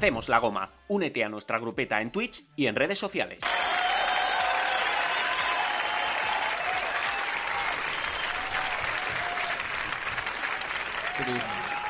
Hacemos la goma. Únete a nuestra grupeta en Twitch y en redes sociales.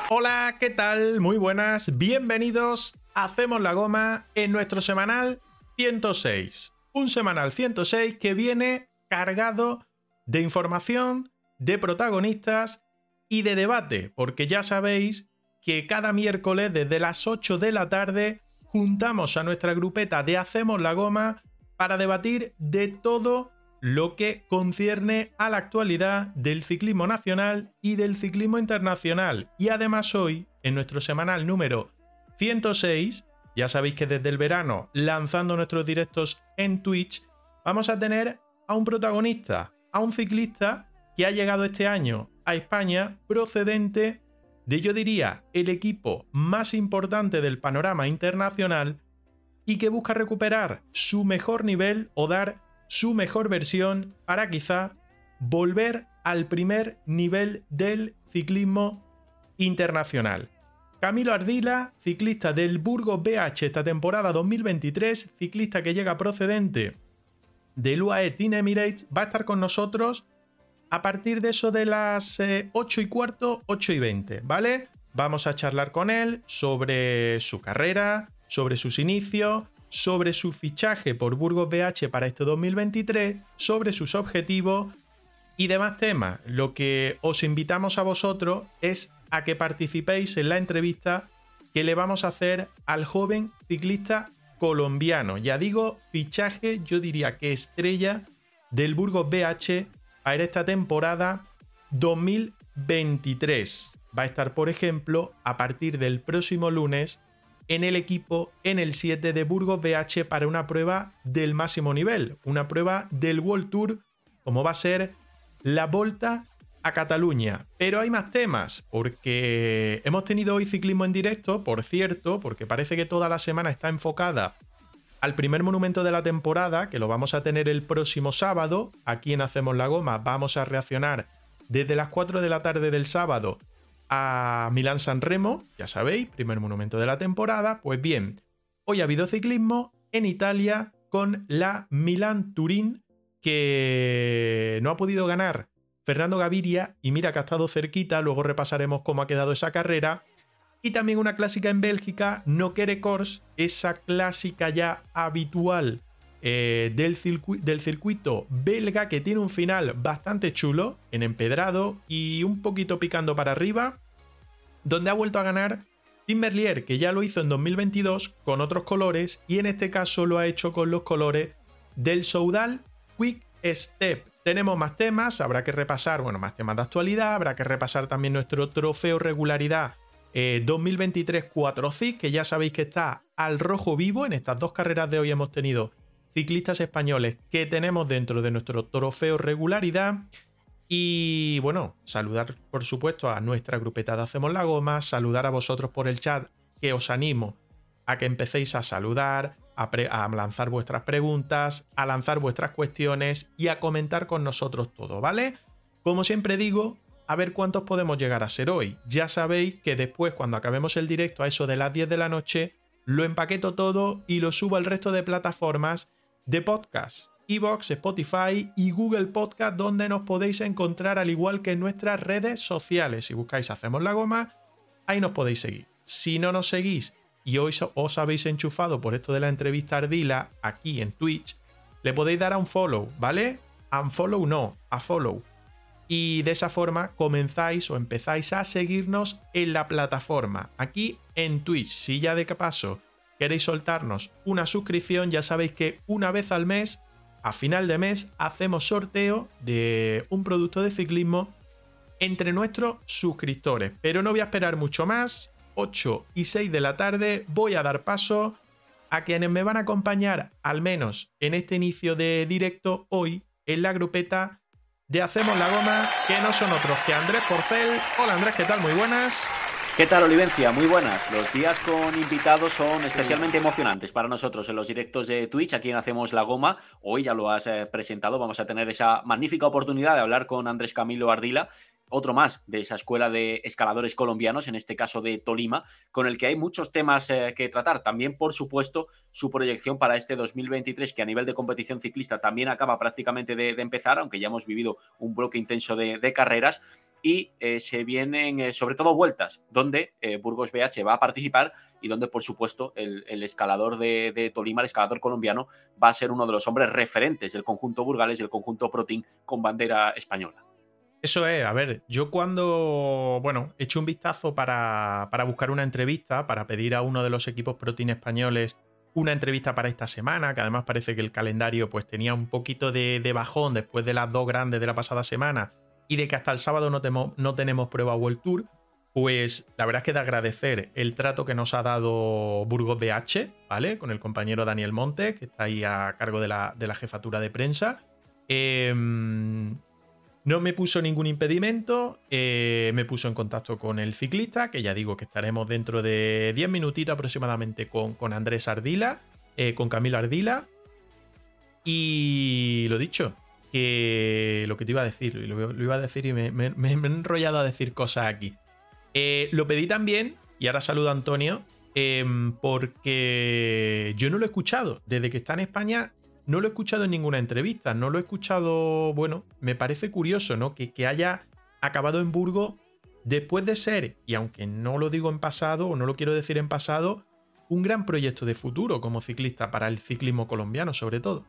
Hola, ¿qué tal? Muy buenas, bienvenidos a Hacemos la Goma en nuestro semanal 106. Un semanal 106 que viene cargado de información, de protagonistas y de debate, porque ya sabéis que cada miércoles desde las 8 de la tarde juntamos a nuestra grupeta de Hacemos la Goma para debatir de todo lo que concierne a la actualidad del ciclismo nacional y del ciclismo internacional. Y además hoy, en nuestro semanal número 106, ya sabéis que desde el verano, lanzando nuestros directos en Twitch, vamos a tener a un protagonista, a un ciclista que ha llegado este año a España procedente de yo diría el equipo más importante del panorama internacional y que busca recuperar su mejor nivel o dar su mejor versión para quizá volver al primer nivel del ciclismo internacional. Camilo Ardila, ciclista del Burgos BH esta temporada 2023, ciclista que llega procedente del UAE Team Emirates, va a estar con nosotros a partir de eso de las 8 eh, y cuarto, 8 y 20, ¿vale? Vamos a charlar con él sobre su carrera, sobre sus inicios, sobre su fichaje por Burgos BH para este 2023, sobre sus objetivos y demás temas. Lo que os invitamos a vosotros es a que participéis en la entrevista que le vamos a hacer al joven ciclista colombiano. Ya digo, fichaje, yo diría que estrella del Burgos BH para esta temporada 2023. Va a estar, por ejemplo, a partir del próximo lunes en el equipo en el 7 de Burgos BH para una prueba del máximo nivel, una prueba del World Tour, como va a ser la Volta a Cataluña. Pero hay más temas, porque hemos tenido hoy ciclismo en directo, por cierto, porque parece que toda la semana está enfocada al primer monumento de la temporada, que lo vamos a tener el próximo sábado, aquí en Hacemos la Goma, vamos a reaccionar desde las 4 de la tarde del sábado a Milán San Remo, ya sabéis, primer monumento de la temporada. Pues bien, hoy ha habido ciclismo en Italia con la Milán Turín, que no ha podido ganar Fernando Gaviria, y mira que ha estado cerquita, luego repasaremos cómo ha quedado esa carrera. Y también una clásica en Bélgica, No Quiere Kors, esa clásica ya habitual eh, del, circuito belga que tiene un final bastante chulo, en empedrado y un poquito picando para arriba, donde ha vuelto a ganar Tim Merlier, que ya lo hizo en 2022 con otros colores y en este caso lo ha hecho con los colores del Soudal Quick Step. Tenemos más temas, habrá que repasar, bueno, más temas de actualidad, habrá que repasar también nuestro trofeo regularidad 2023 4 c que ya sabéis que está al rojo vivo. En estas dos carreras de hoy hemos tenido ciclistas españoles que tenemos dentro de nuestro trofeo regularidad. Y bueno, saludar por supuesto a nuestra grupetada Hacemos la Goma, saludar a vosotros por el chat, que os animo a que empecéis a saludar, a, a, lanzar vuestras preguntas, a lanzar vuestras cuestiones y a comentar con nosotros todo, ¿vale? Como siempre digo, a ver cuántos podemos llegar a ser hoy. Ya sabéis que después, cuando acabemos el directo a eso de las 10 de la noche, lo empaqueto todo y lo subo al resto de plataformas de podcast. Evox, Spotify y Google Podcast, donde nos podéis encontrar al igual que en nuestras redes sociales. Si buscáis Hacemos la Goma, ahí nos podéis seguir. Si no nos seguís y hoy os habéis enchufado por esto de la entrevista Ardila aquí en Twitch, le podéis dar a un follow, ¿vale? A un follow no, a follow. Y de esa forma comenzáis o empezáis a seguirnos en la plataforma, aquí en Twitch. Si ya de paso queréis soltarnos una suscripción, ya sabéis que una vez al mes, a final de mes, hacemos sorteo de un producto de ciclismo entre nuestros suscriptores. Pero no voy a esperar mucho más. 8 y 6 de la tarde voy a dar paso a quienes me van a acompañar, al menos en este inicio de directo hoy, en la grupeta de Hacemos la Goma, que no son otros que Andrés Porcel. Hola Andrés, ¿qué tal? Muy buenas. ¿Qué tal, Olivencia? Muy buenas. Los días con invitados son especialmente emocionantes para nosotros en los directos de Twitch, aquí en Hacemos la Goma. Hoy ya lo has eh, presentado, vamos a tener esa magnífica oportunidad de hablar con Andrés Camilo Ardila, otro más de esa escuela de escaladores colombianos, en este caso de Tolima, con el que hay muchos temas eh, que tratar. También, por supuesto, su proyección para este 2023, que a nivel de competición ciclista también acaba prácticamente de, empezar, aunque ya hemos vivido un bloque intenso de, carreras. Y eh, se vienen eh, sobre todo vueltas, donde Burgos BH va a participar y donde, por supuesto, el, escalador de, Tolima, el escalador colombiano, va a ser uno de los hombres referentes del conjunto Burgales y el conjunto Protein con bandera española. Eso es, a ver, yo cuando, bueno, hecho un vistazo para, buscar una entrevista, para pedir a uno de los equipos Protein españoles una entrevista para esta semana, que además parece que el calendario pues tenía un poquito de, bajón después de las dos grandes de la pasada semana y de que hasta el sábado no, no tenemos prueba World Tour, pues la verdad es que de agradecer el trato que nos ha dado Burgos BH, ¿vale? Con el compañero Daniel Monte, que está ahí a cargo de la, de la jefatura de prensa. Eh, no me puso ningún impedimento, eh, me puso en contacto con el ciclista, que ya digo que estaremos dentro de 10 minutitos aproximadamente con, Andrés Ardila, eh, con Camilo Ardila. Y lo dicho, que lo que te iba a decir, lo, iba a decir y me, he enrollado a decir cosas aquí. Eh, lo pedí también, y ahora saludo a Antonio, em, porque yo no lo he escuchado. Desde que está en España no lo he escuchado en ninguna entrevista, no lo he escuchado, bueno, me parece curioso, ¿no? Que, que haya acabado en Burgo después de ser, y aunque no lo digo en pasado o no lo quiero decir en pasado, un gran proyecto de futuro como ciclista para el ciclismo colombiano sobre todo.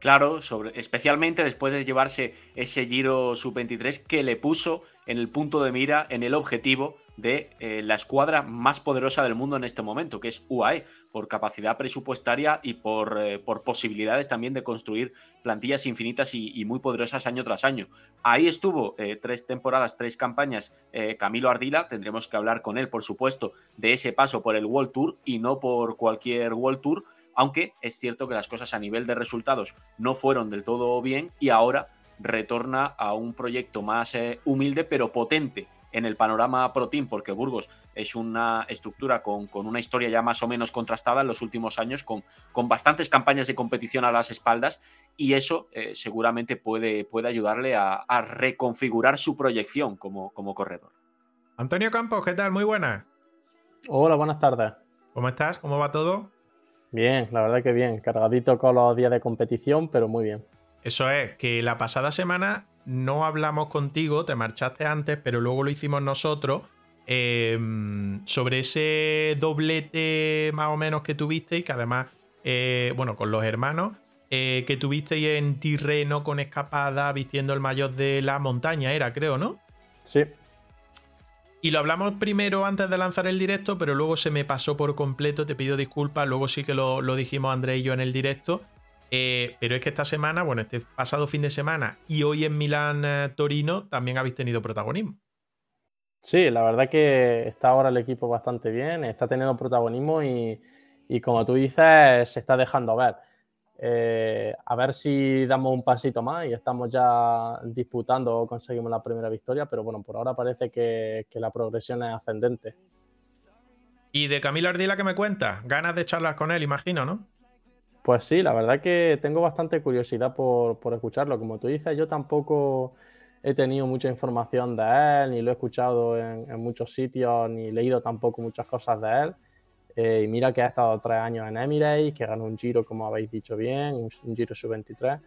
Claro, sobre, especialmente después de llevarse ese Giro Sub-23 que le puso en el punto de mira, en el objetivo de eh, la escuadra más poderosa del mundo en este momento, que es UAE, por capacidad presupuestaria y por, eh, por posibilidades también de construir plantillas infinitas y, muy poderosas año tras año. Ahí estuvo eh, tres temporadas, tres campañas Camilo Ardila, tendremos que hablar con él, por supuesto, de ese paso por el World Tour y no por cualquier World Tour, aunque es cierto que las cosas a nivel de resultados no fueron del todo bien y ahora retorna a un proyecto más humilde pero potente en el panorama Pro Team, porque Burgos es una estructura con, una historia ya más o menos contrastada en los últimos años, con, con bastantes campañas de competición a las espaldas, y eso eh, seguramente puede, puede ayudarle a, reconfigurar su proyección como, como corredor. Antonio Campos, ¿qué tal? Muy buena. Hola, buenas tardes. ¿Cómo estás? ¿Cómo va todo? Bien, la verdad que bien. Cargadito con los días de competición, pero muy bien. Eso es, que la pasada semana no hablamos contigo, te marchaste antes, pero luego lo hicimos nosotros. Em, sobre ese doblete más o menos que tuviste y que además, eh, bueno, con los hermanos, eh, que tuviste en Tirreno con escapada vistiendo el mayor de la montaña, era, creo, ¿no? Sí. Y lo hablamos primero antes de lanzar el directo, pero luego se me pasó por completo, te pido disculpas, luego sí que lo, lo dijimos André y yo en el directo. Eh, pero es que esta semana, bueno, este pasado fin de semana y hoy en Milán eh, Torino también habéis tenido protagonismo. Sí, la verdad que está ahora el equipo bastante bien, está teniendo protagonismo y, como tú dices, se está dejando ver. Eh, a ver si damos un pasito más y estamos ya disputando o conseguimos la primera victoria, pero bueno, por ahora parece que, que la progresión es ascendente. Y de Camilo Ardila, ¿qué me cuenta? Ganas de charlar con él, imagino, ¿no? Pues sí, la verdad que tengo bastante curiosidad por, escucharlo. Como tú dices, yo tampoco he tenido mucha información de él, ni lo he escuchado en, muchos sitios, ni leído tampoco muchas cosas de él. Eh, y mira que ha estado tres años en Emirates, que ganó un giro, como habéis dicho bien, un, giro sub-23.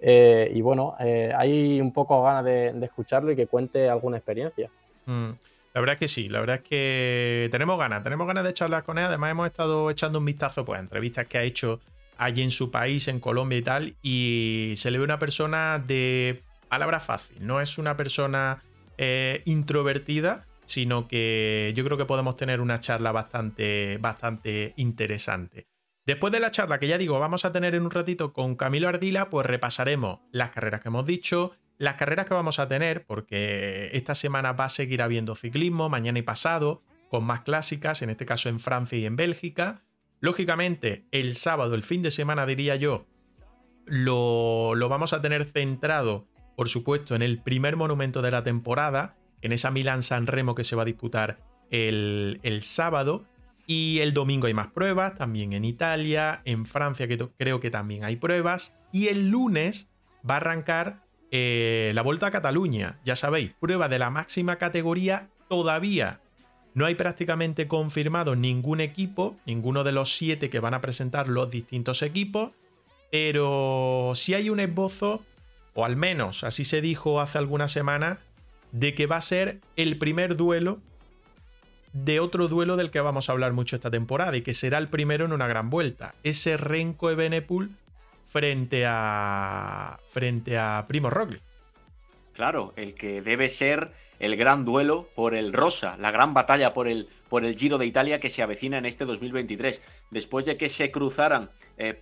Eh, y bueno, hay un poco ganas de, escucharlo y que cuente alguna experiencia. Mm. La verdad es que sí, la verdad es que tenemos ganas, tenemos ganas de charlar con él. Además, hemos estado echando un vistazo pues, a entrevistas que ha hecho allí en su país, en Colombia y tal. Y se le ve una persona de palabra fácil, no es una persona eh, introvertida, sino que yo creo que podemos tener una charla bastante, bastante interesante. Después de la charla que ya digo, vamos a tener en un ratito con Camilo Ardila, pues repasaremos las carreras que hemos dicho, las carreras que vamos a tener, porque esta semana va a seguir habiendo ciclismo, mañana y pasado, con más clásicas, en este caso en Francia y en Bélgica. Lógicamente, el sábado, el fin de semana, diría yo, lo, vamos a tener centrado, por supuesto, en el primer monumento de la temporada, en esa Milán-San Remo que se va a disputar el, el sábado. Y el domingo hay más pruebas, también en Italia, en Francia que creo que también hay pruebas. Y el lunes va a arrancar eh, la Vuelta a Cataluña, ya sabéis, prueba de la máxima categoría todavía. No hay prácticamente confirmado ningún equipo, ninguno de los siete que van a presentar los distintos equipos, pero sí hay un esbozo, o al menos así se dijo hace algunas semanas, de que va a ser el primer duelo de otro duelo del que vamos a hablar mucho esta temporada y que será el primero en una gran vuelta. Ese Renko Ebenepul frente a, frente a Primo Roglic. Claro, el que debe ser el gran duelo por el rosa, la gran batalla por el, por el Giro de Italia que se avecina en este 2023. Después de que se cruzaran eh,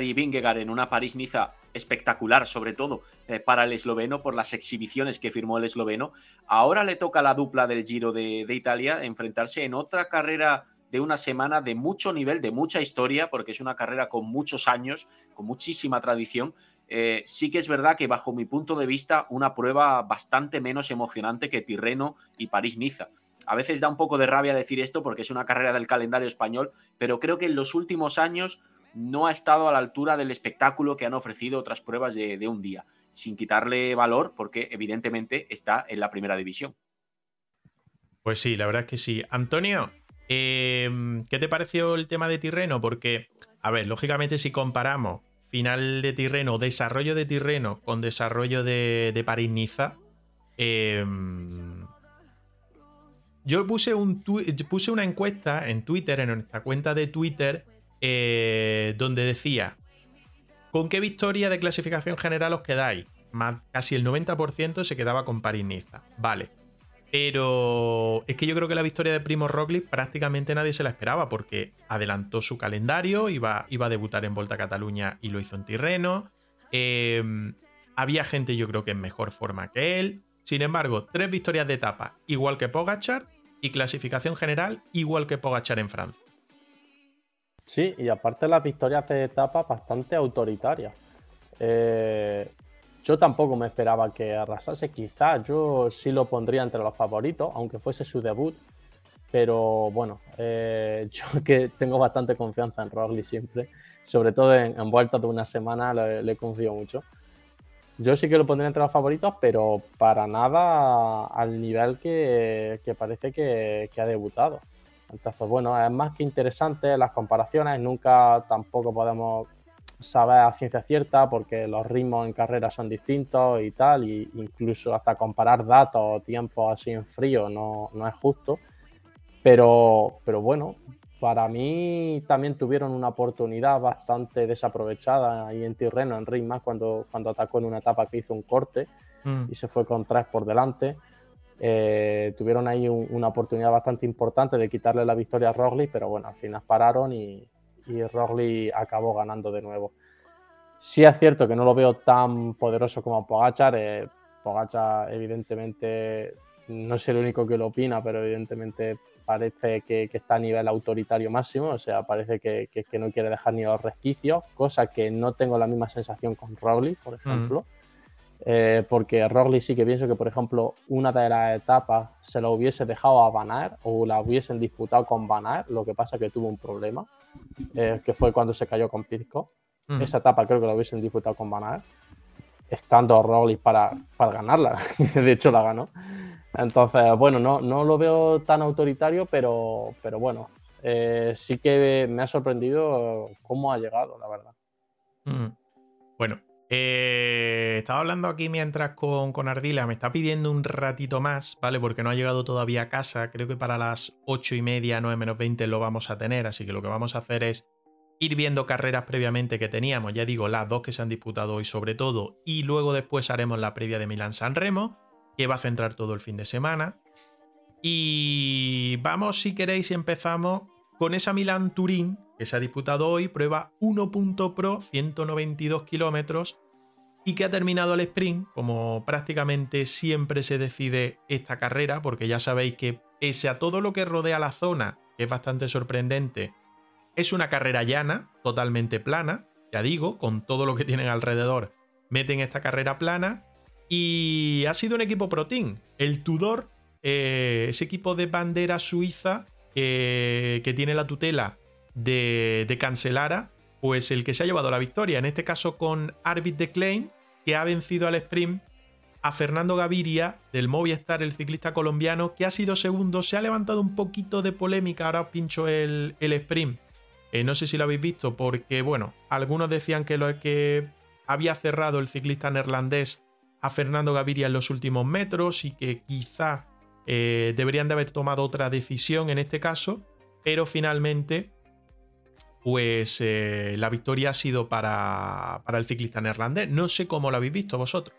y Vingegaard en una París-Niza espectacular, sobre todo eh, para el esloveno, por las exhibiciones que firmó el esloveno, ahora le toca la dupla del Giro de, de Italia enfrentarse en otra carrera de una semana de mucho nivel, de mucha historia, porque es una carrera con muchos años, con muchísima tradición. Eh, sí que es verdad que bajo mi punto de vista una prueba bastante menos emocionante que Tirreno y París-Niza. A veces da un poco de rabia decir esto porque es una carrera del calendario español, pero creo que en los últimos años no ha estado a la altura del espectáculo que han ofrecido otras pruebas de, de un día, sin quitarle valor porque evidentemente está en la primera división. Pues sí, la verdad es que sí. Antonio, Em, ¿Qué te pareció el tema de Tirreno? Porque, a ver, lógicamente si comparamos final de Tirreno, desarrollo de Tirreno con desarrollo de, de París-Niza, em, yo puse, un puse una encuesta en Twitter, en nuestra cuenta de Twitter, eh, donde decía, ¿con qué victoria de clasificación general os quedáis? Más, casi el 90% se quedaba con París-Niza. Vale. Pero es que yo creo que la victoria de Primo Roglic prácticamente nadie se la esperaba porque adelantó su calendario, iba, iba a debutar en Volta a Cataluña y lo hizo en Tirreno. Em, había gente yo creo que en mejor forma que él. Sin embargo, tres victorias de etapa igual que Pogachar y clasificación general igual que Pogachar en Francia. Sí, y aparte las victorias de etapa bastante autoritarias. Eh, yo tampoco me esperaba que arrasase. Quizás yo sí lo pondría entre los favoritos, aunque fuese su debut. Pero bueno, eh, yo que tengo bastante confianza en Roglic siempre, sobre todo en, en de una semana, le, confío mucho. Yo sí que lo pondría entre los favoritos, pero para nada al nivel que, parece que, que, ha debutado. Entonces, bueno, es más que interesante las comparaciones. Nunca tampoco podemos saber a ciencia cierta porque los ritmos en carrera son distintos y tal, y incluso hasta comparar datos o tiempos así en frío no, no es justo. Pero, pero bueno, para mí también tuvieron una oportunidad bastante desaprovechada ahí en Tirreno, en Ritmas, cuando, cuando atacó en una etapa que hizo un corte mm. y se fue con tres por delante. Eh, tuvieron ahí una oportunidad bastante importante de quitarle la victoria a Roglic, pero bueno, al final pararon y, y Roglic acabó ganando de nuevo. Sí es cierto que no lo veo tan poderoso como Pogachar. Eh, Pogachar, evidentemente, no es el único que lo opina, pero evidentemente parece que, está a nivel autoritario máximo, o sea, parece que, no quiere dejar ni los resquicios, cosa que no tengo la misma sensación con Roglic, por ejemplo. Eh, porque Roglic sí que pienso que, por ejemplo, una de las etapas se la hubiese dejado a Van o la hubiesen disputado con Van lo que pasa que tuvo un problema, eh, que fue cuando se cayó con Pirco. Esa etapa creo que la hubiesen disputado con Van estando Roglic para, para ganarla, de hecho la ganó. Entonces, bueno, no, no lo veo tan autoritario, pero, pero bueno, eh, sí que me ha sorprendido cómo ha llegado, la verdad. Mm. Bueno, eh, estaba hablando aquí mientras con, con, Ardila, me está pidiendo un ratito más, ¿vale? Porque no ha llegado todavía a casa, creo que para las 8 y media, 9 menos 20 lo vamos a tener, así que lo que vamos a hacer es ir viendo carreras previamente que teníamos, ya digo, las dos que se han disputado hoy sobre todo, y luego después haremos la previa de Milán-San Remo, que va a centrar todo el fin de semana. Y vamos, si queréis, empezamos con esa Milán-Turín, que se ha disputado hoy, prueba 1.pro, 192 kilómetros, y que ha terminado el sprint, como prácticamente siempre se decide esta carrera, porque ya sabéis que pese a todo lo que rodea la zona, que es bastante sorprendente, es una carrera llana, totalmente plana, ya digo, con todo lo que tienen alrededor, meten esta carrera plana, y ha sido un equipo pro team. El Tudor, eh, ese equipo de bandera suiza que, tiene la tutela de, de, Cancelara, pues el que se ha llevado la victoria. En este caso con Arvid de Klein, que ha vencido al sprint a Fernando Gaviria del Movistar, el ciclista colombiano, que ha sido segundo. Se ha levantado un poquito de polémica, ahora os pincho el, el sprint. Eh, no sé si lo habéis visto, porque bueno, algunos decían que lo que había cerrado el ciclista neerlandés a Fernando Gaviria en los últimos metros y que quizá eh, deberían de haber tomado otra decisión en este caso, pero finalmente pues eh, la victoria ha sido para, para el ciclista neerlandés. No sé cómo lo habéis visto vosotros.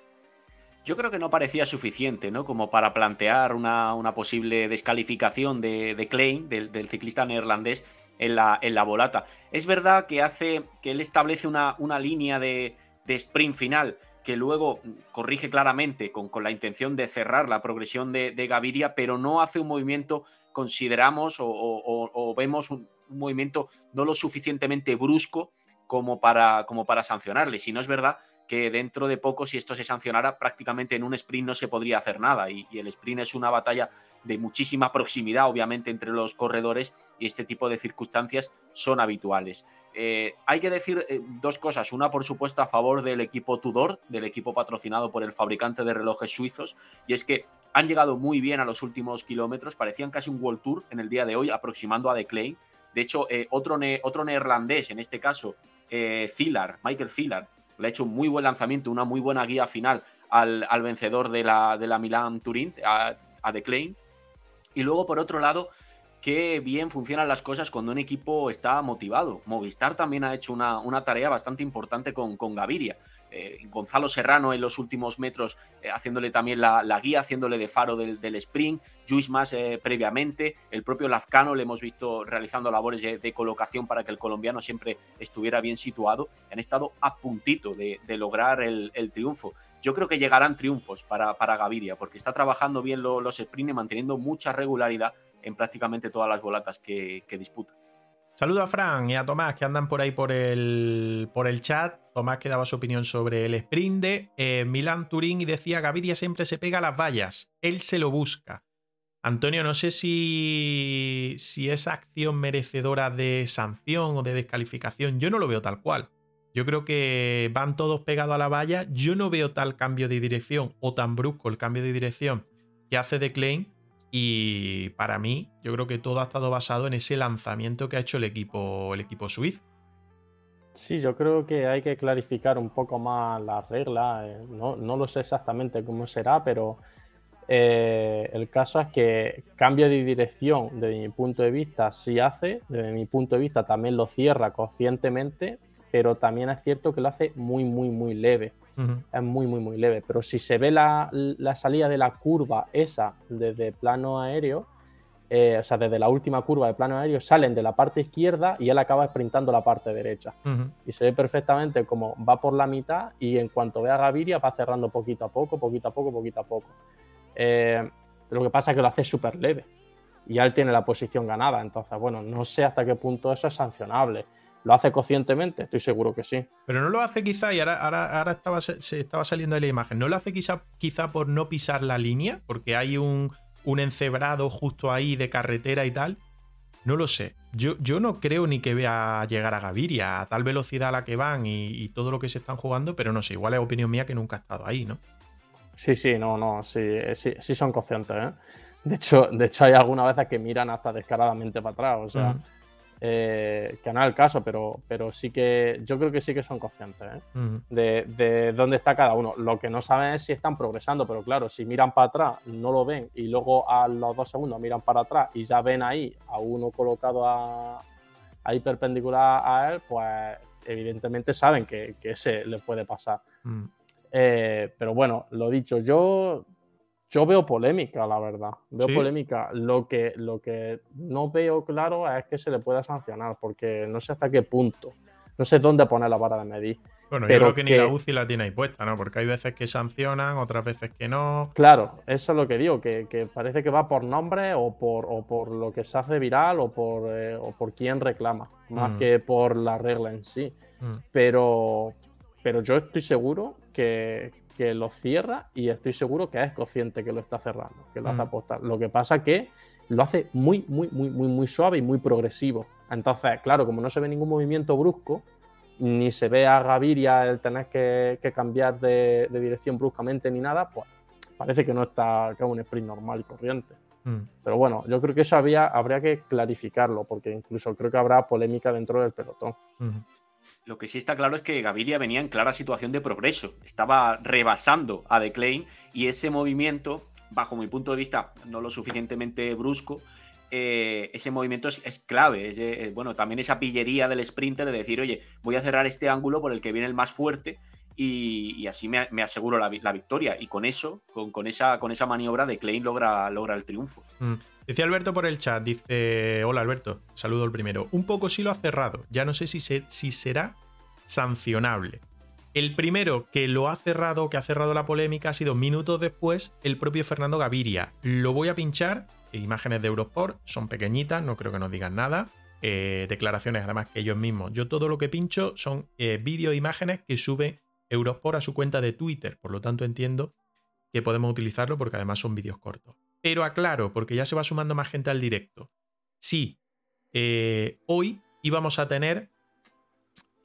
Yo creo que no parecía suficiente, ¿no? Como para plantear una, posible descalificación de, de Klein, del, ciclista neerlandés, en la, en la volata. Es verdad que hace. que él establece una, una línea de, de sprint final que luego corrige claramente con, con, la intención de cerrar la progresión de, Gaviria, pero no hace un movimiento, consideramos o, vemos un, movimiento no lo suficientemente brusco como para, como para sancionarle. Si no es verdad que dentro de poco, si esto se sancionara, prácticamente en un sprint no se podría hacer nada. Y, el sprint es una batalla de muchísima proximidad, obviamente, entre los corredores y este tipo de circunstancias son habituales. Eh, hay que decir eh, dos cosas. Una, por supuesto, a favor del equipo Tudor, del equipo patrocinado por el fabricante de relojes suizos, y es que han llegado muy bien a los últimos kilómetros, parecían casi un World Tour en el día de hoy, aproximando a The Klein. De hecho, eh, otro, otro neerlandés, en este caso, Zilar, Michael Zilar, le ha hecho un muy buen lanzamiento, una muy buena guía final al, vencedor de la, de la Milan Turín, a, a Klein. Y luego, por otro lado, qué bien funcionan las cosas cuando un equipo está motivado. Movistar también ha hecho una, una tarea bastante importante con, con Gaviria. Eh, Gonzalo Serrano en los últimos metros eh, haciéndole también la, guía, haciéndole de faro del, sprint, Juiz más eh, previamente, el propio Lazcano le hemos visto realizando labores de, colocación para que el colombiano siempre estuviera bien situado, han estado a puntito de, lograr el, triunfo. Yo creo que llegarán triunfos para, para Gaviria, porque está trabajando bien los sprints y manteniendo mucha regularidad en prácticamente todas las volatas que, que disputa. Saludo a Fran y a Tomás que andan por ahí por el, por el chat. Tomás que daba su opinión sobre el sprint de eh, Milán Turín y decía Gaviria siempre se pega a las vallas. Él se lo busca. Antonio, no sé si, si esa acción merecedora de sanción o de descalificación, yo no lo veo tal cual. Yo creo que van todos pegados a la valla. Yo no veo tal cambio de dirección o tan brusco el cambio de dirección que hace de Klein y para mí, yo creo que todo ha estado basado en ese lanzamiento que ha hecho el equipo, el equipo suizo. Sí, yo creo que hay que clarificar un poco más las reglas. Eh, no, no, lo sé exactamente cómo será, pero eh, el caso es que cambio de dirección, desde mi punto de vista, sí hace. Desde mi punto de vista, también lo cierra conscientemente, pero también es cierto que lo hace muy, muy, muy leve es muy, muy, muy leve. Pero si se ve la, salida de la curva esa desde plano aéreo, eh, o sea, desde la última curva de plano aéreo, salen de la parte izquierda y él acaba sprintando la parte derecha. Y se ve perfectamente como va por la mitad y en cuanto ve a Gaviria va cerrando poquito a poco, poquito a poco, poquito a poco. Eh, lo que pasa es que lo hace súper leve y él tiene la posición ganada. Entonces, bueno, no sé hasta qué punto eso es sancionable. ¿Lo hace conscientemente? Estoy seguro que sí. Pero no lo hace quizá, y ahora, ahora, estaba, se estaba saliendo de la imagen, ¿no lo hace quizá, quizá por no pisar la línea? Porque hay un, un encebrado justo ahí de carretera y tal. No lo sé. Yo, yo no creo ni que vea llegar a Gaviria a tal velocidad a la que van y, todo lo que se están jugando, pero no sé, igual es opinión mía que nunca ha estado ahí, ¿no? Sí, sí, no, no, sí, sí, sí son conscientes, ¿eh? De hecho, de hecho, hay algunas veces que miran hasta descaradamente para atrás. O sea, eh, que no es el caso, pero, pero sí que yo creo que sí que son conscientes ¿eh? de, dónde está cada uno. Lo que no saben es si están progresando, pero claro, si miran para atrás, no lo ven y luego a los dos segundos miran para atrás y ya ven ahí a uno colocado ahí perpendicular a él, pues evidentemente saben que, que ese le puede pasar. Eh, pero bueno, lo dicho, yo yo veo polémica, la verdad. Veo polémica. Lo que, lo que no veo claro es que se le pueda sancionar, porque no sé hasta qué punto. No sé dónde poner la vara de medir. Bueno, yo creo que, ni la UCI la tiene ahí puesta, ¿no? Porque hay veces que sancionan, otras veces que no. Claro, eso es lo que digo, que, parece que va por nombre o por, o por lo que se hace viral o por, eh, o por quién reclama, más mm. que por la regla en sí. Mm. Pero, pero yo estoy seguro que, que lo cierra y estoy seguro que es consciente que lo está cerrando, que lo hace mm. apostar. Lo que pasa que lo hace muy, muy, muy, muy, muy suave y muy progresivo. Entonces, claro, como no se ve ningún movimiento brusco, ni se ve a Gaviria el tener que, cambiar de, dirección bruscamente ni nada, pues parece que no está, que es un sprint normal y corriente. Mm. Pero bueno, yo creo que eso había, habría que clarificarlo, porque incluso creo que habrá polémica dentro del pelotón. Lo que sí está claro es que Gaviria venía en clara situación de progreso. Estaba rebasando a Declane y ese movimiento, bajo mi punto de vista, no lo suficientemente brusco, eh, ese movimiento es, clave. Eh, bueno, también esa pillería del sprinter de decir, oye, voy a cerrar este ángulo por el que viene el más fuerte y, así me, aseguro la, victoria. Y con eso, con, esa, con esa maniobra, de logra, logra el triunfo. Mm. Decía Alberto por el chat, dice, hola Alberto, saludo el primero. Un poco sí lo ha cerrado, ya no sé si, será sancionable. El primero que lo ha cerrado, que ha cerrado la polémica, ha sido minutos después el propio Fernando Gaviria. Lo voy a pinchar, imágenes de Eurosport, son pequeñitas, no creo que nos digan nada. Eh, declaraciones además que ellos mismos. Yo todo lo que pincho son eh, vídeos e imágenes que sube Eurosport a su cuenta de Twitter, por lo tanto entiendo que podemos utilizarlo porque además son vídeos cortos. Pero aclaro, porque ya se va sumando más gente al directo. Sí, eh, hoy íbamos a tener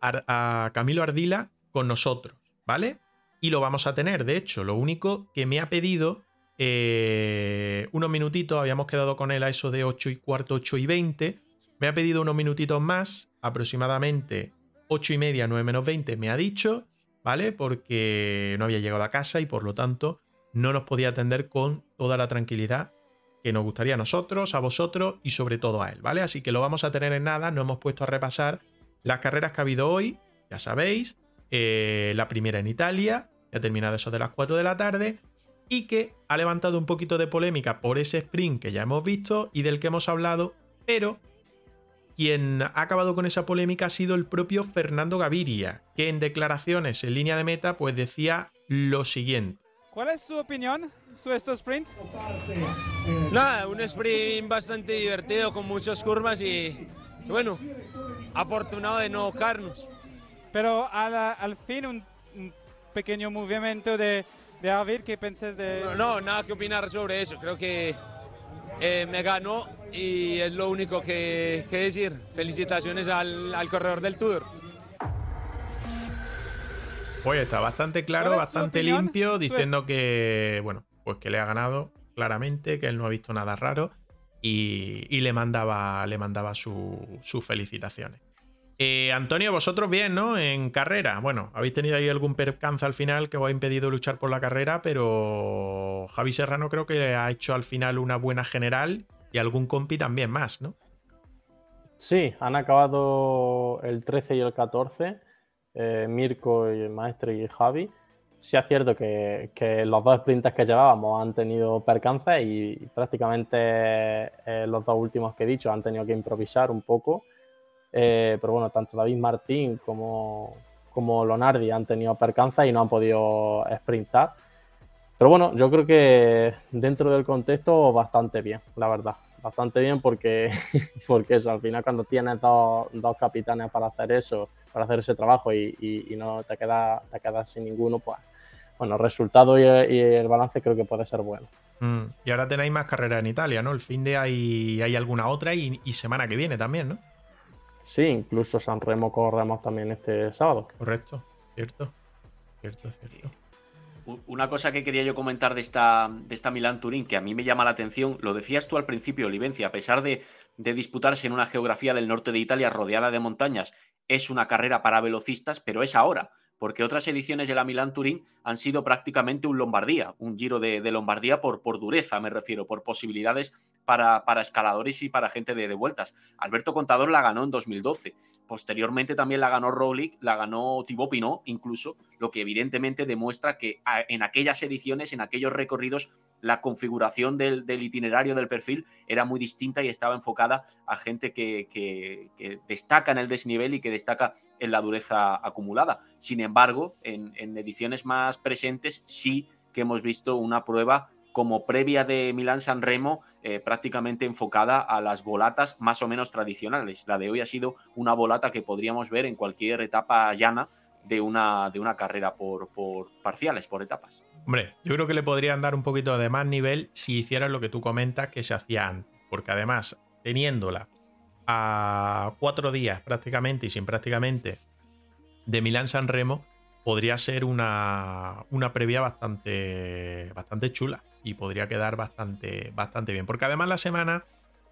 a, Camilo Ardila con nosotros, ¿vale? Y lo vamos a tener, de hecho, lo único que me ha pedido eh, unos minutitos, habíamos quedado con él a eso de 8 y cuarto, 8 y 20, me ha pedido unos minutitos más, aproximadamente 8 y media, 9 menos 20, me ha dicho, ¿vale? Porque no había llegado a casa y por lo tanto no nos podía atender con toda la tranquilidad que nos gustaría a nosotros, a vosotros y sobre todo a él, ¿vale? Así que lo vamos a tener en nada, no hemos puesto a repasar las carreras que ha habido hoy, ya sabéis, eh, la primera en Italia, ya ha terminado eso de las 4 de la tarde, y que ha levantado un poquito de polémica por ese sprint que ya hemos visto y del que hemos hablado, pero quien ha acabado con esa polémica ha sido el propio Fernando Gaviria, que en declaraciones en línea de meta pues decía lo siguiente. ¿Cuál es su opinión sobre estos sprints? Nada, un sprint bastante divertido con muchas curvas y bueno, afortunado de no carnos. Pero al, fin un, pequeño movimiento de, de Avir, ¿qué pensás de...? No, nada que opinar sobre eso. Creo que eh, me ganó y es lo único que, que decir. Felicitaciones al, al corredor del Tour. Pues está bastante claro, bastante limpio, diciendo que, bueno, pues que le ha ganado claramente, que él no ha visto nada raro y, le mandaba, le mandaba sus felicitaciones. Eh, Antonio, vosotros bien, ¿no? En carrera. Bueno, habéis tenido ahí algún percance al final que os ha impedido luchar por la carrera, pero Javi Serrano creo que ha hecho al final una buena general y algún compi también más, ¿no? Sí, han acabado el 13 y el 14 eh, Mirko y el maestro y Javi, sí es cierto que, los dos sprints que llevábamos han tenido percances y prácticamente eh, los dos últimos que he dicho han tenido que improvisar un poco. Eh, pero bueno, tanto David Martín como, como Lonardi han tenido percances y no han podido sprintar. Pero bueno, yo creo que dentro del contexto bastante bien, la verdad. Bastante bien porque, porque eso, al final cuando tienes dos, dos capitanes para hacer eso, para hacer ese trabajo y, no te quedas te queda sin ninguno, pues bueno, el resultado y, el balance creo que puede ser bueno. Mm, y ahora tenéis más carreras en Italia, ¿no? El fin de hay, hay alguna otra y, semana que viene también, ¿no? Sí, incluso San Remo corremos también este sábado. Correcto, cierto, cierto, cierto. Una cosa que quería yo comentar de esta, de esta Milán Turín, que a mí me llama la atención, lo decías tú al principio, Olivencia, a pesar de, de disputarse en una geografía del norte de Italia rodeada de montañas, es una carrera para velocistas, pero es ahora porque otras ediciones de la Milán Turín han sido prácticamente un Lombardía, un giro de, Lombardía por, por, dureza, me refiero, por posibilidades para, para escaladores y para gente de, vueltas. Alberto Contador la ganó en 2012, posteriormente también la ganó Roglic, la ganó Thibaut Pinot incluso, lo que evidentemente demuestra que en aquellas ediciones, en aquellos recorridos, la configuración del, itinerario del perfil era muy distinta y estaba enfocada a gente que, destaca en el desnivel y que destaca en la dureza acumulada. Sin embargo, en, ediciones más presentes sí que hemos visto una prueba como previa de Milán San Remo, eh, prácticamente enfocada a las volatas más o menos tradicionales. La de hoy ha sido una volata que podríamos ver en cualquier etapa llana de una, de una carrera por, por parciales, por etapas. Hombre, yo creo que le podrían dar un poquito de más nivel si hicieran lo que tú comentas que se hacía antes. Porque además, teniéndola a cuatro días prácticamente y sin prácticamente de Milán San Remo, podría ser una, una previa bastante, bastante chula y podría quedar bastante, bastante bien. Porque además la semana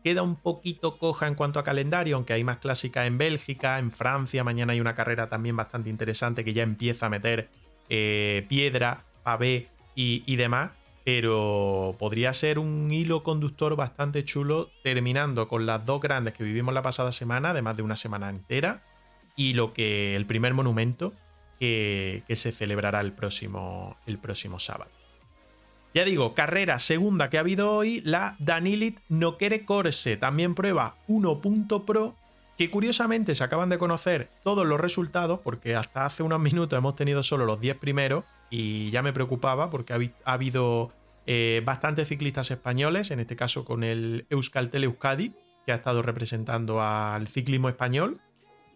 queda un poquito coja en cuanto a calendario, aunque hay más clásica en Bélgica, en Francia, mañana hay una carrera también bastante interesante que ya empieza a meter eh, piedra, pavé y, y demás, pero podría ser un hilo conductor bastante chulo, terminando con las dos grandes que vivimos la pasada semana, además de una semana entera, y lo que el primer monumento que, que se celebrará el próximo, el próximo sábado. Ya digo, carrera segunda que ha habido hoy, la Danilit Nokere Corse, también prueba 1.pro, que curiosamente se acaban de conocer todos los resultados, porque hasta hace unos minutos hemos tenido solo los 10 primeros, y ya me preocupaba porque ha, habido eh, bastantes ciclistas españoles, en este caso con el Euskaltel Euskadi, que ha estado representando al ciclismo español.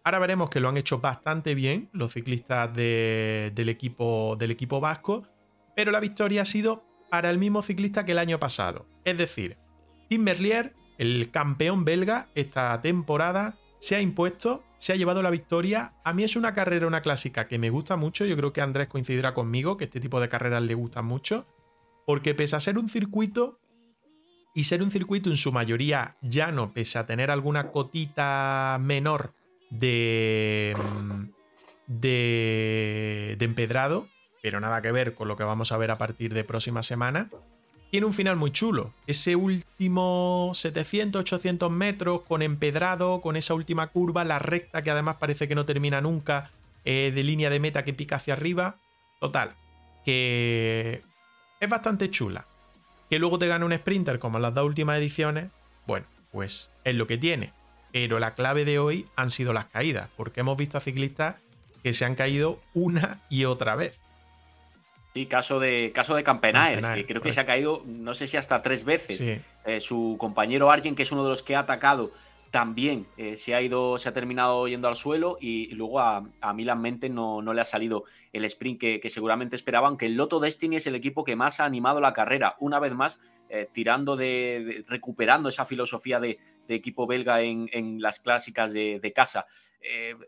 Ahora veremos que lo han hecho bastante bien los ciclistas del, equipo, del equipo vasco, pero la victoria ha sido para el mismo ciclista que el año pasado. Es decir, Tim Merlier, el campeón belga esta temporada, se ha impuesto, se ha llevado la victoria. A mí es una carrera, una clásica que me gusta mucho. Yo creo que Andrés coincidirá conmigo que este tipo de carreras le gustan mucho. Porque pese a ser un circuito y ser un circuito en su mayoría llano, pese a tener alguna cotita menor de, mm, de, de empedrado, pero nada que ver con lo que vamos a ver a partir de próxima semana. Tiene un final muy chulo. Ese último 700, 800 metros con empedrado, con esa última curva, la recta que además parece que no termina nunca, eh, de línea de meta que pica hacia arriba. Total, que es bastante chula. Que luego te gane un sprinter como en las dos últimas ediciones, bueno, pues es lo que tiene. Pero la clave de hoy han sido las caídas, porque hemos visto a ciclistas que se han caído una y otra vez. Sí, caso de, caso de Campenaers, que creo que se ha caído, no sé si hasta tres veces. Eh, su compañero Arjen, que es uno de los que ha atacado, también eh, se ha ido, se ha terminado yendo al suelo y, luego a, Milan Mente no, no, le ha salido el sprint que, seguramente esperaban, que el Loto Destiny es el equipo que más ha animado la carrera, una vez más eh, tirando de, recuperando esa filosofía de, equipo belga en, las clásicas de, casa.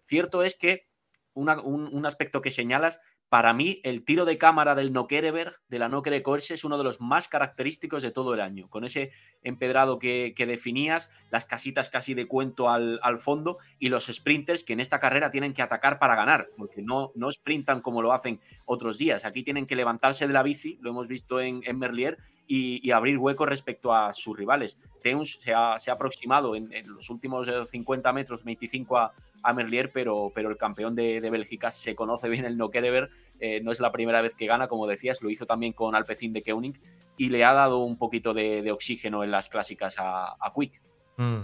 cierto es que un, aspecto que señalas para mí, el tiro de cámara del Nokereberg, de la Nokere Corse, es uno de los más característicos de todo el año. Con ese empedrado que, definías, las casitas casi de cuento al, fondo y los sprinters que en esta carrera tienen que atacar para ganar, porque no, no sprintan como lo hacen otros días. Aquí tienen que levantarse de la bici, lo hemos visto en, Merlier, y, abrir hueco respecto a sus rivales. Teuns se ha, aproximado en, en, los últimos 50 metros, 25 a, a Merlier, pero, pero el campeón de, Bélgica se conoce bien el no ver. Eh, no es la primera vez que gana, como decías, lo hizo también con Alpecin de Keuning y le ha dado un poquito de, oxígeno en las clásicas a, Quick. Mm.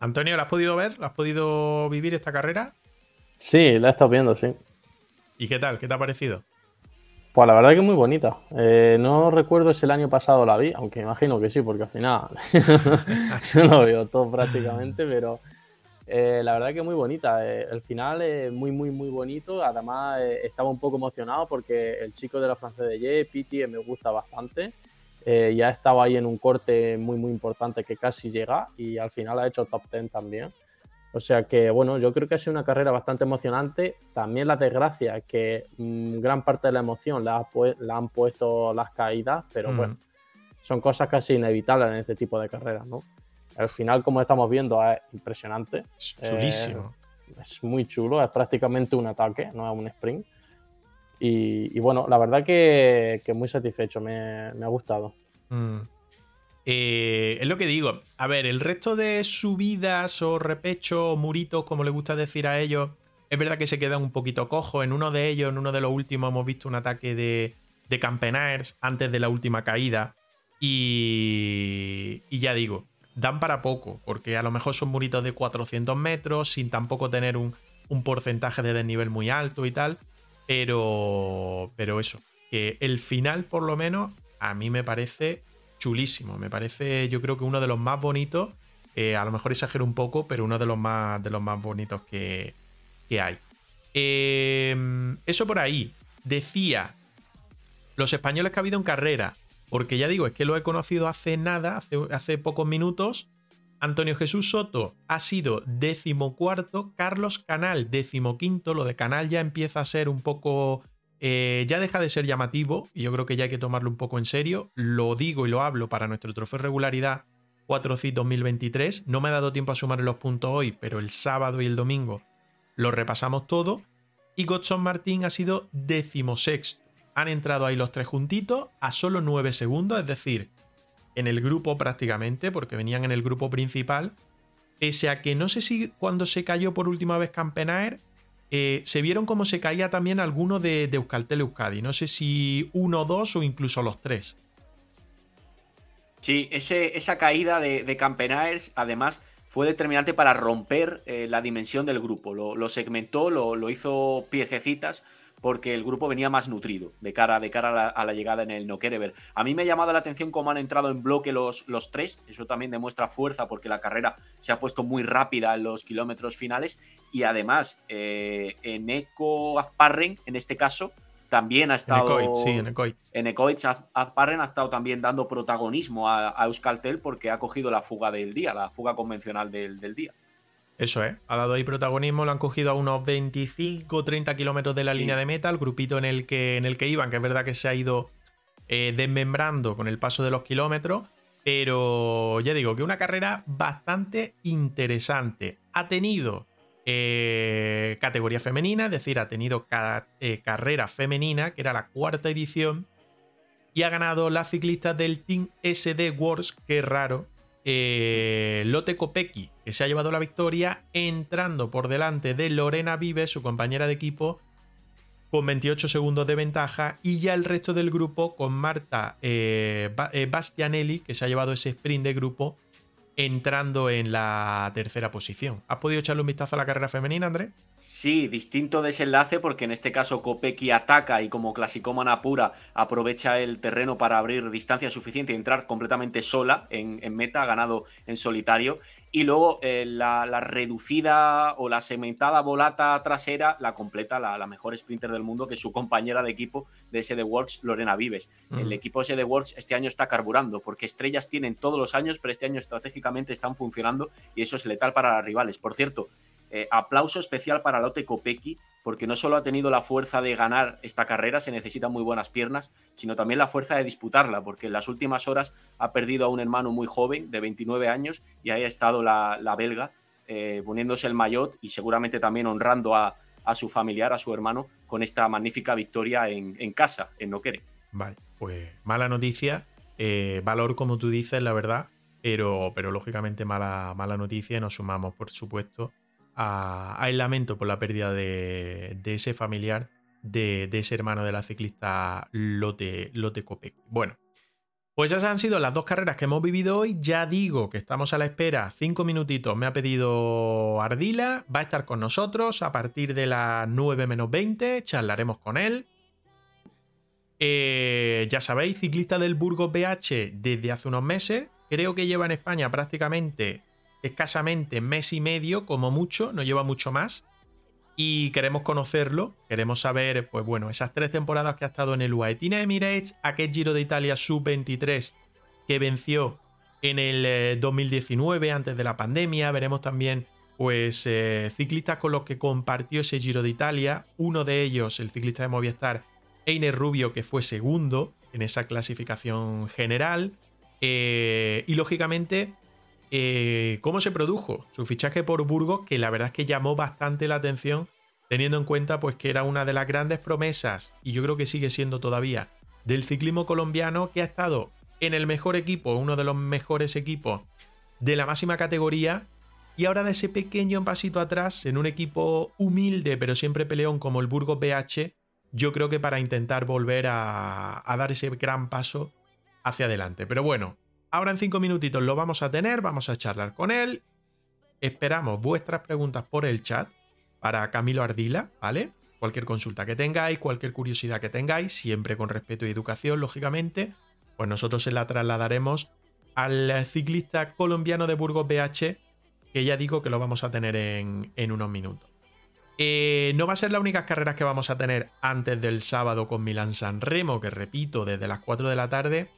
Antonio, ¿la has podido ver? ¿La has podido vivir esta carrera? Sí, la he estado viendo, sí. ¿Y qué tal? ¿Qué te ha parecido? Pues la verdad que es muy bonita. Eh, no recuerdo si el año pasado la vi, aunque imagino que sí, porque al final yo lo veo todo prácticamente, pero eh, la verdad que muy bonita. Eh, el final es muy, muy, muy bonito. Además, eh, estaba un poco emocionado porque el chico de la francesa de Ye, Piti, me gusta bastante. ya estaba ahí en un corte muy, muy importante que casi llega y al final ha hecho top 10 también. O sea que, bueno, yo creo que ha sido una carrera bastante emocionante. También la desgracia, que mm, gran parte de la emoción la, han puesto las caídas, pero bueno, son cosas casi inevitables en este tipo de carreras, ¿no? Al final, como estamos viendo, es impresionante. Es chulísimo. Eh, es muy chulo, es prácticamente un ataque, no es un sprint. Y, bueno, la verdad que, muy satisfecho, me, ha gustado. Mm. Eh, es lo que digo. A ver, el resto de subidas o repechos muritos, como le gusta decir a ellos, es verdad que se quedan un poquito cojo. En uno de ellos, en uno de los últimos, hemos visto un ataque de, de antes de la última caída. Y, y ya digo, dan para poco, porque a lo mejor son muritos de 400 metros, sin tampoco tener un, un porcentaje de desnivel muy alto y tal. Pero, pero eso, que el final por lo menos a mí me parece chulísimo. Me parece yo creo que uno de los más bonitos. Eh, a lo mejor exagero un poco, pero uno de los más, de los más bonitos que, hay. Em, eso por ahí. Decía, los españoles que ha habido en carrera. Porque ya digo, es que lo he conocido hace nada, hace, hace pocos minutos. Antonio Jesús Soto ha sido decimocuarto, Carlos Canal decimoquinto, lo de Canal ya empieza a ser un poco... Eh, ya deja de ser llamativo y yo creo que ya hay que tomarlo un poco en serio. Lo digo y lo hablo para nuestro trofeo regularidad 4C 2023. No me ha dado tiempo a sumar los puntos hoy, pero el sábado y el domingo lo repasamos todo. Y Godson Martín ha sido decimosexto. Han entrado ahí los tres juntitos a solo 9 segundos, es decir, en el grupo prácticamente, porque venían en el grupo principal. Pese a que no sé si cuando se cayó por última vez Campenaer, eh, se vieron como se caía también alguno de, de Euskaltel Euskadi. No sé si uno, dos o incluso los tres. Sí, ese, esa caída de, de Campenaers, además, fue determinante para romper eh, la dimensión del grupo. Lo, segmentó, lo, lo, hizo piececitas porque el grupo venía más nutrido de cara, de cara a, la, llegada en el No Ver. A mí me ha llamado la atención cómo han entrado en bloque los, los tres, eso también demuestra fuerza porque la carrera se ha puesto muy rápida en los kilómetros finales y además eh, en Eco Azparren, en este caso, también ha estado. En sí, en Ecoit. En Ecoit, Azparren ha estado también dando protagonismo a, Euskaltel porque ha cogido la fuga del día, la fuga convencional del, del día. Eso es, ha dado ahí protagonismo, lo han cogido a unos 25 30 kilómetros de la línea de meta, el grupito en el, que, en el que iban, que es verdad que se ha ido eh, desmembrando con el paso de los kilómetros, pero ya digo que una carrera bastante interesante. Ha tenido eh, categoría femenina, es decir, ha tenido eh, carrera femenina, que era la cuarta edición, y ha ganado la ciclista del Team SD Wars, que es raro, eh, Lotte que se ha llevado la victoria, entrando por delante de Lorena Vives, su compañera de equipo, con 28 segundos de ventaja, y ya el resto del grupo con Marta eh, eh, Bastianelli, que se ha llevado ese sprint de grupo, entrando en la tercera posición. ¿Has podido echarle un vistazo a la carrera femenina, André? Sí, distinto desenlace porque en este caso Kopecky ataca y como clasicómana pura aprovecha el terreno para abrir distancia suficiente y entrar completamente sola en, meta, ha ganado en solitario. Y luego eh, la, reducida o la segmentada volata trasera la completa la, mejor sprinter del mundo, que es su compañera de equipo de SD Works, Lorena Vives. El equipo SD Works este año está carburando, porque estrellas tienen todos los años, pero este año estratégicamente están funcionando y eso es letal para las rivales. Por cierto, eh, aplauso especial para Lotte Kopecky, porque no solo ha tenido la fuerza de ganar esta carrera, se necesitan muy buenas piernas, sino también la fuerza de disputarla, porque en las últimas horas ha perdido a un hermano muy joven, de 29 años, y ahí ha estado la, belga, eh, poniéndose el maillot y seguramente también honrando a, su familiar, a su hermano, con esta magnífica victoria en, casa, en Noquere. Vale, pues mala noticia, eh, valor como tú dices, la verdad, pero, pero lógicamente mala, mala noticia y nos sumamos, por supuesto, a, lamento por la pérdida de, ese familiar, de, ese hermano de la ciclista Lote, Lote Copec. Bueno, pues esas han sido las dos carreras que hemos vivido hoy. Ya digo que estamos a la espera. Cinco minutitos me ha pedido Ardila. Va a estar con nosotros a partir de las 9 menos 20. Charlaremos con él. Eh, ya sabéis, ciclista del Burgos BH desde hace unos meses. Creo que lleva en España prácticamente escasamente mes y medio, como mucho, no lleva mucho más. Y queremos conocerlo, queremos saber, pues bueno, esas tres temporadas que ha estado en el UAE Team Emirates, aquel Giro de Italia sub-23 que venció en el 2019, eh, antes de la pandemia. Veremos también pues eh, ciclistas con los que compartió ese Giro de Italia. Uno de ellos, el ciclista de Movistar, Einer Rubio, que fue segundo en esa clasificación general. Eh, y lógicamente, eh, ¿cómo se produjo su fichaje por Burgos? Que la verdad es que llamó bastante la atención, teniendo en cuenta pues, que era una de las grandes promesas, y yo creo que sigue siendo todavía, del ciclismo colombiano, que ha estado en el mejor equipo, uno de los mejores equipos de la máxima categoría y ahora de ese pequeño pasito atrás, en un equipo humilde pero siempre peleón como el Burgos BH, yo creo que para intentar volver a, dar ese gran paso hacia adelante. Pero bueno, ahora en cinco minutitos lo vamos a tener, vamos a charlar con él. Esperamos vuestras preguntas por el chat para Camilo Ardila, ¿vale? Cualquier consulta que tengáis, cualquier curiosidad que tengáis, siempre con respeto y educación, lógicamente, pues nosotros se la trasladaremos al ciclista colombiano de Burgos BH, que ya digo que lo vamos a tener en, unos minutos. Eh, no va a ser las únicas carreras que vamos a tener antes del sábado con Milán San Remo, que repito, desde las 4 de la tarde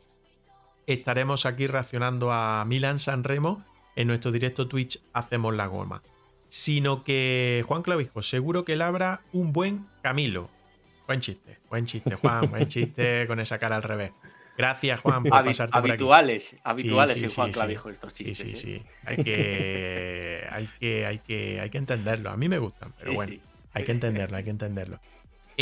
estaremos aquí reaccionando a Milán San Remo en nuestro directo Twitch Hacemos la Goma. Sino que Juan Clavijo, seguro que él habrá un buen Camilo. Buen chiste, buen chiste, Juan, buen chiste con esa cara al revés. Gracias, Juan, por pasarte habituales, por aquí. Habituales en Juan Clavijo estos chistes. Sí, sí, sí. Hay que, hay, que, hay, que, hay que entenderlo. A mí me gustan, pero bueno, hay que entenderlo, hay que entenderlo.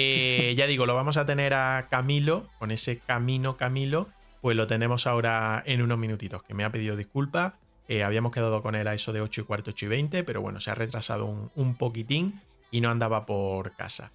Eh, ya digo, lo vamos a tener a Camilo, con ese camino Camilo, pues lo tenemos ahora en unos minutitos, que me ha pedido disculpas. Eh, habíamos quedado con él a eso de 8 y cuarto, 8 y 20, pero bueno, se ha retrasado un, un poquitín y no andaba por casa.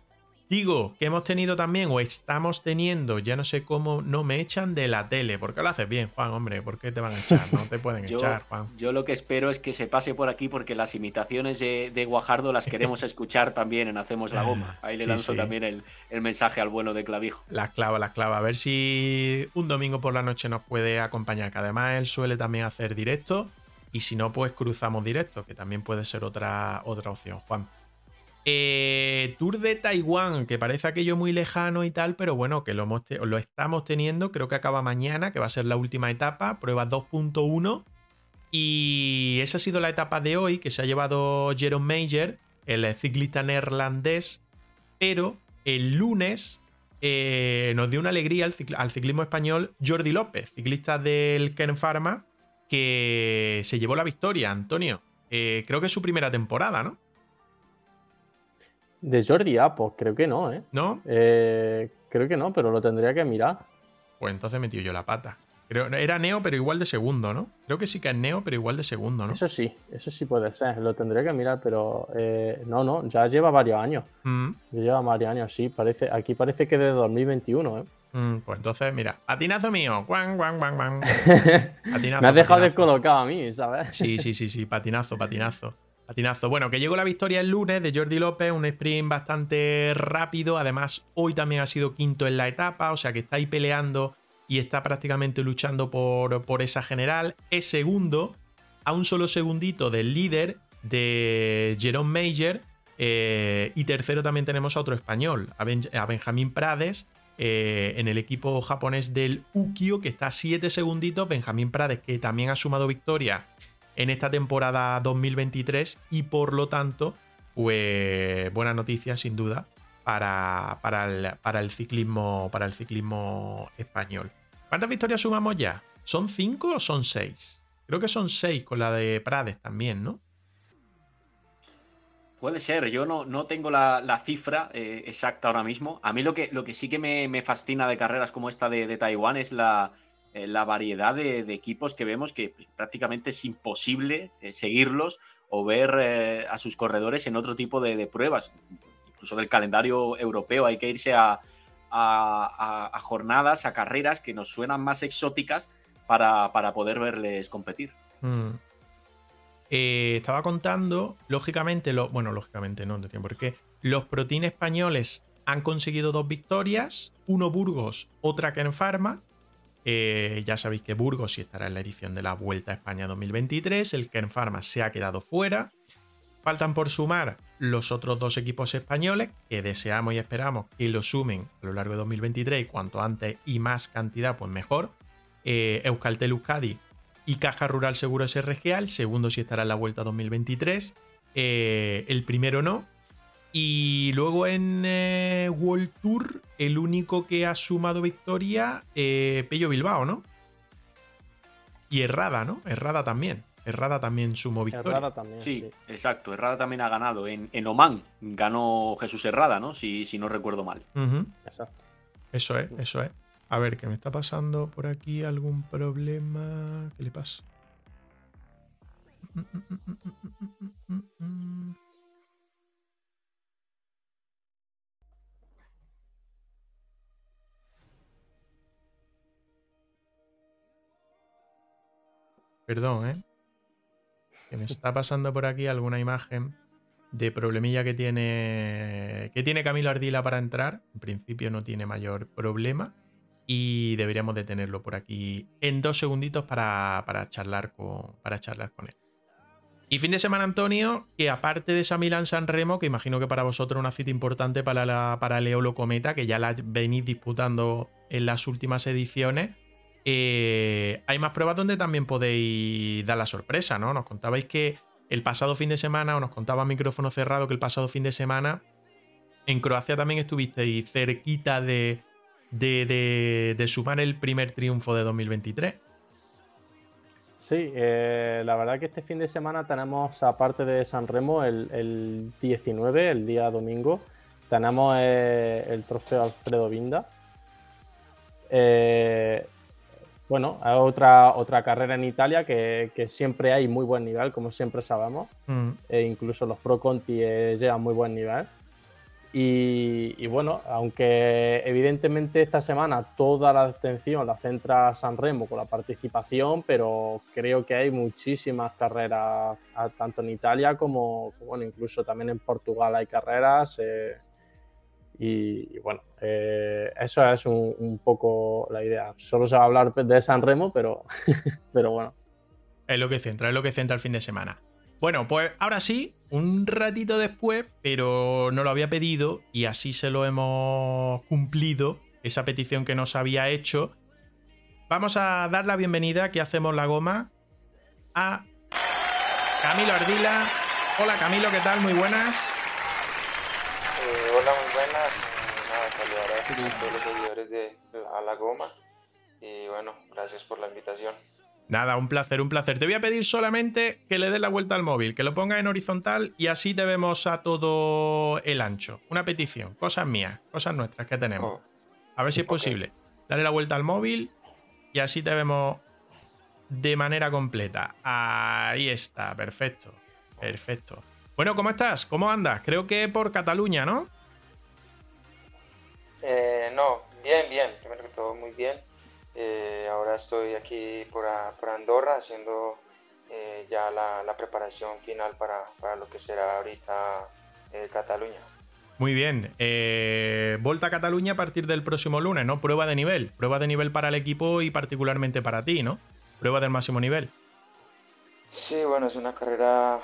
Digo que hemos tenido también o estamos teniendo, ya no sé cómo, no me echan de la tele. ¿Por qué lo haces bien, Juan? Hombre, ¿por qué te van a echar? No te pueden echar, Juan. Yo lo que espero es que se pase por aquí porque las imitaciones de, Guajardo las queremos escuchar también en Hacemos la Goma. Ahí le lanzo también el, mensaje al bueno de Clavijo. La clava, la clava. A ver si un domingo por la noche nos puede acompañar, que además él suele también hacer directo. Y si no, pues cruzamos directo, que también puede ser otra, otra opción, Juan. Eh, tour de Taiwán, que parece aquello muy lejano y tal, pero bueno, que lo, lo, estamos teniendo. Creo que acaba mañana, que va a ser la última etapa, prueba 2.1. Y esa ha sido la etapa de hoy que se ha llevado Jerome Major, el ciclista neerlandés. Pero el lunes eh, nos dio una alegría al, ciclismo español Jordi López, ciclista del Ken Pharma, que se llevó la victoria, Antonio. Eh, creo que es su primera temporada, ¿no? De Jordi A, pues creo que no, ¿eh? ¿No? Eh, creo que no, pero lo tendría que mirar. Pues entonces metió yo la pata. Creo, era Neo, pero igual de segundo, ¿no? Creo que sí que es Neo, pero igual de segundo, ¿no? Eso sí, eso sí puede ser. Lo tendría que mirar, pero eh, no, no, ya lleva varios años. Mm. Ya lleva varios años, sí. Parece, aquí parece que de 2021, ¿eh? Mm, pues entonces, mira, patinazo mío. Guan, guan, guan, guan. Patinazo, Me has dejado descolocado a mí, ¿sabes? Sí, sí, sí, sí, patinazo, patinazo. Patinazo. Bueno, que llegó la victoria el lunes de Jordi López, un sprint bastante rápido. Además, hoy también ha sido quinto en la etapa, o sea que está ahí peleando y está prácticamente luchando por, por esa general. Es segundo, a un solo segundito del líder de Jerome Major. Eh, y tercero también tenemos a otro español, a, Benjamín Prades, eh, en el equipo japonés del Ukio, que está a 7 segunditos. Benjamín Prades, que también ha sumado victoria en esta temporada 2023 y por lo tanto, pues buena noticia sin duda para, para, el, ciclismo, para el ciclismo español. ¿Cuántas victorias sumamos ya? ¿Son cinco o son seis? Creo que son seis con la de Prades también, ¿no? Puede ser, yo no, no tengo la, cifra eh, exacta ahora mismo. A mí lo que, lo que sí que me, fascina de carreras como esta de Taiwán es la, eh, la variedad de, equipos que vemos que pues, prácticamente es imposible eh, seguirlos o ver eh, a sus corredores en otro tipo de, pruebas. Incluso del calendario europeo hay que irse a, jornadas, a carreras que nos suenan más exóticas para, poder verles competir. Mm. estaba contando, lógicamente, lo, bueno, lógicamente no, no tiene por qué. Los Protein españoles han conseguido dos victorias, uno Burgos, otra Ken Pharma, eh, ya sabéis que Burgos sí estará en la edición de la Vuelta a España 2023. El Kern Pharma se ha quedado fuera. Faltan por sumar los otros dos equipos españoles que deseamos y esperamos que lo sumen a lo largo de 2023 y cuanto antes y más cantidad, pues mejor. Eh, Euskaltel Euskadi y Caja Rural Seguro SRGA. El segundo sí estará en la Vuelta 2023. eh, el primero no. Y luego en eh, World Tour, el único que ha sumado victoria, eh, Pello Bilbao, ¿no? Y Errada, ¿no? Errada también. Errada también sumó victoria. Herrada también. Sí, exacto. Herrada también ha ganado. En, en Oman ganó Jesús Herrada, ¿no? Si, si no recuerdo mal. Exacto. Eso es, eso es. A ver, que me está pasando por aquí algún problema. ¿Qué le pasa? Perdón, ¿eh? Que me está pasando por aquí alguna imagen de problemilla que tiene que tiene Camilo Ardila para entrar. En principio no tiene mayor problema y deberíamos de tenerlo por aquí en dos segunditos para, para charlar con, para charlar con él. Y fin de semana, Antonio, que aparte de esa Milan San Remo, que imagino que para vosotros una cita importante para, la, para el Cometa, que ya la venís disputando en las últimas ediciones, eh, hay más pruebas donde también podéis dar la sorpresa, ¿no? Nos contabais que el pasado fin de semana, o nos contaba micrófono cerrado que el pasado fin de semana en Croacia también estuvisteis cerquita de, sumar el primer triunfo de 2023. Sí, eh, la verdad que este fin de semana tenemos, aparte de San Remo, el, el 19, el día domingo, tenemos eh, el trofeo Alfredo Vinda. Eh, bueno, hay otra, otra carrera en Italia que, que siempre hay muy buen nivel, como siempre sabemos. Mm, e incluso los Pro Conti eh, llegan muy buen nivel. Y, y bueno, aunque evidentemente esta semana toda la atención la centra San Remo con la participación, pero creo que hay muchísimas carreras, a- tanto en Italia como, bueno, incluso también en Portugal hay carreras. eh, y, bueno, eh, eso es un, un poco la idea. Solo se va a hablar de San Remo, pero, pero bueno. Es lo que centra, es lo que centra el fin de semana. Bueno, pues ahora sí, un ratito después, pero no lo había pedido y así se lo hemos cumplido, esa petición que nos había hecho. Vamos a dar la bienvenida que hacemos la goma a Camilo Ardila. Hola Camilo, ¿qué tal? Muy buenas. Hola, muy buenas. Nada, saludar a todos los seguidores de A la Goma. Y bueno, gracias por la invitación. Nada, un placer, un placer. Te voy a pedir solamente que le des la vuelta al móvil, que lo pongas en horizontal y así te vemos a todo el ancho. Una petición, cosas mías, cosas nuestras que tenemos. Oh, A ver si es posible. Dale la vuelta al móvil y así te vemos de manera completa. Ahí está, perfecto. Perfecto. Bueno, ¿cómo estás? ¿Cómo andas? Creo que por Cataluña, ¿no? Eh, no, bien, bien. Primero que todo, muy bien. Eh, ahora estoy aquí por, a- por Andorra haciendo eh, ya la, la preparación final para, para lo que será ahorita Cataluña. Muy bien. Volta a Cataluña a partir del próximo lunes, ¿no? Prueba de nivel. Prueba de nivel para el equipo y particularmente para ti, ¿no? Prueba del máximo nivel. Sí, bueno, es una carrera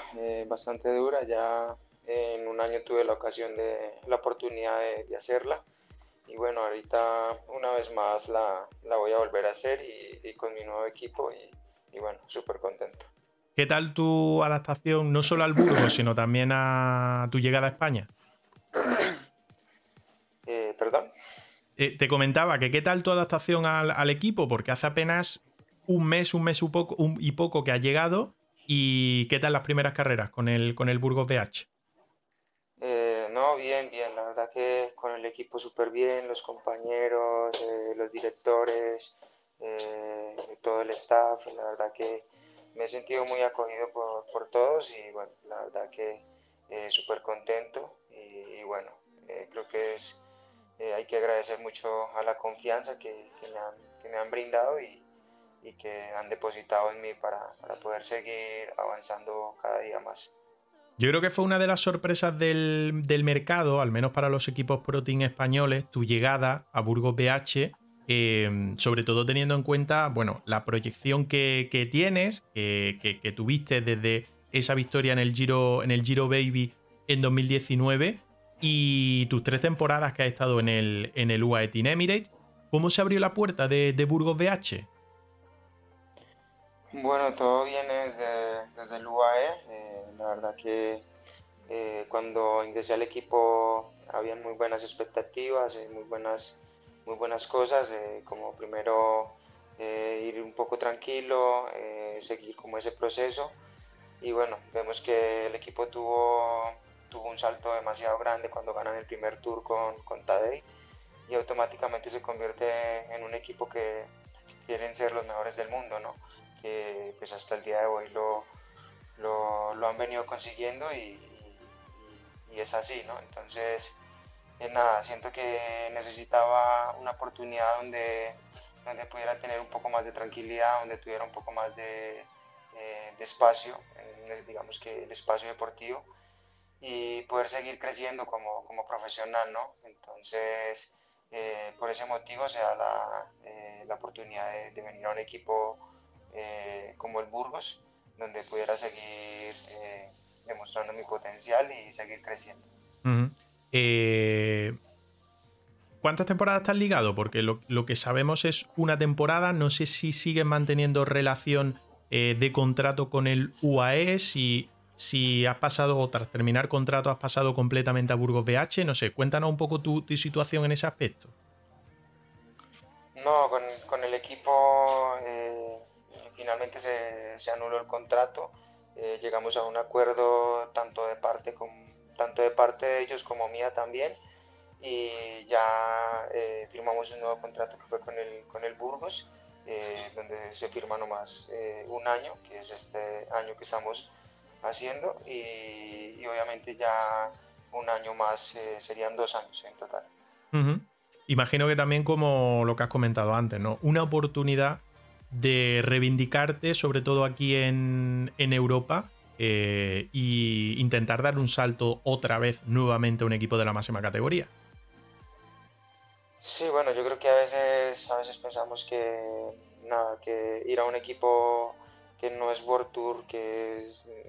bastante dura. Ya en un año tuve la ocasión de la oportunidad de, de hacerla. Y bueno, ahorita una vez más la, la voy a volver a hacer y, y con mi nuevo equipo. Y, y bueno, súper contento. ¿Qué tal tu adaptación no solo al Burgos, sino también a tu llegada a España? Eh, Perdón. Eh, te comentaba que qué tal tu adaptación al, al equipo, porque hace apenas un mes, un mes y poco, un- y poco que has llegado. ¿Y qué tal las primeras carreras con el, con el Burgos BH? No, bien, bien. La verdad que con el equipo súper bien, los compañeros, eh, los directores, eh, todo el staff. La verdad que me he sentido muy acogido por, por todos y bueno, la verdad que eh, súper contento. Y, bueno, eh, creo que es, hay que agradecer mucho a la confianza que, que me, han, que me han brindado y, y que han depositado en mí para, para poder seguir avanzando cada día más. Yo creo que fue una de las sorpresas del, del mercado, al menos para los equipos Pro españoles, tu llegada a Burgos BH, eh, sobre todo teniendo en cuenta, bueno, la proyección que, que tienes, que, que- que tuviste desde esa victoria en el Giro, en el Giro Baby en 2019 y tus tres temporadas que has estado en el, en el UAE Team Emirates. ¿Cómo se abrió la puerta de, de Burgos BH? Bueno, todo viene desde, desde el UAE. eh, la verdad que Eh, cuando ingresé al equipo había muy buenas expectativas, eh, muy, buenas, muy buenas cosas, como primero ir un poco tranquilo, seguir como ese proceso y bueno, vemos que el equipo tuvo, tuvo un salto demasiado grande cuando ganan el primer tour con, con Tadej y automáticamente se convierte en un equipo que, quieren ser los mejores del mundo, ¿no? Que pues hasta el día de hoy lo, lo, han venido consiguiendo y, y, es así, ¿no? Entonces, eh, nada, siento que necesitaba una oportunidad donde, donde pudiera tener un poco más de tranquilidad, donde tuviera un poco más de, eh, de espacio, digamos que el espacio deportivo, y poder seguir creciendo como, como profesional, ¿no? Entonces, eh, por ese motivo se da la, eh, la oportunidad de, venir a un equipo eh, como el Burgos, donde pudiera seguir demostrando mi potencial y seguir creciendo. ¿Cuántas temporadas estás ligado? Porque lo, lo, que sabemos es una temporada. No sé si sigues manteniendo relación de contrato con el UAE, si si has pasado o tras terminar contrato has pasado completamente a Burgos BH, no sé, cuéntanos un poco tu, situación en ese aspecto. No, con, el equipo eh, finalmente se, anuló el contrato, eh, llegamos a un acuerdo tanto de parte tanto de parte de ellos como mía también y ya eh, firmamos un nuevo contrato que fue con el, con el Burgos, donde se firma nomás un año, que es este año que estamos haciendo y, obviamente ya un año más eh, serían dos años en total. Imagino que también como lo que has comentado antes, ¿no? Una oportunidad de reivindicarte, sobre todo aquí en, Europa, e intentar dar un salto otra vez nuevamente a un equipo de la máxima categoría. Sí, bueno, yo creo que a veces, a veces pensamos que nada, que ir a un equipo que no es World Tour, que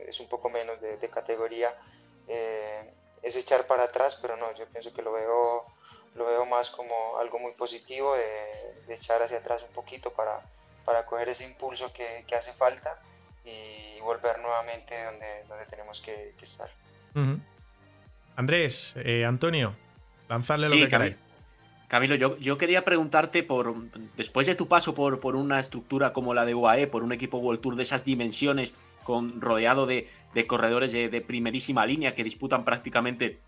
es, un poco menos de, categoría, eh, es echar para atrás, pero no, yo pienso que lo veo, lo veo más como algo muy positivo de, echar hacia atrás un poquito para, para coger ese impulso que, que hace falta y volver nuevamente donde, donde tenemos que, estar. Andrés, eh, Antonio, lanzarle lo que queráis. Camilo, yo, yo, quería preguntarte por, después de tu paso por, por, una estructura como la de UAE, por un equipo World Tour de esas dimensiones, con, rodeado de, corredores de, primerísima línea que disputan prácticamente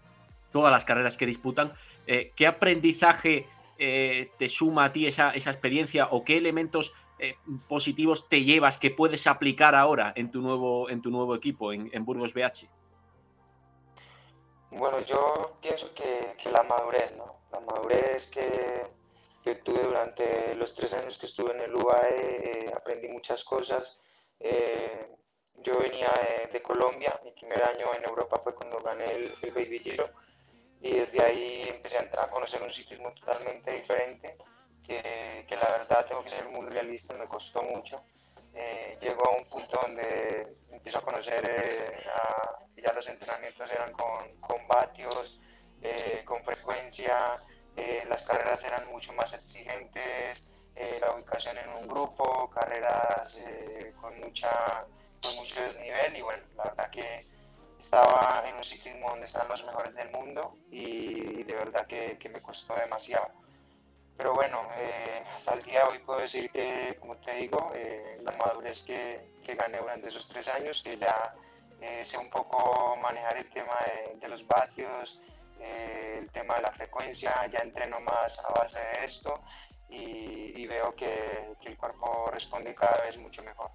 todas las carreras que disputan, eh, ¿qué aprendizaje eh, te suma a ti esa, esa, experiencia o qué elementos eh, positivos te llevas que puedes aplicar ahora en tu nuevo, en tu nuevo equipo, en, Burgos BH? Bueno, yo pienso que, la madurez, ¿no? la madurez que, que, tuve durante los tres años que estuve en el UAE, eh, aprendí muchas cosas. Eh, yo venía de, Colombia, mi primer año en Europa fue cuando gané el, Baby Giro y desde ahí empecé a, conocer un ciclismo totalmente diferente que, que, la verdad tengo que ser muy realista, me costó mucho. Eh, llegó a un punto donde empiezo a conocer, a, ya los entrenamientos eran con, con vatios, eh, con frecuencia, eh, las carreras eran mucho más exigentes, eh, la ubicación en un grupo, carreras con, mucha, con mucho desnivel y bueno, la verdad que estaba en un ciclismo donde están los mejores del mundo y de verdad que, que me costó demasiado. Pero bueno, hasta el día de hoy puedo decir que, como te digo, la madurez que, que, gané durante esos tres años, que ya sé un poco manejar el tema de, de los vatios, eh, el tema de la frecuencia, ya entreno más a base de esto y, veo que, el cuerpo responde cada vez mucho mejor.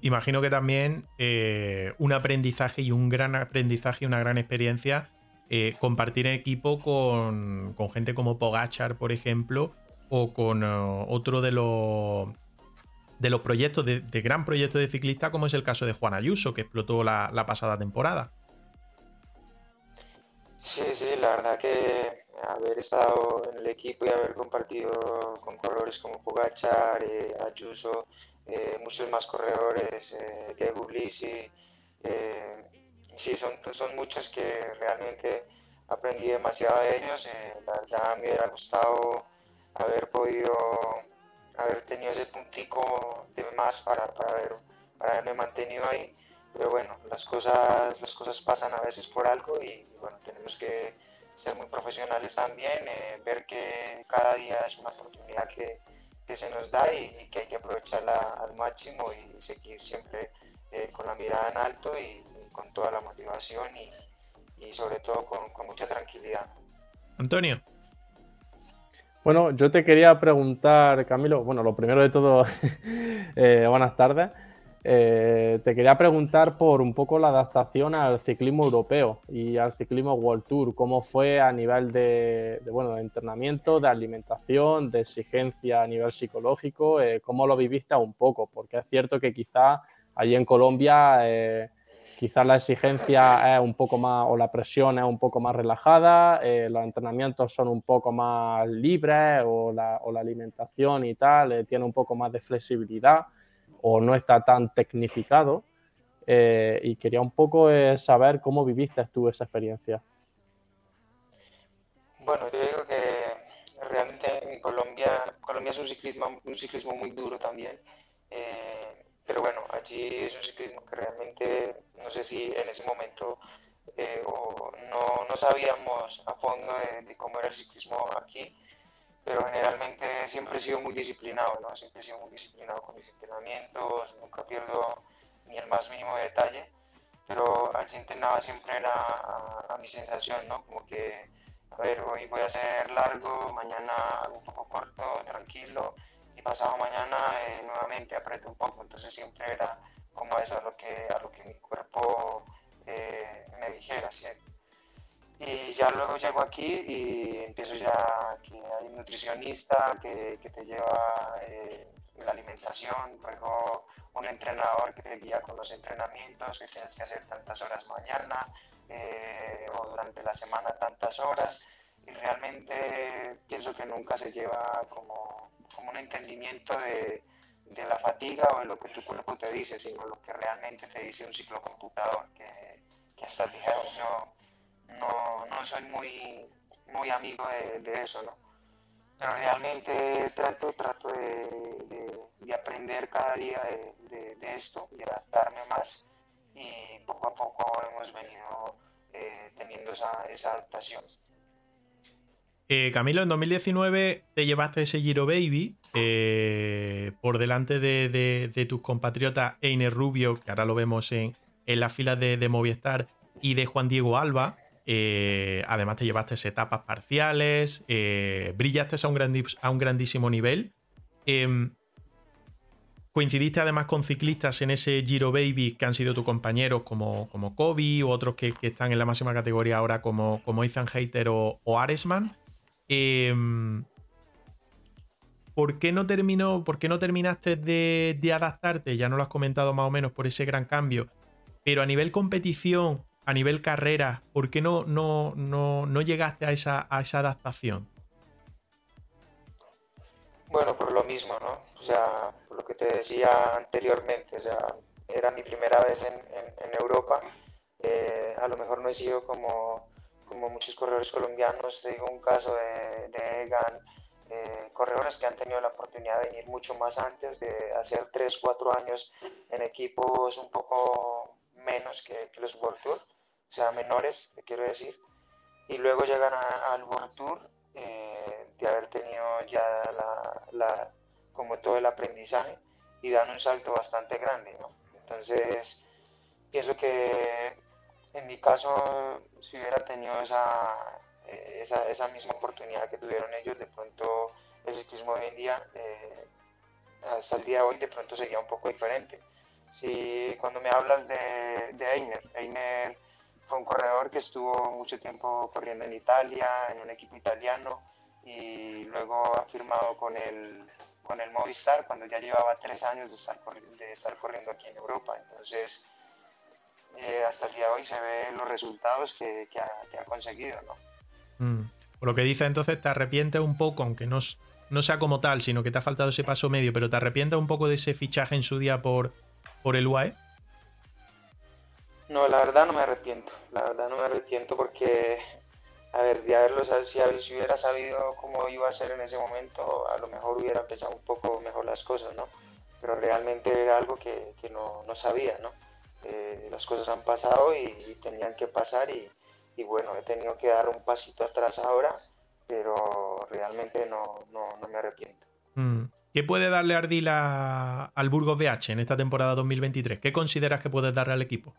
Imagino que también eh, un aprendizaje y un gran aprendizaje y una gran experiencia eh, compartir equipo con, gente como Pogachar, por ejemplo, o con otro de los de los proyectos, de, gran proyecto de ciclista, como es el caso de Juan Ayuso, que explotó la pasada temporada. Sí, sí, la verdad que haber estado en el equipo y haber compartido con corredores como Pogachar, eh, Ayuso, eh, muchos más corredores, eh, eh, sí, son, son muchos que realmente aprendí demasiado de ellos. la verdad me hubiera gustado haber podido, haber tenido ese puntico de más para, para, haber, para haberme mantenido ahí pero bueno, las cosas, las cosas pasan a veces por algo y, bueno, tenemos que ser muy profesionales también, eh, ver que cada día es una oportunidad que, que se nos da y, que hay que aprovecharla al máximo y seguir siempre eh, con la mirada en alto y, con toda la motivación y, y sobre todo con, con mucha tranquilidad. Antonio. Bueno, yo te quería preguntar, Camilo, bueno, lo primero de todo, eh, buenas tardes. Eh, te quería preguntar por un poco la adaptación al ciclismo europeo y al ciclismo World Tour, cómo fue a nivel de, bueno, de entrenamiento, de alimentación, de exigencia a nivel psicológico, eh, cómo lo viviste un poco, porque es cierto que quizá allí en Colombia quizás la exigencia es un poco más, o la presión es un poco más relajada, eh, los entrenamientos son un poco más libres, o la, o la alimentación y tal eh, tiene un poco más de flexibilidad, o no está tan tecnificado. Eh, y quería un poco saber cómo viviste tú esa experiencia. Bueno, yo digo que realmente en Colombia, Colombia es un ciclismo, un ciclismo muy duro también. Pero bueno, allí es un ciclismo que realmente, no sé si en ese momento eh, no, no, sabíamos a fondo de, cómo era el ciclismo aquí, pero generalmente siempre he sido muy disciplinado, ¿no? Siempre he sido muy disciplinado con mis entrenamientos, nunca pierdo ni el más mínimo detalle, pero allí entrenaba siempre era a, a mi sensación, ¿no? Como que, a ver, hoy voy a hacer largo, mañana hago un poco corto, tranquilo, pasado mañana eh, nuevamente aprieto un poco, entonces siempre era como eso a lo que, a lo que mi cuerpo eh, me dijera. ¿sí? Y ya luego llego aquí y empiezo ya que hay un nutricionista que, que te lleva eh, la alimentación, luego un entrenador que te guía con los entrenamientos, que tienes que hacer tantas horas mañana o durante la semana tantas horas. Y realmente pienso que nunca se lleva como como un entendimiento de, de, la fatiga o de lo que tu cuerpo te dice, sino lo que realmente te dice un ciclo computador, que, que hasta día de no, no, soy muy, muy amigo de, de, eso, ¿no? Pero realmente trato, trato de, de aprender cada día de, esto y adaptarme más y poco a poco hemos venido eh, teniendo esa, esa adaptación. Eh, Camilo, en 2019 te llevaste ese Giro Baby eh, por delante de, tus compatriotas Einer Rubio, que ahora lo vemos en, las filas de, Movistar, y de Juan Diego Alba. Eh, además te llevaste etapas parciales, brillaste a un, grandísimo nivel. Em, coincidiste además con ciclistas en ese Giro Baby que han sido tus compañeros como, como Kobe u otros que, están en la máxima categoría ahora como, como Ethan Hayter o, o Aresman. Em, ¿Por qué no terminó, por qué no terminaste de, adaptarte? Ya no lo has comentado más o menos por ese gran cambio. Pero a nivel competición, a nivel carrera, ¿por qué no, no, no, llegaste a esa, a esa adaptación? Bueno, por lo mismo, ¿no? O sea, por lo que te decía anteriormente, o sea, era mi primera vez en, Europa. Eh, a lo mejor no he sido como como muchos corredores colombianos, te digo un caso de, de Egan, eh, corredores que han tenido la oportunidad de venir mucho más antes, de hacer 3, 4 años en equipos un poco menos que, los World Tour, o sea, menores, te quiero decir, y luego llegan al World Tour eh, de haber tenido ya la, la, como todo el aprendizaje y dan un salto bastante grande, ¿no? Entonces, pienso que en mi caso, si hubiera tenido eh, esa, esa, misma oportunidad que tuvieron ellos, de pronto el ciclismo hoy en día, eh, hasta el día de hoy, de pronto sería un poco diferente. Si cuando me hablas de, de Einer, Einer fue un corredor que estuvo mucho tiempo corriendo en Italia, en un equipo italiano, y luego ha firmado con el, con el Movistar cuando ya llevaba tres años de estar, de estar corriendo aquí en Europa. Entonces, eh, hasta el día de hoy se ven los resultados que, ha, conseguido, ¿no? Mm. Por lo que dice entonces, te arrepientes un poco, aunque no, no sea como tal, sino que te ha faltado ese paso medio, pero te arrepientes un poco de ese fichaje en su día por, por el UAE. No, la verdad no me arrepiento, la verdad no me arrepiento porque, a ver, de haberlo, si, si hubiera sabido cómo iba a ser en ese momento, a lo mejor hubiera empezado un poco mejor las cosas, ¿no? Pero realmente era algo que, que no, no sabía, ¿no? Eh, las cosas han pasado y, tenían que pasar y, y, bueno, he tenido que dar un pasito atrás ahora, pero realmente no, no, no me arrepiento. Mm. ¿Qué puede darle Ardila al Burgos BH en esta temporada 2023? ¿Qué consideras que puedes darle al equipo?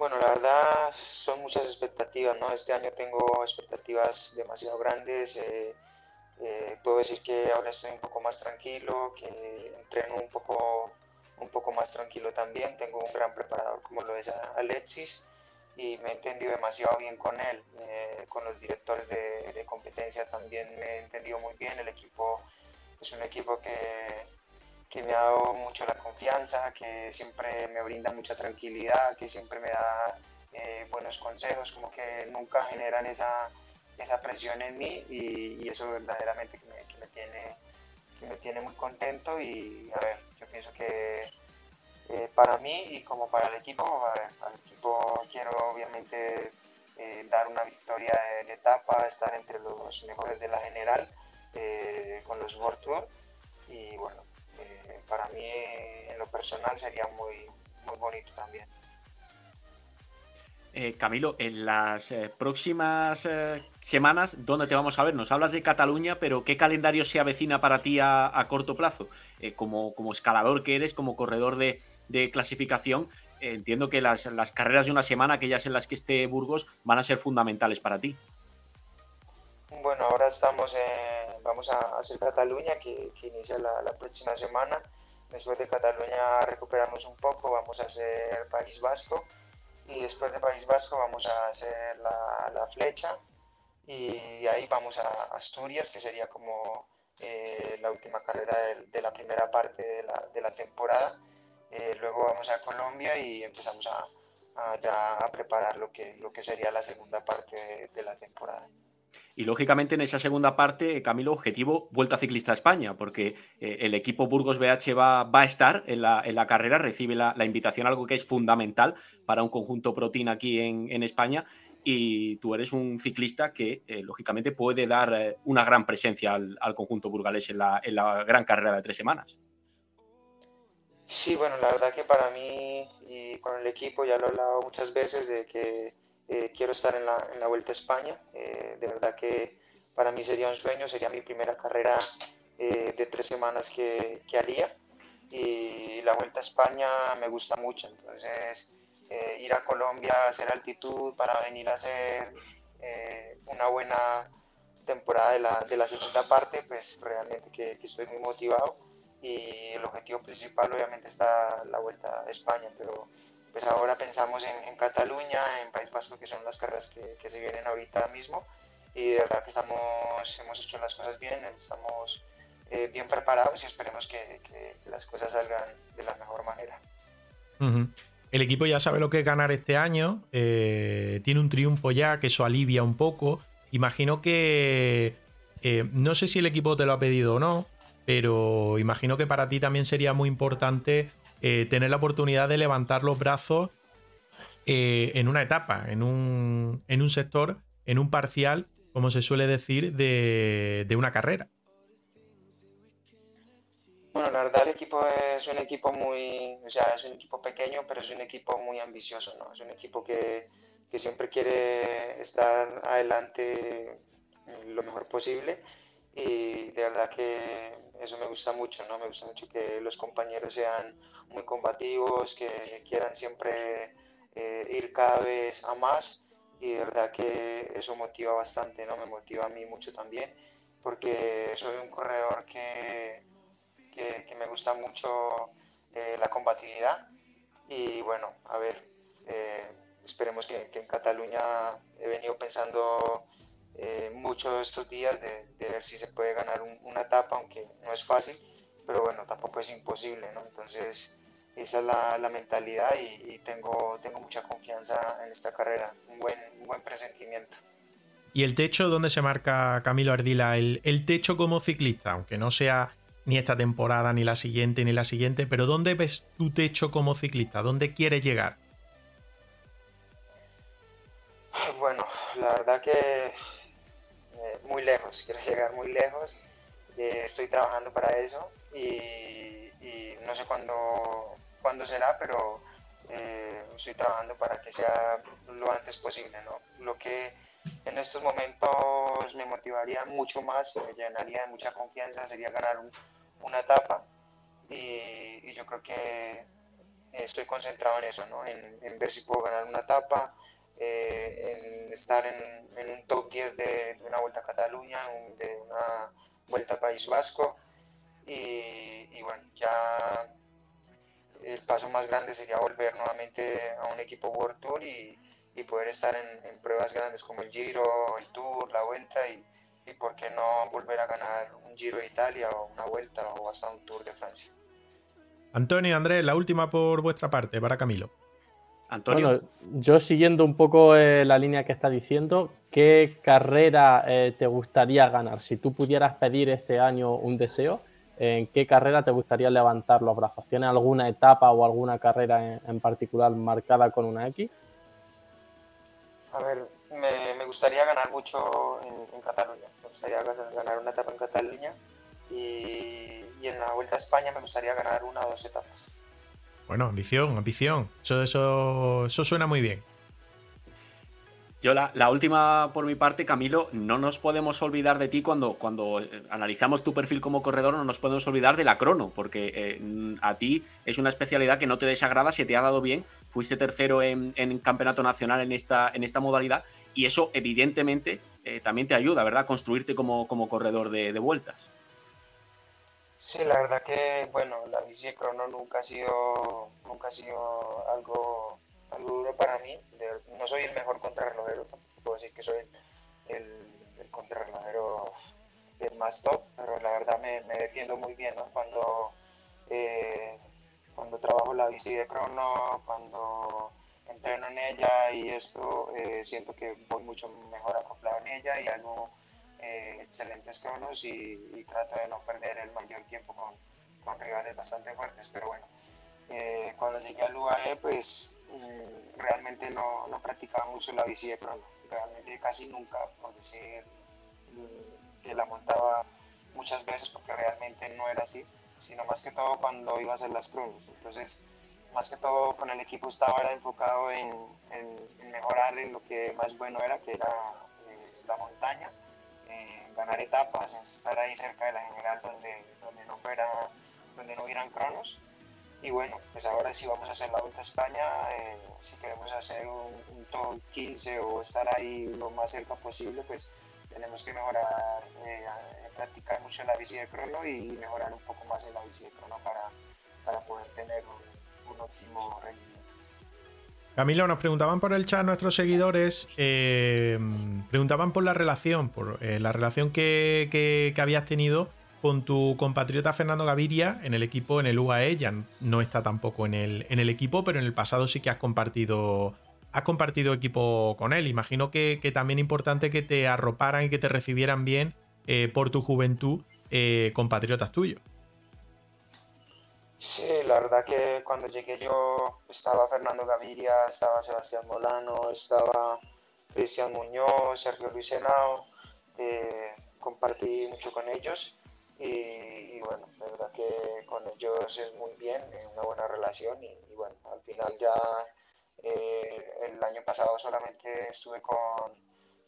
Bueno, la verdad son muchas expectativas, ¿no? Este año tengo expectativas demasiado grandes. Eh, eh, puedo decir que ahora estoy un poco más tranquilo, que entreno un poco, un poco más tranquilo también. Tengo un gran preparador como lo es Alexis y me he entendido demasiado bien con él, eh, con los directores de, competencia también me he entendido muy bien. El equipo es un equipo que, que me ha dado mucho la confianza, que siempre me brinda mucha tranquilidad, que siempre me da eh, buenos consejos, como que nunca generan esa, esa presión en mí y, eso verdaderamente que me, que me, tiene, me tiene muy contento y a ver, yo pienso que eh, para mí y como para el equipo, al equipo quiero obviamente eh, dar una victoria de, etapa, estar entre los mejores de la general con los World Tour y bueno, para mí en lo personal sería muy, muy bonito también. Eh, Camilo, en las eh, próximas eh, semanas, ¿dónde te vamos a ver? Nos hablas de Cataluña, pero ¿qué calendario se avecina para ti a, corto plazo? Como, como, escalador que eres, como corredor de, clasificación, entiendo que las, carreras de una semana, aquellas en las que esté Burgos, van a ser fundamentales para ti. Bueno, ahora estamos, vamos a hacer Cataluña, que, inicia la, la próxima semana. Después de Cataluña recuperamos un poco, vamos a hacer País Vasco y después de País Vasco vamos a hacer la, la flecha y ahí vamos a Asturias, que sería como eh, la última carrera de, la primera parte de la, de la temporada. Eh, luego vamos a Colombia y empezamos a, a, preparar lo que, lo que sería la segunda parte de la temporada. Y lógicamente en esa segunda parte, Camilo, objetivo Vuelta Ciclista a España, porque eh, el equipo Burgos BH va, va a estar en la, en la carrera, recibe la, invitación, algo que es fundamental para un conjunto Protein aquí en, en España. Y tú eres un ciclista que, eh, lógicamente, puede dar eh, una gran presencia al, al, conjunto burgalés en la, en la gran carrera de tres semanas. Sí, bueno, la verdad que para mí y con el equipo ya lo he hablado muchas veces de que eh, quiero estar en la, en la, Vuelta a España. Eh, de verdad que para mí sería un sueño, sería mi primera carrera eh, de tres semanas que, que, haría. Y la Vuelta a España me gusta mucho. Entonces, ir a Colombia, hacer altitud para venir a hacer una buena temporada de la, de la, segunda parte, pues realmente que, que estoy muy motivado. Y el objetivo principal obviamente está la Vuelta a España, pero pues ahora pensamos en, Cataluña, en País Vasco, que son las carreras que, se vienen ahorita mismo. Y de verdad que estamos, hemos hecho las cosas bien, estamos eh, bien preparados y esperemos que, las cosas salgan de la mejor manera. El equipo ya sabe lo que es ganar este año, eh, tiene un triunfo ya, que eso alivia un poco. Imagino que... Eh, no sé si el equipo te lo ha pedido o no, pero imagino que para ti también sería muy importante eh, tener la oportunidad de levantar los brazos eh, en una etapa, en un, en un, sector, en un parcial, como se suele decir, de, de, una carrera. Bueno, la verdad el equipo es un equipo muy, o sea, es un equipo pequeño, pero es un equipo muy ambicioso, ¿no? Es un equipo que, que siempre quiere estar adelante lo mejor posible y de verdad que eso me gusta mucho, ¿no? Me gusta mucho que los compañeros sean muy combativos, que quieran siempre eh, ir cada vez a más y de verdad que eso motiva bastante, ¿no? Me motiva a mí mucho también porque soy un corredor que, que, me gusta mucho eh, la combatividad y bueno, a ver, eh, esperemos que, que, en Cataluña he venido pensando eh, mucho estos días de, ver si se puede ganar una etapa, aunque no es fácil, pero bueno, tampoco es imposible, ¿no? Entonces, esa es la, la mentalidad y, tengo, tengo mucha confianza en esta carrera, un buen, un buen presentimiento. ¿Y el techo dónde se marca Camilo Ardila? El, el techo como ciclista, aunque no sea ni esta temporada, ni la siguiente, ni la siguiente, pero ¿dónde ves tu techo como ciclista? ¿Dónde quieres llegar? Bueno, la verdad que muy lejos, quiero llegar muy lejos. Eh, estoy trabajando para eso y, no sé cuándo cuándo será, pero eh, estoy trabajando para que sea lo antes posible. ¿no? Lo que en estos momentos me motivaría mucho más, me llenaría de mucha confianza, sería ganar una etapa. Y, yo creo que estoy concentrado en eso, ¿no? en, ver si puedo ganar una etapa, eh, en estar en, un top 10 de, una vuelta a Cataluña, de una vuelta a País Vasco. Y, y bueno, ya el paso más grande sería volver nuevamente a un equipo World Tour y, y poder estar en, pruebas grandes como el Giro, el Tour, la Vuelta y, y por qué no volver a ganar un Giro de Italia o una Vuelta o hasta un Tour de Francia. Antonio, Andrés, la última por vuestra parte, para Camilo. Antonio. Bueno, yo siguiendo un poco eh, la línea que está diciendo, ¿qué carrera eh, te gustaría ganar? Si tú pudieras pedir este año un deseo, ¿En qué carrera te gustaría levantar los brazos? ¿Tienes alguna etapa o alguna carrera en, particular marcada con una X? A ver, me, gustaría ganar mucho en, Cataluña. Me gustaría ganar una etapa en Cataluña y, en la Vuelta a España me gustaría ganar una o dos etapas. Bueno, ambición, ambición. Eso, eso, eso suena muy bien. Yo la, última por mi parte, Camilo, no nos podemos olvidar de ti cuando, cuando eh, analizamos tu perfil como corredor, no nos podemos olvidar de la crono, porque eh, a ti es una especialidad que no te desagrada, se te ha dado bien, fuiste tercero en, campeonato nacional en esta, en esta modalidad y eso evidentemente eh, también te ayuda, ¿verdad? A construirte como, como corredor de, vueltas. Sí, la verdad que, bueno, la bici de crono nunca ha sido, nunca ha sido algo algo duro para mí. no soy el mejor contrarrelojero, puedo decir que soy el, el, contrarrelojero el más top, pero la verdad me, defiendo muy bien cuando, eh, cuando trabajo la bici de crono, cuando entreno en ella y esto, eh, siento que voy mucho mejor acoplado en ella y hago eh, excelentes cronos y, trato de no perder el mayor tiempo con, con rivales bastante fuertes, pero bueno. cuando llegué al UAE, pues Mm, realmente no, no, practicaba mucho la bici de crono, realmente casi nunca, por decir mm, que la montaba muchas veces porque realmente no era así, sino más que todo cuando iba a hacer las cronos. Entonces, más que todo con el equipo estaba era enfocado en, en, mejorar en lo que más bueno era, que era eh, la montaña, ganar etapas, estar ahí cerca de la general donde, donde no fuera, donde no hubieran cronos y bueno, pues ahora sí vamos a hacer la Vuelta a España, eh, si queremos hacer un, top 15 o estar ahí lo más cerca posible, pues tenemos que mejorar, eh, practicar mucho la bici de crono y mejorar un poco más en la bici de crono para, para poder tener un, óptimo rendimiento. Camilo, nos preguntaban por el chat nuestros seguidores, eh, preguntaban por la relación, por la relación que, que, habías tenido con tu compatriota Fernando Gaviria en el equipo, en el UAE, ya no está tampoco en el, en el equipo, pero en el pasado sí que has compartido, has compartido equipo con él. Imagino que, que también importante que te arroparan y que te recibieran bien eh, por tu juventud eh, compatriotas tuyos. Sí, la verdad que cuando llegué yo estaba Fernando Gaviria, estaba Sebastián Molano, estaba Cristian Muñoz, Sergio Luis Henao, eh, compartí mucho con ellos y, bueno, la verdad que con ellos es muy bien, una buena relación y, bueno, al final ya eh, el año pasado solamente estuve con,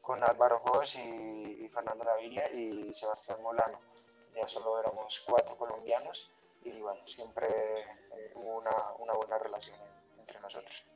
con Álvaro Jos y, Fernando Gaviria y Sebastián Molano. Ya solo éramos cuatro colombianos y bueno, siempre eh, hubo una, buena relación entre nosotros.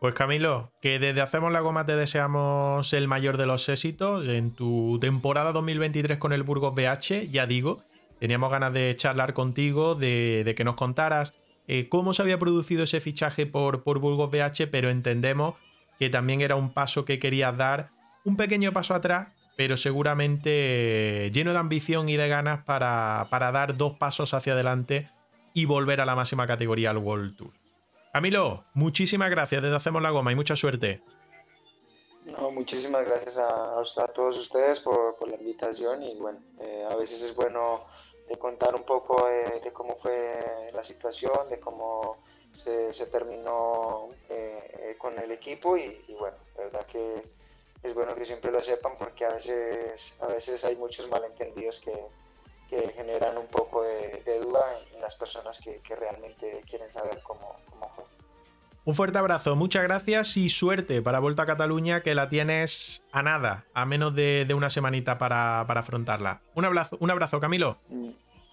Pues Camilo, que desde Hacemos la Goma te deseamos el mayor de los éxitos en tu temporada 2023 con el Burgos BH, ya digo, teníamos ganas de charlar contigo, de, que nos contaras eh, cómo se había producido ese fichaje por, por Burgos BH, pero entendemos que también era un paso que querías dar, un pequeño paso atrás, pero seguramente lleno de ambición y de ganas para, para dar dos pasos hacia adelante y volver a la máxima categoría al World Tour. Camilo, muchísimas gracias desde Hacemos la Goma y mucha suerte. No, muchísimas gracias a, todos ustedes por, la invitación y bueno, eh, a veces es bueno de contar un poco de, cómo fue la situación, de cómo se, terminó eh, con el equipo y, bueno, la verdad que es bueno que siempre lo sepan porque a veces, a veces hay muchos malentendidos que, que generan un poco de, duda en, las personas que, realmente quieren saber cómo, cómo juega. Un fuerte abrazo, muchas gracias y suerte para Vuelta a Cataluña que la tienes a nada, a menos de, una semanita para, afrontarla. Un abrazo, un abrazo, Camilo. Mm,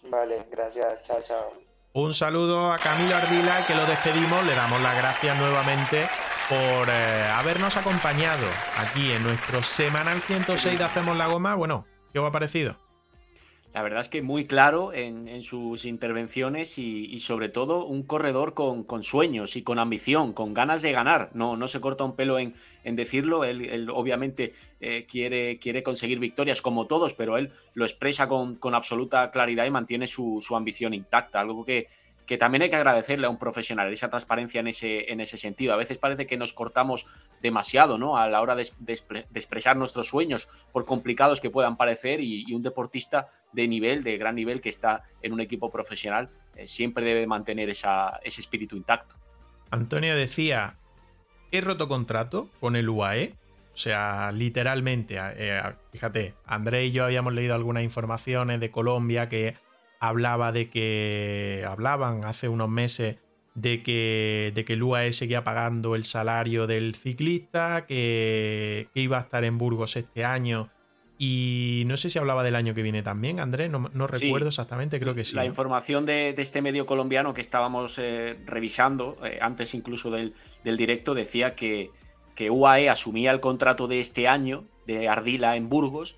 vale, gracias, chao, chao. Un saludo a Camilo Ardila que lo despedimos, le damos las gracias nuevamente por eh, habernos acompañado aquí en nuestro semanal 106 de Hacemos la Goma. Bueno, ¿qué os ha parecido? La verdad es que muy claro en, sus intervenciones y, sobre todo un corredor con, sueños y con ambición, con ganas de ganar. No, no se corta un pelo en, decirlo. Él, obviamente eh, quiere, quiere, conseguir victorias como todos, pero él lo expresa con, absoluta claridad y mantiene su, su ambición intacta. Algo que, que también hay que agradecerle a un profesional esa transparencia en ese, en ese sentido. A veces parece que nos cortamos demasiado ¿no? a la hora de, expresar nuestros sueños, por complicados que puedan parecer, y, un deportista de nivel, de gran nivel, que está en un equipo profesional, eh, siempre debe mantener ese espíritu intacto. Antonio decía, he roto contrato con el UAE. O sea, literalmente, eh, fíjate, André y yo habíamos leído algunas informaciones de Colombia que hablaba de que. Hablaban hace unos meses de que, de que el UAE seguía pagando el salario del ciclista, que, iba a estar en Burgos este año. Y no sé si hablaba del año que viene también, Andrés, no, recuerdo exactamente, creo que sí. La información de, este medio colombiano que estábamos eh, revisando, eh, antes incluso del, directo, decía que, que UAE asumía el contrato de este año de Ardila en Burgos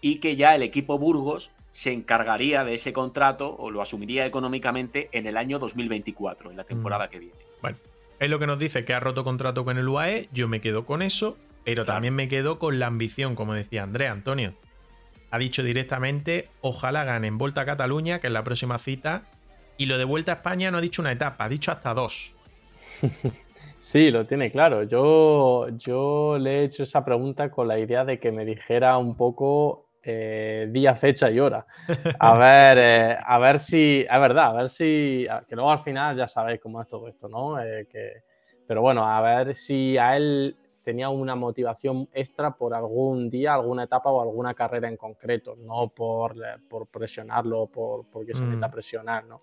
y que ya el equipo Burgos se encargaría de ese contrato o lo asumiría económicamente en el año 2024, en la temporada mm. que viene. Bueno, es lo que nos dice que ha roto contrato con el UAE, yo me quedo con eso, pero también me quedo con la ambición, como decía Andrea Antonio. Ha dicho directamente, ojalá ganen Vuelta a Cataluña, que es la próxima cita, y lo de Vuelta a España no ha dicho una etapa, ha dicho hasta dos. Sí, lo tiene claro. Yo, yo le he hecho esa pregunta con la idea de que me dijera un poco eh, día, fecha y hora. A ver, eh, a ver si, es verdad, a ver si, que luego al final ya sabéis cómo es todo esto, ¿no? Eh, que, pero bueno, a ver si a él tenía una motivación extra por algún día, alguna etapa o alguna carrera en concreto, no por, por presionarlo, por, porque se necesita mm. presionar, ¿no?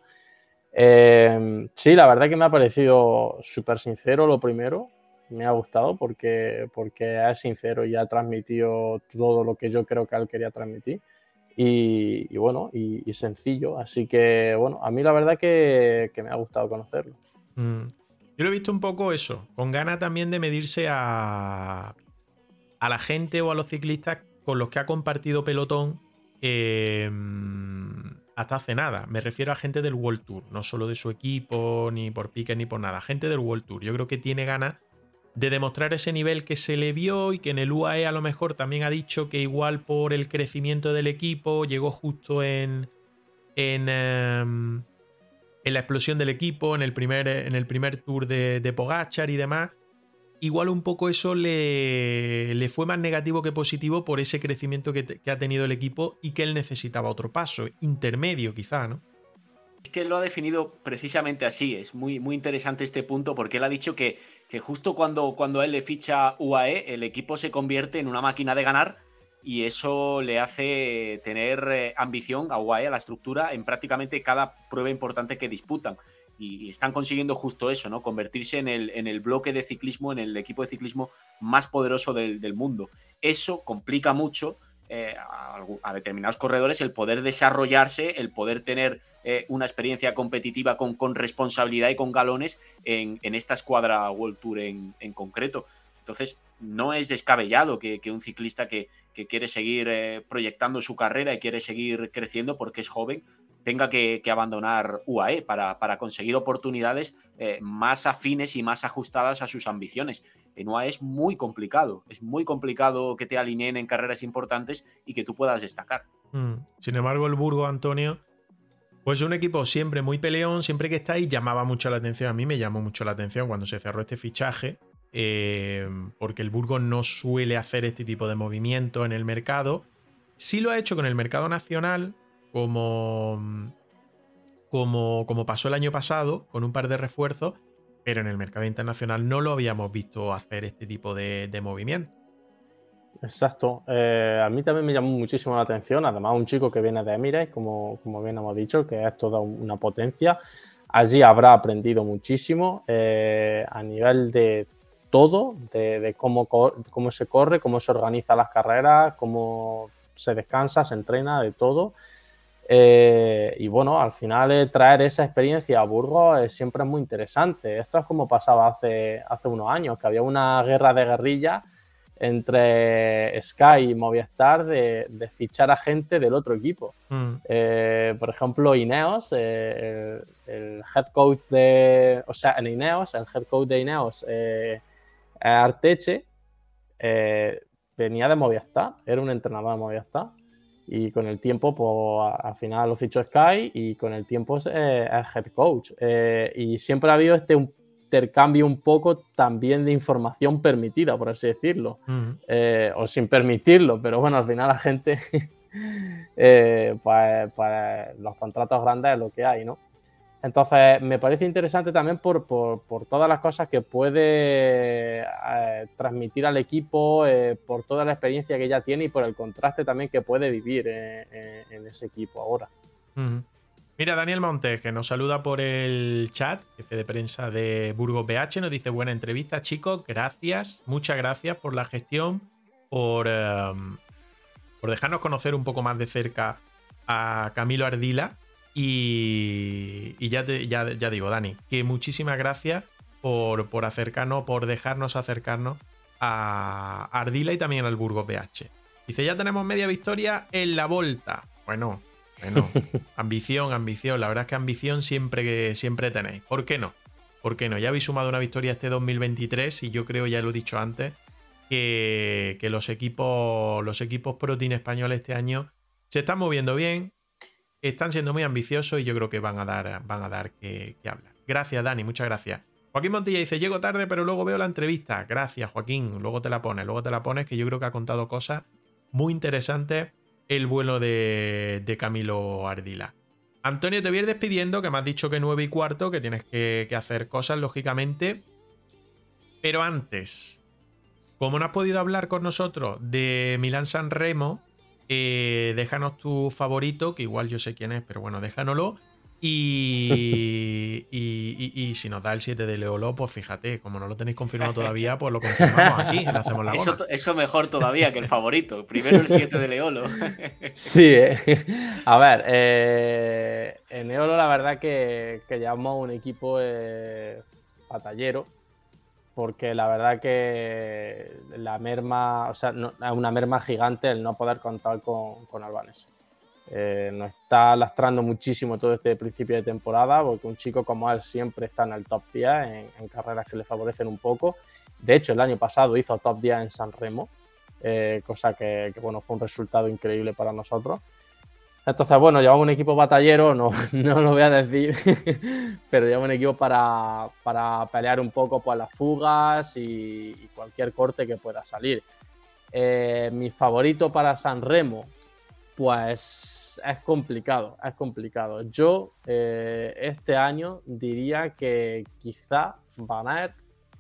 sí, la verdad que me ha parecido súper sincero lo primero, me ha gustado porque, porque es sincero y ha transmitido todo lo que yo creo que él quería transmitir. Y, bueno, y, sencillo. Así que bueno, a mí la verdad que, me ha gustado conocerlo. Mm. Yo lo he visto un poco eso, con ganas también de medirse a, a la gente o a los ciclistas con los que ha compartido pelotón eh, hasta hace nada. Me refiero a gente del World Tour, no solo de su equipo, ni por pique, ni por nada. Gente del World Tour. Yo creo que tiene ganas de demostrar ese nivel que se le vio y que en el UAE a lo mejor también ha dicho que igual por el crecimiento del equipo llegó justo en, en, em, en la explosión del equipo, en el primer, en el primer tour de, de Pogachar y demás. Igual un poco eso le, le, fue más negativo que positivo por ese crecimiento que, ha tenido el equipo y que él necesitaba otro paso, intermedio quizá, ¿no? Es que lo ha definido precisamente así. Es muy, muy interesante este punto porque él ha dicho que, que justo cuando, cuando él le ficha UAE, el equipo se convierte en una máquina de ganar y eso le hace tener eh, ambición a UAE, a la estructura, en prácticamente cada prueba importante que disputan. Y, están consiguiendo justo eso, ¿no? Convertirse en el, en el bloque de ciclismo, en el equipo de ciclismo más poderoso del, del mundo. Eso complica mucho eh, a, determinados corredores el poder desarrollarse, el poder tener eh, una experiencia competitiva con, con, responsabilidad y con galones en, esta escuadra World Tour en, concreto. Entonces, no es descabellado que, un ciclista que, quiere seguir eh, proyectando su carrera y quiere seguir creciendo porque es joven, tenga que, abandonar UAE para, para conseguir oportunidades más afines y más ajustadas a sus ambiciones en UAE es muy complicado. Es muy complicado que te alineen en carreras importantes y que tú puedas destacar. Mm. Sin embargo, el Burgo, Antonio, pues es un equipo siempre muy peleón, siempre que está ahí llamaba mucho la atención. A mí me llamó mucho la atención cuando se cerró este fichaje, eh, porque el Burgo no suele hacer este tipo de movimiento en el mercado. Sí lo ha hecho con el mercado nacional, como, como, como pasó el año pasado, con un par de refuerzos, pero en el mercado internacional no lo habíamos visto hacer este tipo de, movimiento. Exacto. Eh, a mí también me llamó muchísimo la atención. Además, un chico que viene de Emirates, como, como bien hemos dicho, que es toda una potencia. Allí habrá aprendido muchísimo eh, a nivel de todo, de, cómo, cómo se corre, cómo se organiza las carreras, cómo se descansa, se entrena, de todo. Eh, y bueno, al final traer esa experiencia a Burgos siempre es muy interesante. Esto es como pasaba hace, hace unos años, que había una guerra de guerrillas entre Sky y Movistar de, fichar a gente del otro equipo. Mm. Eh, por ejemplo, Ineos, eh, el, head coach de, o sea, en Ineos, el head coach de Ineos, eh, Arteche, venía de Movistar, era un entrenador de Movistar. Y con el tiempo, pues al final lo fichó Sky y con el tiempo es, head coach. y siempre ha habido este intercambio un poco también de información permitida, por así decirlo, eh, o sin permitirlo, pero bueno, al final la gente, eh, pues, pues, los contratos grandes es lo que hay, ¿no? Entonces, me parece interesante también por, todas las cosas que puede eh, transmitir al equipo, por toda la experiencia que ella tiene y por el contraste también que puede vivir en ese equipo ahora. Mira, Daniel Montes, que nos saluda por el chat, jefe de prensa de Burgos BH, nos dice buena entrevista, chicos, gracias, muchas gracias por la gestión, por, em, por dejarnos conocer un poco más de cerca a Camilo Ardila. Y, ya, ya, digo, Dani, que muchísimas gracias por, por acercarnos, por dejarnos acercarnos a Ardila y también al Burgos BH. Dice, ya tenemos media victoria en la volta. Bueno, bueno, ambición, ambición. La verdad es que ambición siempre, que siempre tenéis. ¿Por qué no? ¿Por qué no? Ya habéis sumado una victoria este 2023 y yo creo, ya lo he dicho antes, que, los equipos los equipos Pro Team españoles este año se están moviendo bien, están siendo muy ambiciosos y yo creo que van a dar, van a dar que, que hablar. Gracias, Dani, muchas gracias. Joaquín Montilla dice, llego tarde, pero luego veo la entrevista. Gracias, Joaquín. Luego te la pones, luego te la pones, que yo creo que ha contado cosas muy interesantes el vuelo de, Camilo Ardila. Antonio, te voy a ir despidiendo, que me has dicho que nueve y cuarto, que tienes que, hacer cosas, lógicamente. Pero antes, como no has podido hablar con nosotros de Milán San Remo, eh, déjanos tu favorito, que igual yo sé quién es, pero bueno, déjanoslo. Y, y, si nos da el 7 de Leolo, pues fíjate, como no lo tenéis confirmado todavía, pues lo confirmamos aquí, le hacemos la eso, eso, mejor todavía que el favorito. Primero el 7 de Leolo. Sí, eh. a ver, eh, en Eolo la verdad que, que llevamos un equipo eh, batallero, porque la verdad que la merma, o sea, es una merma gigante el no poder contar con, con Albanese. Eh, nos está lastrando muchísimo todo este principio de temporada, porque un chico como él siempre está en el top 10 en, carreras que le favorecen un poco. De hecho, el año pasado hizo top 10 en San Remo, eh, cosa que, bueno, fue un resultado increíble para nosotros. Entonces, bueno, llevamos un equipo batallero, no, no lo voy a decir, pero llevamos un equipo para, para pelear un poco por las fugas y, cualquier corte que pueda salir. Eh, mi favorito para San Remo, pues es complicado, es complicado. Yo eh, este año diría que quizá Van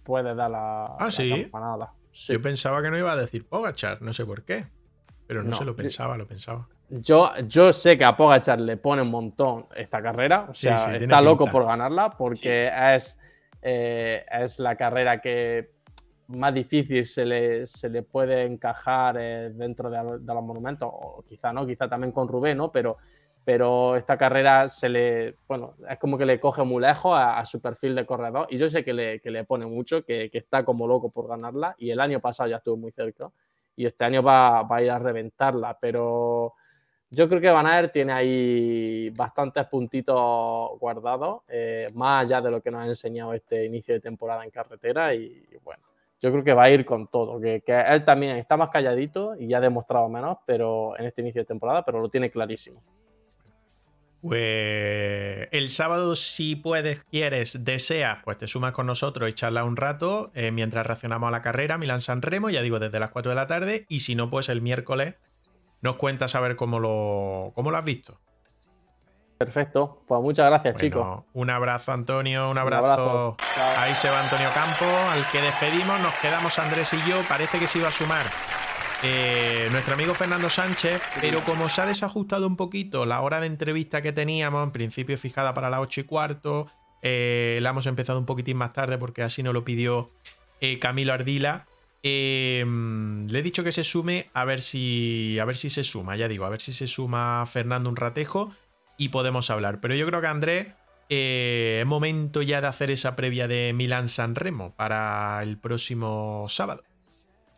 puede dar la, ¿Ah, campanada. Yo pensaba que no iba a decir Pogachar, no sé por qué. Pero no, se lo pensaba, lo pensaba. Yo, yo sé que a Pogachar le pone un montón esta carrera. O sea, está loco por ganarla porque es, eh, es la carrera que más difícil se le, se le puede encajar eh, dentro de, los monumentos, o quizá no, quizá también con Rubén, ¿no? Pero, pero esta carrera se le, bueno, es como que le coge muy lejos a, su perfil de corredor y yo sé que le, que le pone mucho, que, que, está como loco por ganarla y el año pasado ya estuvo muy cerca y este año va, va a ir a reventarla, pero yo creo que Van Aert tiene ahí bastantes puntitos guardados, eh, más allá de lo que nos ha enseñado este inicio de temporada en carretera y bueno yo creo que va a ir con todo, que, él también está más calladito y ya ha demostrado menos pero en este inicio de temporada, pero lo tiene clarísimo. Pues el sábado, si puedes, quieres, deseas, pues te sumas con nosotros y charla un rato eh, mientras reaccionamos a la carrera Milán-San Remo, ya digo, desde las 4 de la tarde. Y si no, pues el miércoles nos cuentas a ver cómo lo, cómo lo has visto. Perfecto, pues muchas gracias, chicos. Un abrazo, Antonio, un abrazo. Ahí se va Antonio Campo, al que despedimos. Nos quedamos Andrés y yo. Parece que se iba a sumar eh, nuestro amigo Fernando Sánchez, pero como se ha desajustado un poquito la hora de entrevista que teníamos, en principio fijada para las 8 y cuarto, eh, la hemos empezado un poquitín más tarde porque así nos lo pidió eh, Camilo Ardila. Le he dicho que se sume a ver si a ver si se suma, ya digo, a ver si se suma Fernando un ratejo y podemos hablar. Pero yo creo que Andrés es momento ya de hacer esa previa de Milán San Remo para el próximo sábado.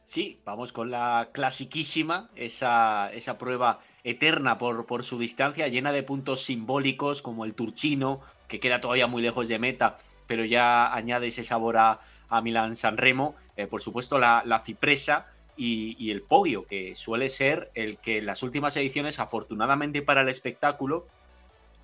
Sí, vamos con la clasiquísima, esa, esa prueba eterna por, por, su distancia, llena de puntos simbólicos como el Turchino, que queda todavía muy lejos de meta, pero ya añade ese sabor a, a Milán San Remo. Eh, por supuesto, la, la Cipresa y, el Podio, que suele ser el que en las últimas ediciones, afortunadamente para el espectáculo,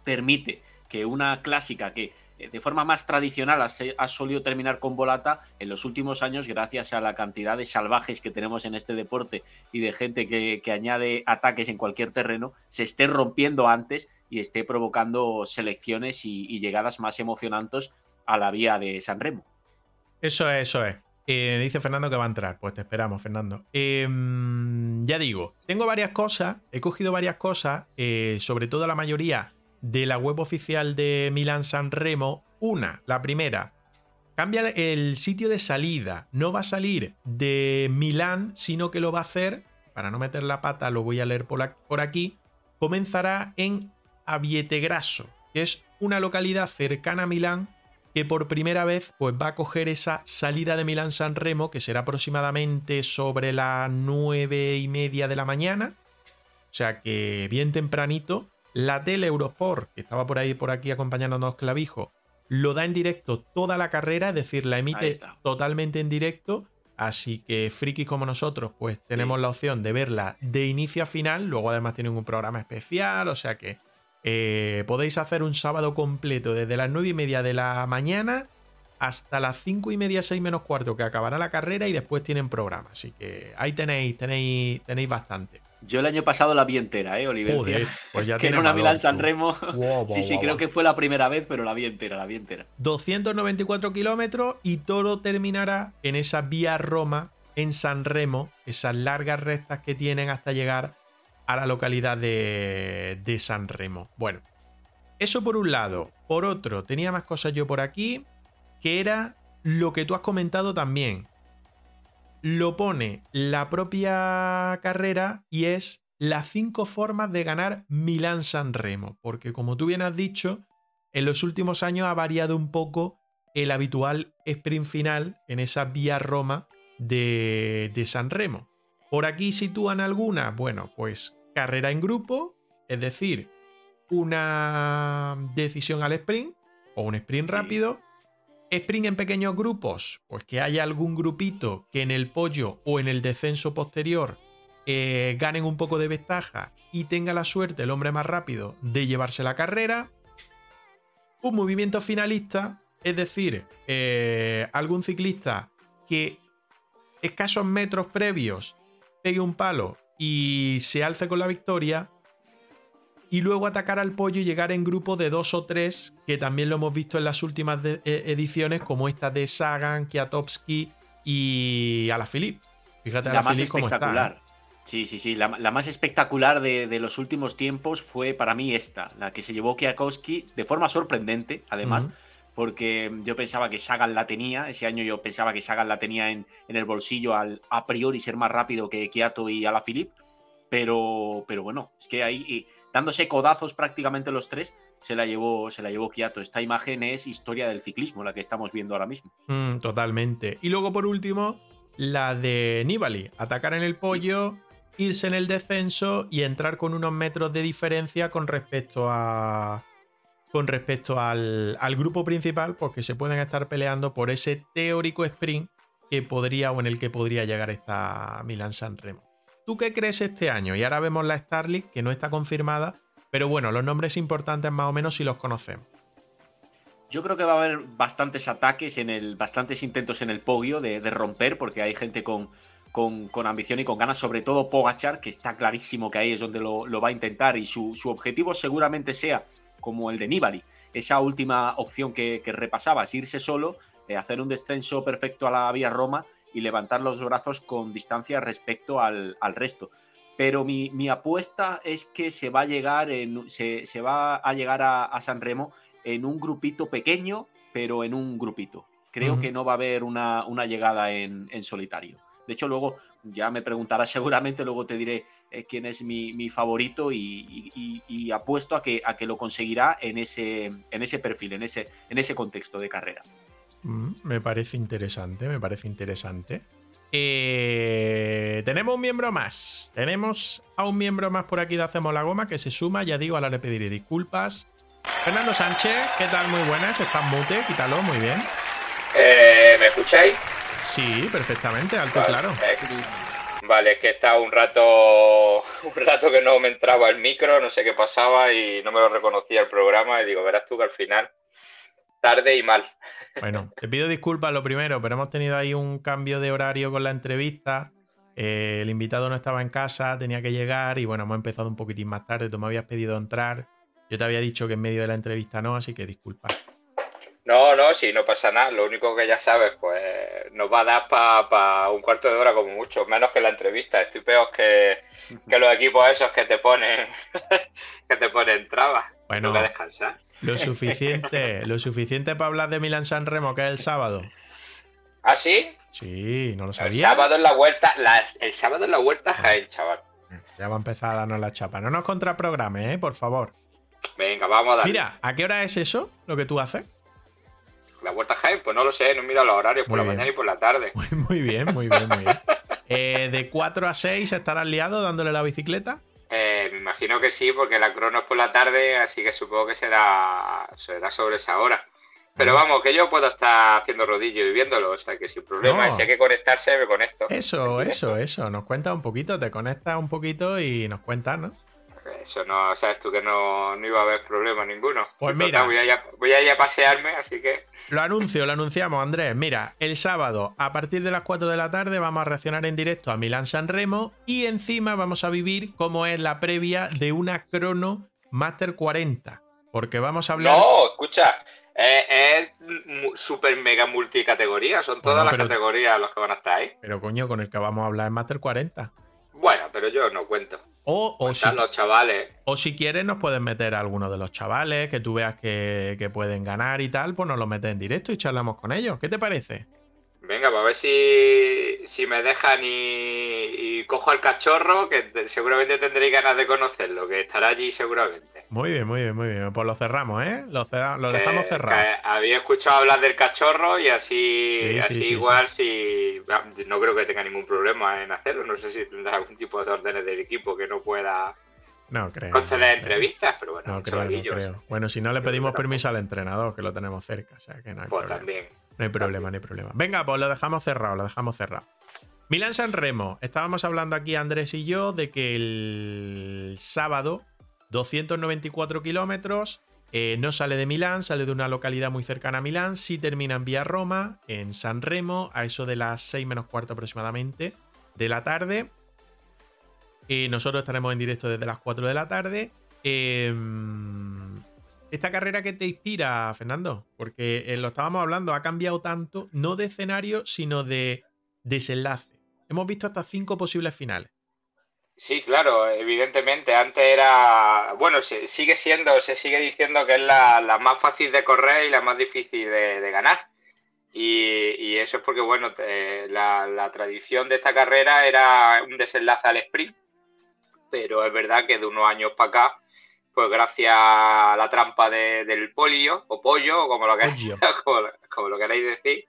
permite que una clásica que eh, de forma más tradicional ha, solido terminar con volata en los últimos años gracias a la cantidad de salvajes que tenemos en este deporte y de gente que, añade ataques en cualquier terreno, se esté rompiendo antes y esté provocando selecciones y, llegadas más emocionantes a la vía de San Remo. Eso es, eso es. Eh, dice Fernando que va a entrar. Pues te esperamos, Fernando. Em, ya digo, tengo varias cosas, he cogido varias cosas, eh, sobre todo la mayoría de la web oficial de Milán San Remo. Una, la primera, cambia el sitio de salida. No va a salir de Milán, sino que lo va a hacer, para no meter la pata, lo voy a leer por aquí, comenzará en Avietegrasso, que es una localidad cercana a Milán que por primera vez pues, va a coger esa salida de Milán San Remo, que será aproximadamente sobre las nueve y media de la mañana. O sea que bien tempranito la tele Eurosport, que estaba por ahí por aquí acompañándonos Clavijo, lo da en directo toda la carrera, es decir, la emite totalmente en directo. Así que frikis como nosotros, pues tenemos la opción de verla de inicio a final. Luego además tienen un programa especial, o sea que eh, podéis hacer un sábado completo desde las 9 y media de la mañana hasta las 5 y media, 6 menos cuarto, que acabará la carrera y después tienen programa. Así que ahí tenéis, tenéis, tenéis bastante. Yo el año pasado la vi entera, ¿eh, Oliver? pues ya que era una Milán San Remo. sí, sí, creo que fue la primera vez, pero la vi entera, la vi entera. 294 kilómetros y todo terminará en esa vía Roma en San Remo, esas largas rectas que tienen hasta llegar a la localidad de, de San Remo. Bueno, eso por un lado. Por otro, tenía más cosas yo por aquí, que era lo que tú has comentado también lo pone la propia carrera y es las cinco formas de ganar Milán San Remo, porque como tú bien has dicho, en los últimos años ha variado un poco el habitual sprint final en esa vía Roma de, de San Remo. Por aquí sitúan algunas, bueno, pues carrera en grupo, es decir, una decisión al sprint o un sprint rápido, Sprint en pequeños grupos, pues que haya algún grupito que en el pollo o en el descenso posterior eh, ganen un poco de ventaja y tenga la suerte el hombre más rápido de llevarse la carrera. Un movimiento finalista, es decir, eh, algún ciclista que escasos metros previos pegue un palo y se alce con la victoria y luego atacar al pollo y llegar en grupo de dos o tres, que también lo hemos visto en las últimas e, ediciones, como esta de Sagan, Kiatowski y Alaphilippe. Fíjate, la más espectacular. ¿eh? Sí, sí, sí. La, más espectacular de, los últimos tiempos fue para mí esta, la que se llevó Kiatowski de forma sorprendente, además. Porque yo pensaba que Sagan la tenía, ese año yo pensaba que Sagan la tenía en, en el bolsillo al a priori ser más rápido que Kiato y Alaphilippe pero, pero bueno, es que ahí, dándose codazos prácticamente los tres, se la llevó, llevó Kiato. Esta imagen es historia del ciclismo, la que estamos viendo ahora mismo. Mm, totalmente. Y luego, por último, la de Nibali. Atacar en el pollo, irse en el descenso y entrar con unos metros de diferencia con respecto a. Con respecto al, grupo principal, porque se pueden estar peleando por ese teórico sprint que podría o en el que podría llegar esta Milan San Remo. ¿Tú qué crees este año? Y ahora vemos la Starlink, que no está confirmada, pero bueno, los nombres importantes más o menos sí los conocemos. Yo creo que va a haber bastantes ataques, en el, bastantes intentos en el podio de, romper, porque hay gente con, con, ambición y con ganas, sobre todo Pogachar, que está clarísimo que ahí es donde lo, va a intentar y su, objetivo seguramente sea como el de Nibali, esa última opción que, repasabas, irse solo, eh, hacer un descenso perfecto a la vía Roma levantar los brazos con distancia respecto al, resto. Pero mi, apuesta es que se va a llegar, en, se, va a, llegar a, San Remo en un grupito pequeño, pero en un grupito. Creo que no va a haber una, llegada en, solitario. De hecho, luego ya me preguntarás seguramente, luego te diré eh, quién es mi, favorito y, apuesto a que, a que lo conseguirá en ese, en ese perfil, en ese, en ese contexto de carrera. Mm, me parece interesante, me parece interesante. Eh, tenemos un miembro más. Tenemos a un miembro más por aquí de Hacemos la Goma que se suma, ya digo, ahora le pediré disculpas. Fernando Sánchez, ¿qué tal? Muy buenas, estás mute, quítalo, muy bien. Eh, ¿Me escucháis? Sí, perfectamente, alto y claro. Vale, es que estaba un rato, un rato que no me entraba el micro, no sé qué pasaba y no me lo reconocía el programa y digo, verás tú que al final tarde y mal. Bueno, te pido disculpas lo primero, pero hemos tenido ahí un cambio de horario con la entrevista. Eh, el invitado no estaba en casa, tenía que llegar y bueno, hemos empezado un poquitín más tarde. Tú me habías pedido entrar. Yo te había dicho que en medio de la entrevista no, así que disculpa. No, no, sí, no pasa nada. Lo único que ya sabes, pues nos va a dar para un cuarto de hora como mucho, menos que la entrevista. Estoy peor que, que los equipos esos que te ponen que te ponen trabas. Bueno, descansar. Lo suficiente, lo suficiente para hablar de Milan San Remo, que es el sábado. ¿Ah, sí? Sí, no lo sabía. El sábado en la vuelta, el sábado en la vuelta Jaén, chaval. Ya va a empezar a darnos la chapa. No nos contraprogrames, ¿eh? Por favor. Venga, vamos a dar. Mira, ¿a qué hora es eso lo que tú haces? La vuelta Jaén, pues no lo sé, no miro los horarios por la mañana y por la tarde. Muy, bien, muy bien, muy bien. Eh, ¿De 4 a 6 estarás liado dándole la bicicleta? Eh, me imagino que sí, porque la crono es por la tarde, así que supongo que será, será sobre esa hora. Pero vamos, que yo puedo estar haciendo rodillo y viéndolo, o sea que sin problema. si hay que conectarse, me conecto. Eso, eso, eso. Nos cuenta un poquito, te conectas un poquito y nos cuentas, ¿no? Eso no, sabes tú que no, iba a haber problema ninguno. Pues mira. Voy a, ir a, voy a ir a pasearme, así que. Lo anuncio, lo anunciamos, Andrés. Mira, el sábado, a partir de las 4 de la tarde, vamos a reaccionar en directo a Milán San Remo y encima vamos a vivir cómo es la previa de una crono Master 40. Porque vamos a hablar. No, escucha, es, super mega multicategoría, son todas las categorías los que van a estar ahí. Pero coño, con el que vamos a hablar es Master 40. Bueno, pero yo no cuento. O, si, los chavales. O si quieres, nos puedes meter a alguno de los chavales que tú veas que, pueden ganar y tal, pues nos lo metes en directo y charlamos con ellos. ¿Qué te parece? Venga, pues a ver si, si me dejan y, cojo al cachorro, que seguramente tendréis ganas de conocerlo, que estará allí seguramente. Muy bien, muy bien, muy bien. Pues lo cerramos, ¿eh? Lo, dejamos cerrado. había escuchado hablar del cachorro y así, así igual si... No creo que tenga ningún problema en hacerlo. No sé si tendrá algún tipo de órdenes del equipo que no pueda... No creo. Conceder entrevistas, pero bueno. No creo, no creo. Bueno, si no le pedimos permiso al entrenador, que lo tenemos cerca. O sea que no hay pues también. No hay problema, no hay problema. Venga, pues lo dejamos cerrado, lo dejamos cerrado. Milán San Remo. Estábamos hablando aquí Andrés y yo de que el sábado, 294 kilómetros, eh, no sale de Milán, sale de una localidad muy cercana a Milán, sí termina en Vía Roma, en San Remo, a eso de las 6 menos cuarto aproximadamente de la tarde. y nosotros estaremos en directo desde las 4 de la tarde. Eh, esta carrera que te inspira, Fernando, porque eh, lo estábamos hablando, ha cambiado tanto, no de escenario, sino de desenlace. Hemos visto hasta cinco posibles finales. Sí, claro, evidentemente. Antes era, bueno, sigue siendo, se sigue diciendo que es la, más fácil de correr y la más difícil de, ganar. Y, eso es porque, bueno, la, la, tradición de esta carrera era un desenlace al sprint, pero es verdad que de unos años para acá pues gracias a la trampa del polio o pollo, como lo, queráis, como, lo queráis decir,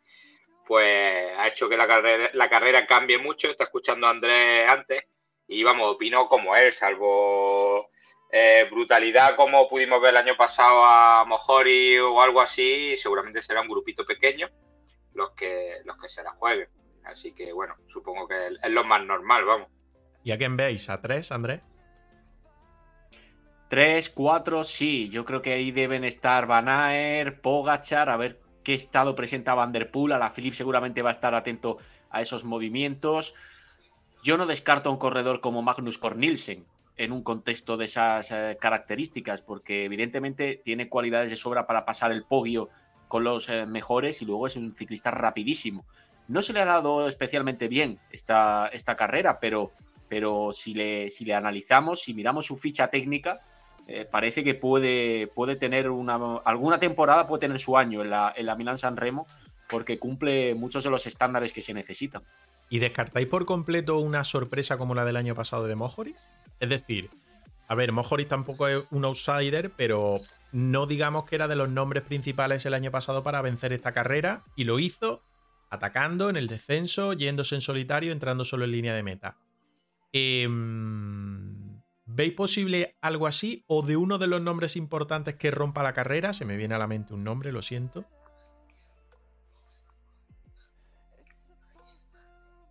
pues ha hecho que la carrera, la carrera cambie mucho. Está escuchando a Andrés antes y vamos, opino como él, salvo eh, brutalidad como pudimos ver el año pasado a Mojori o algo así, seguramente será un grupito pequeño los que, los que se la jueguen. Así que bueno, supongo que es lo más normal, vamos. ¿Y a quién veis? ¿A tres, Andrés? Tres, cuatro, sí. Yo creo que ahí deben estar Van Aer, Pogachar, a ver qué estado presenta Van Der Poel. A la Philip seguramente va a estar atento a esos movimientos. Yo no descarto a un corredor como Magnus Cornilsen en un contexto de esas eh, características, porque evidentemente tiene cualidades de sobra para pasar el podio con los eh, mejores y luego es un ciclista rapidísimo. no se le ha dado especialmente bien esta, esta carrera, pero, pero si, le, si le analizamos, si miramos su ficha técnica, eh, parece que puede, puede tener una, alguna temporada, puede tener su año en la, en la Milan San Remo, porque cumple muchos de los estándares que se necesitan. ¿Y descartáis por completo una sorpresa como la del año pasado de Mojori? Es decir, a ver, Mojori tampoco es un outsider, pero no digamos que era de los nombres principales el año pasado para vencer esta carrera y lo hizo atacando en el descenso, yéndose en solitario, entrando solo en línea de meta. Em, ¿Veis posible algo así? ¿O de uno de los nombres importantes que rompa la carrera? Se me viene a la mente un nombre, lo siento.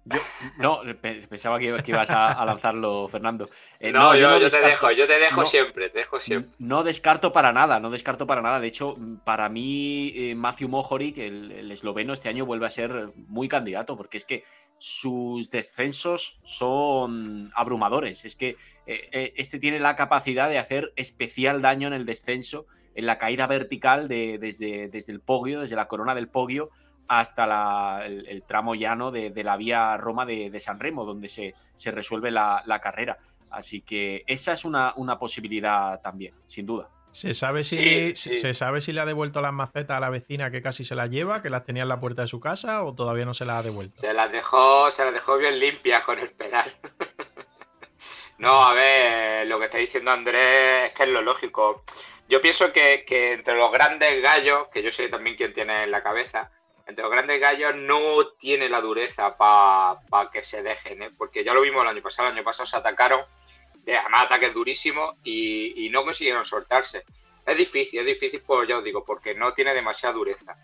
Yo, no, pensaba que, ibas a, lanzarlo, Fernando. Eh, no, yo, te dejo, yo te dejo siempre, te dejo siempre. No descarto para nada, no descarto para nada. De hecho, para mí, eh, Matthew Mohoric, el, el, esloveno, este año vuelve a ser muy candidato, porque es que sus descensos son abrumadores. Es que eh, este tiene la capacidad de hacer especial daño en el descenso, en la caída vertical de, desde, desde el Poggio, desde la corona del Poggio hasta el, tramo llano de, la vía Roma de, San Remo, donde se, se resuelve la, carrera. Así que esa es una, una, posibilidad también, sin duda. ¿Se sabe, si, ¿Se sabe si le ha devuelto las macetas a la vecina que casi se las lleva, que las tenía en la puerta de su casa o todavía no se las ha devuelto? Se las dejó, se las dejó bien limpias con el pedal. no, a ver, lo que está diciendo Andrés es que es lo lógico. Yo pienso que, que entre los grandes gallos, que yo sé también quién tiene en la cabeza, entre los grandes gallos no tiene la dureza para que se dejen, ¿eh? porque ya lo vimos el año pasado, el año pasado se atacaron, de además ataques durísimos y, no consiguieron soltarse. Es difícil, es difícil, pues ya os digo, porque no tiene demasiada dureza.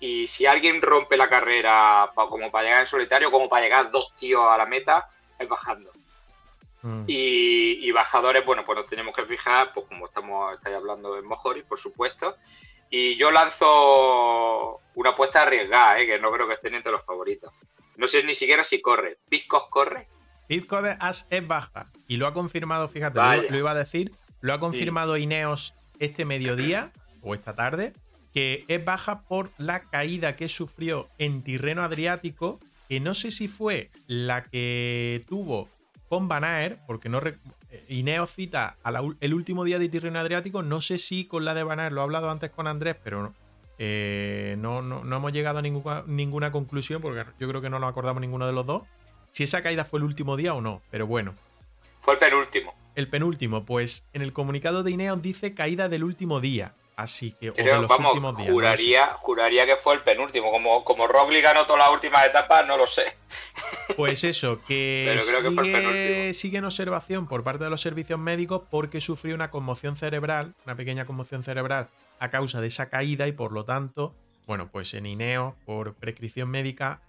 Y si alguien rompe la carrera como para llegar en solitario, como para llegar dos tíos a la meta, es bajando. Mm. Y, bajadores, bueno, pues nos tenemos que fijar, pues como estamos estáis hablando en Mojori, por supuesto, y yo lanzo una apuesta arriesgada, ¿eh? que no creo que estén entre los favoritos. No sé ni siquiera si corre. ¿Piscos corre? Piscos de As es baja. Y lo ha confirmado, fíjate, lo, iba a decir, lo ha confirmado Ineos este mediodía o esta tarde, que es baja por la caída que sufrió en Tirreno Adriático, que no sé si fue la que tuvo con Van porque no, Ineo cita el último día de Tirreno Adriático. No sé si con la de Banar, lo he hablado antes con Andrés, pero eh, no, no, hemos llegado a ninguna, ninguna conclusión porque yo creo que no nos acordamos ninguno de los dos. Si esa caída fue el último día o no, pero bueno. Fue el penúltimo. El penúltimo, pues en el comunicado de Ineos dice caída del último día. Así que, o de los últimos días. Juraría, juraría que fue el penúltimo. Como, como Roglic ganó todas las últimas etapas, no lo sé. Pues eso, que sigue, sigue, en observación por parte de los servicios médicos porque sufrió una conmoción cerebral, una pequeña conmoción cerebral a causa de esa caída y por lo tanto, bueno, pues en INEO, por prescripción médica,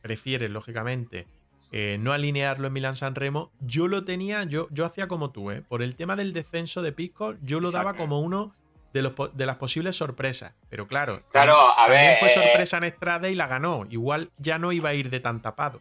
prefiere, lógicamente, eh, no alinearlo en Milán San Remo. Yo lo tenía, yo, yo hacía como tú, ¿eh? Por el tema del descenso de Pisco, yo lo daba como uno de, los, de las posibles sorpresas. Pero claro, claro a también fue eh, sorpresa en Estrada y la ganó. Igual ya no iba a ir de tan tapado.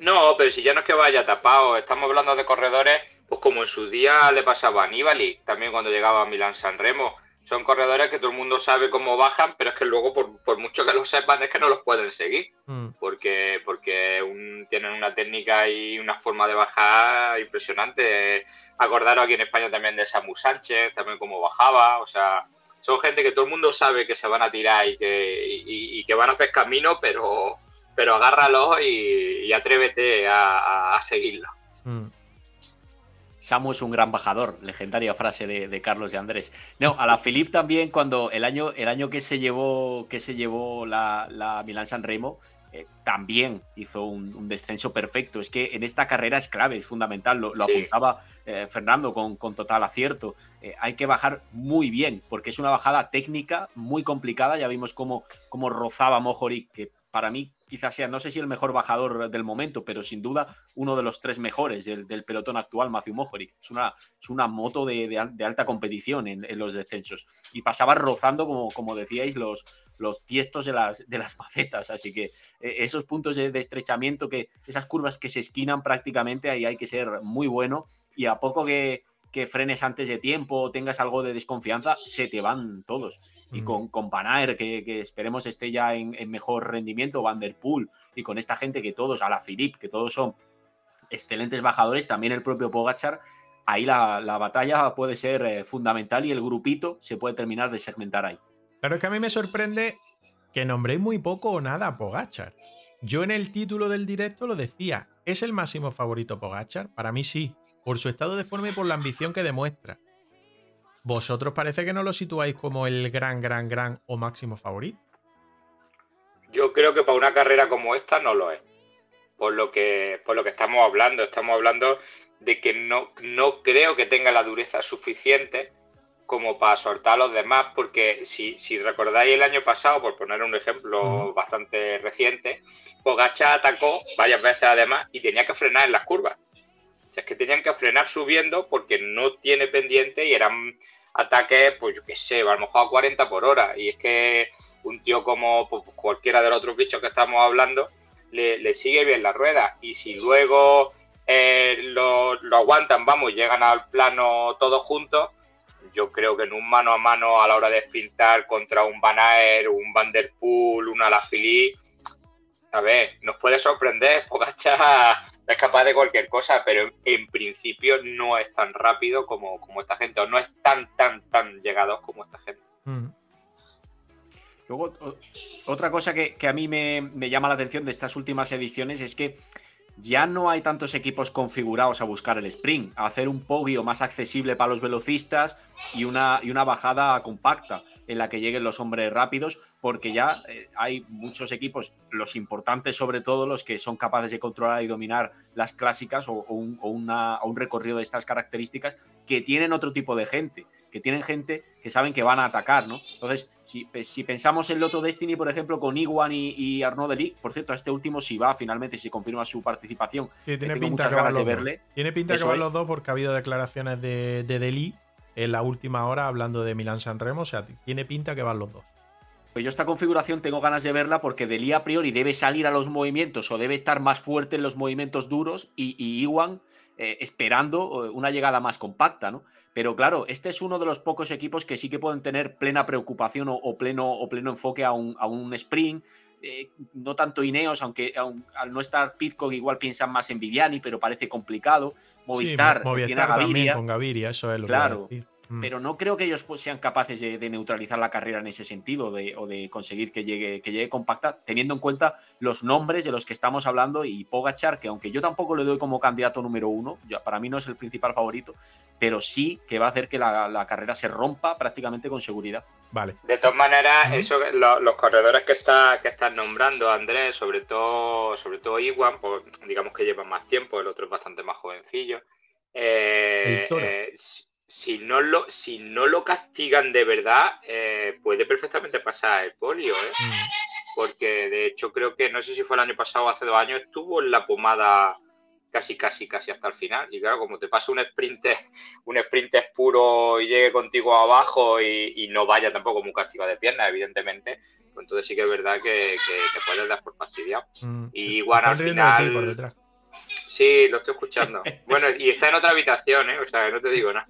No, pero si ya no es que vaya tapado, estamos hablando de corredores, pues como en su día le pasaba a Aníbal también cuando llegaba a Milán San Remo. Son corredores que todo el mundo sabe cómo bajan, pero es que luego, por, mucho que lo sepan, es que no los pueden seguir. Mm. Porque, porque tienen una técnica y una forma de bajar impresionante. Acordaros aquí en España también de Samu Sánchez, también cómo bajaba. O sea, son gente que todo el mundo sabe que se van a tirar y que, que van a hacer camino, pero, pero agárralo y, atrévete a, seguirlo. Mm. Samu es un gran bajador, legendaria frase de, Carlos y Andrés. No, a la Philippe también cuando el año, el año que se llevó, que se llevó la, la Milán San Remo, eh, también hizo un, descenso perfecto. Es que en esta carrera es clave, es fundamental, lo, apuntaba eh, Fernando con, con, total acierto. Eh, hay que bajar muy bien, porque es una bajada técnica muy complicada. Ya vimos cómo, cómo rozaba Mojoric, que para mí quizás sea, no sé si el mejor bajador del momento, pero sin duda uno de los tres mejores del, pelotón actual, Matthew Mohoric. Es una, es una moto de, alta competición en, los descensos. Y pasaba rozando, como, como decíais, los, los tiestos de las, de las macetas. Así que eh, esos puntos de, estrechamiento, que esas curvas que se esquinan prácticamente, ahí hay que ser muy bueno. Y a poco que, que frenes antes de tiempo o tengas algo de desconfianza, se te van todos. Y Mm. con, con Panaer, que, que esperemos esté ya en, en mejor rendimiento, Van der Poel, y con esta gente que todos, a la Philip, que todos son excelentes bajadores, también el propio Pogachar, ahí la, la batalla puede ser eh, fundamental y el grupito se puede terminar de segmentar ahí. Claro es que a mí me sorprende que nombréis muy poco o nada a Pogachar. Yo en el título del directo lo decía, ¿es el máximo favorito Pogachar? Para mí sí, por su estado de forma y por la ambición que demuestra. Vosotros parece que no lo situáis como el gran, gran, gran o máximo favorito. Yo creo que para una carrera como esta no lo es. Por lo que, por lo que estamos hablando. Estamos hablando de que no, no creo que tenga la dureza suficiente como para soltar a los demás, porque si, si recordáis el año pasado, por poner un ejemplo bastante reciente, Pogacar atacó varias veces además y tenía que frenar en las curvas. Es que tenían que frenar subiendo porque no tiene pendiente y eran ataques, pues yo qué sé, a lo mejor a 40 por hora. Y es que un tío como pues, cualquiera de los otros bichos que estamos hablando le, le sigue bien la rueda. Y si luego eh, lo, lo aguantan, vamos, llegan al plano todos juntos, yo creo que en un mano a mano a la hora de sprintar contra un Van Aert, un Van Der Poel, una Alaphilippe, a ver, nos puede sorprender, Pogacar es capaz de cualquier cosa, pero en, en principio no es tan rápido como, como esta gente, o no es tan, tan, tan llegados como esta gente. Mm. Luego, o- otra cosa que, que a mí me, me llama la atención de estas últimas ediciones es que ya no hay tantos equipos configurados a buscar el sprint, a hacer un podio más accesible para los velocistas y una, y una bajada compacta en la que lleguen los hombres rápidos, porque ya eh, hay muchos equipos, los importantes sobre todo, los que son capaces de controlar y dominar las clásicas o, o un, o una- o un recorrido de estas características, que tienen otro tipo de gente, que tienen gente que saben que van a atacar, ¿no? Entonces, si, si pensamos en Loto Destiny, por ejemplo, con Iguan y, y Arnaud Delic, por cierto, a este último si va finalmente, si confirma su participación, Sí, tiene tengo pinta muchas que ganas de verle. Tiene pinta que van los dos porque ha habido declaraciones de, de en la última hora hablando de Milán San Remo. O sea, tiene pinta que van los dos. Pues yo esta configuración tengo ganas de verla porque Deli a priori debe salir a los movimientos o debe estar más fuerte en los movimientos duros y, y Iwan eh, esperando eh, una llegada más compacta, ¿no? Pero claro, este es uno de los pocos equipos que sí que pueden tener plena preocupación o, o pleno, o pleno enfoque a un, a un sprint. Eh, no tanto Ineos, aunque aun- al no estar Pitcock igual piensan más en Viviani, pero parece complicado. Movistar, Sí, que tiene a también Gaviria, con Gaviria, eso es lo que a Claro, decir. Mm. pero no creo que ellos pues, sean capaces de, de neutralizar la carrera en ese sentido de, o de conseguir que llegue, que llegue compacta, teniendo en cuenta los nombres de los que estamos hablando y Pogachar, que aunque yo tampoco le doy como candidato número uno, ya para mí no es el principal favorito, pero sí que va a hacer que la, la carrera se rompa prácticamente con seguridad. Vale. De todas maneras, eso, lo- los corredores que está, que estás nombrando, Andrés, sobre todo, sobre todo Iwan, pues, digamos que llevan más tiempo, el otro es bastante más jovencillo. Eh, El toro. eh, si, no lo, si no lo castigan de verdad, eh, puede perfectamente pasar el polio, ¿eh? Mm. porque de hecho creo que no sé si fue el año pasado o hace dos años estuvo en la pomada casi casi casi hasta el final y claro como te pasa un sprint un sprint puro y llegue contigo abajo y, y no vaya tampoco como un castigo de piernas evidentemente pues entonces sí que es verdad que, que te puedes dar por fastidiado Mm. Y igual al final-. Sí, lo estoy escuchando. Bueno, y está en otra habitación, ¿eh? O sea, que no te digo nada.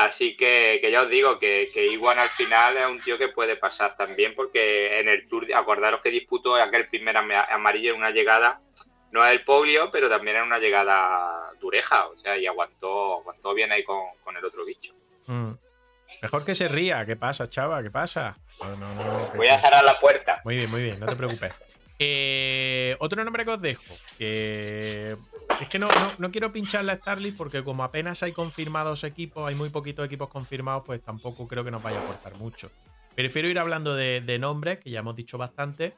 Así que, que ya os digo que, que Iwan al final es un tío que puede pasar también, porque en el Tour, acordaros que disputó aquel primer ama- amarillo en una llegada, no es el polio, pero también en una llegada dureja, o sea, y aguantó, aguantó bien ahí con, con el otro bicho. Mm. Mejor que se ría. ¿Qué pasa, chava? ¿Qué pasa? No, no, no, Voy a cerrar la puerta. Muy bien, muy bien, no te preocupes. Eh, otro nombre que os dejo, que es que no, no, quiero pincharle a Starly porque como apenas hay confirmados equipos, hay muy poquitos equipos confirmados, pues tampoco creo que nos vaya a aportar mucho. Prefiero ir hablando de, de nombres, que ya hemos dicho bastante.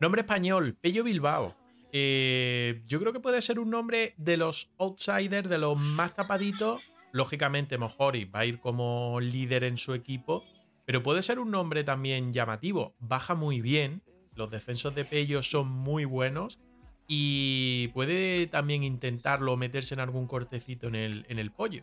Nombre español, Pello Bilbao. Eh, yo creo que puede ser un nombre de los outsiders, de los más tapaditos. Lógicamente, Mojori va a ir como líder en su equipo, pero puede ser un nombre también llamativo. Baja muy bien, los defensos de Pello son muy buenos y puede también intentarlo meterse en algún cortecito en el, en el pollo.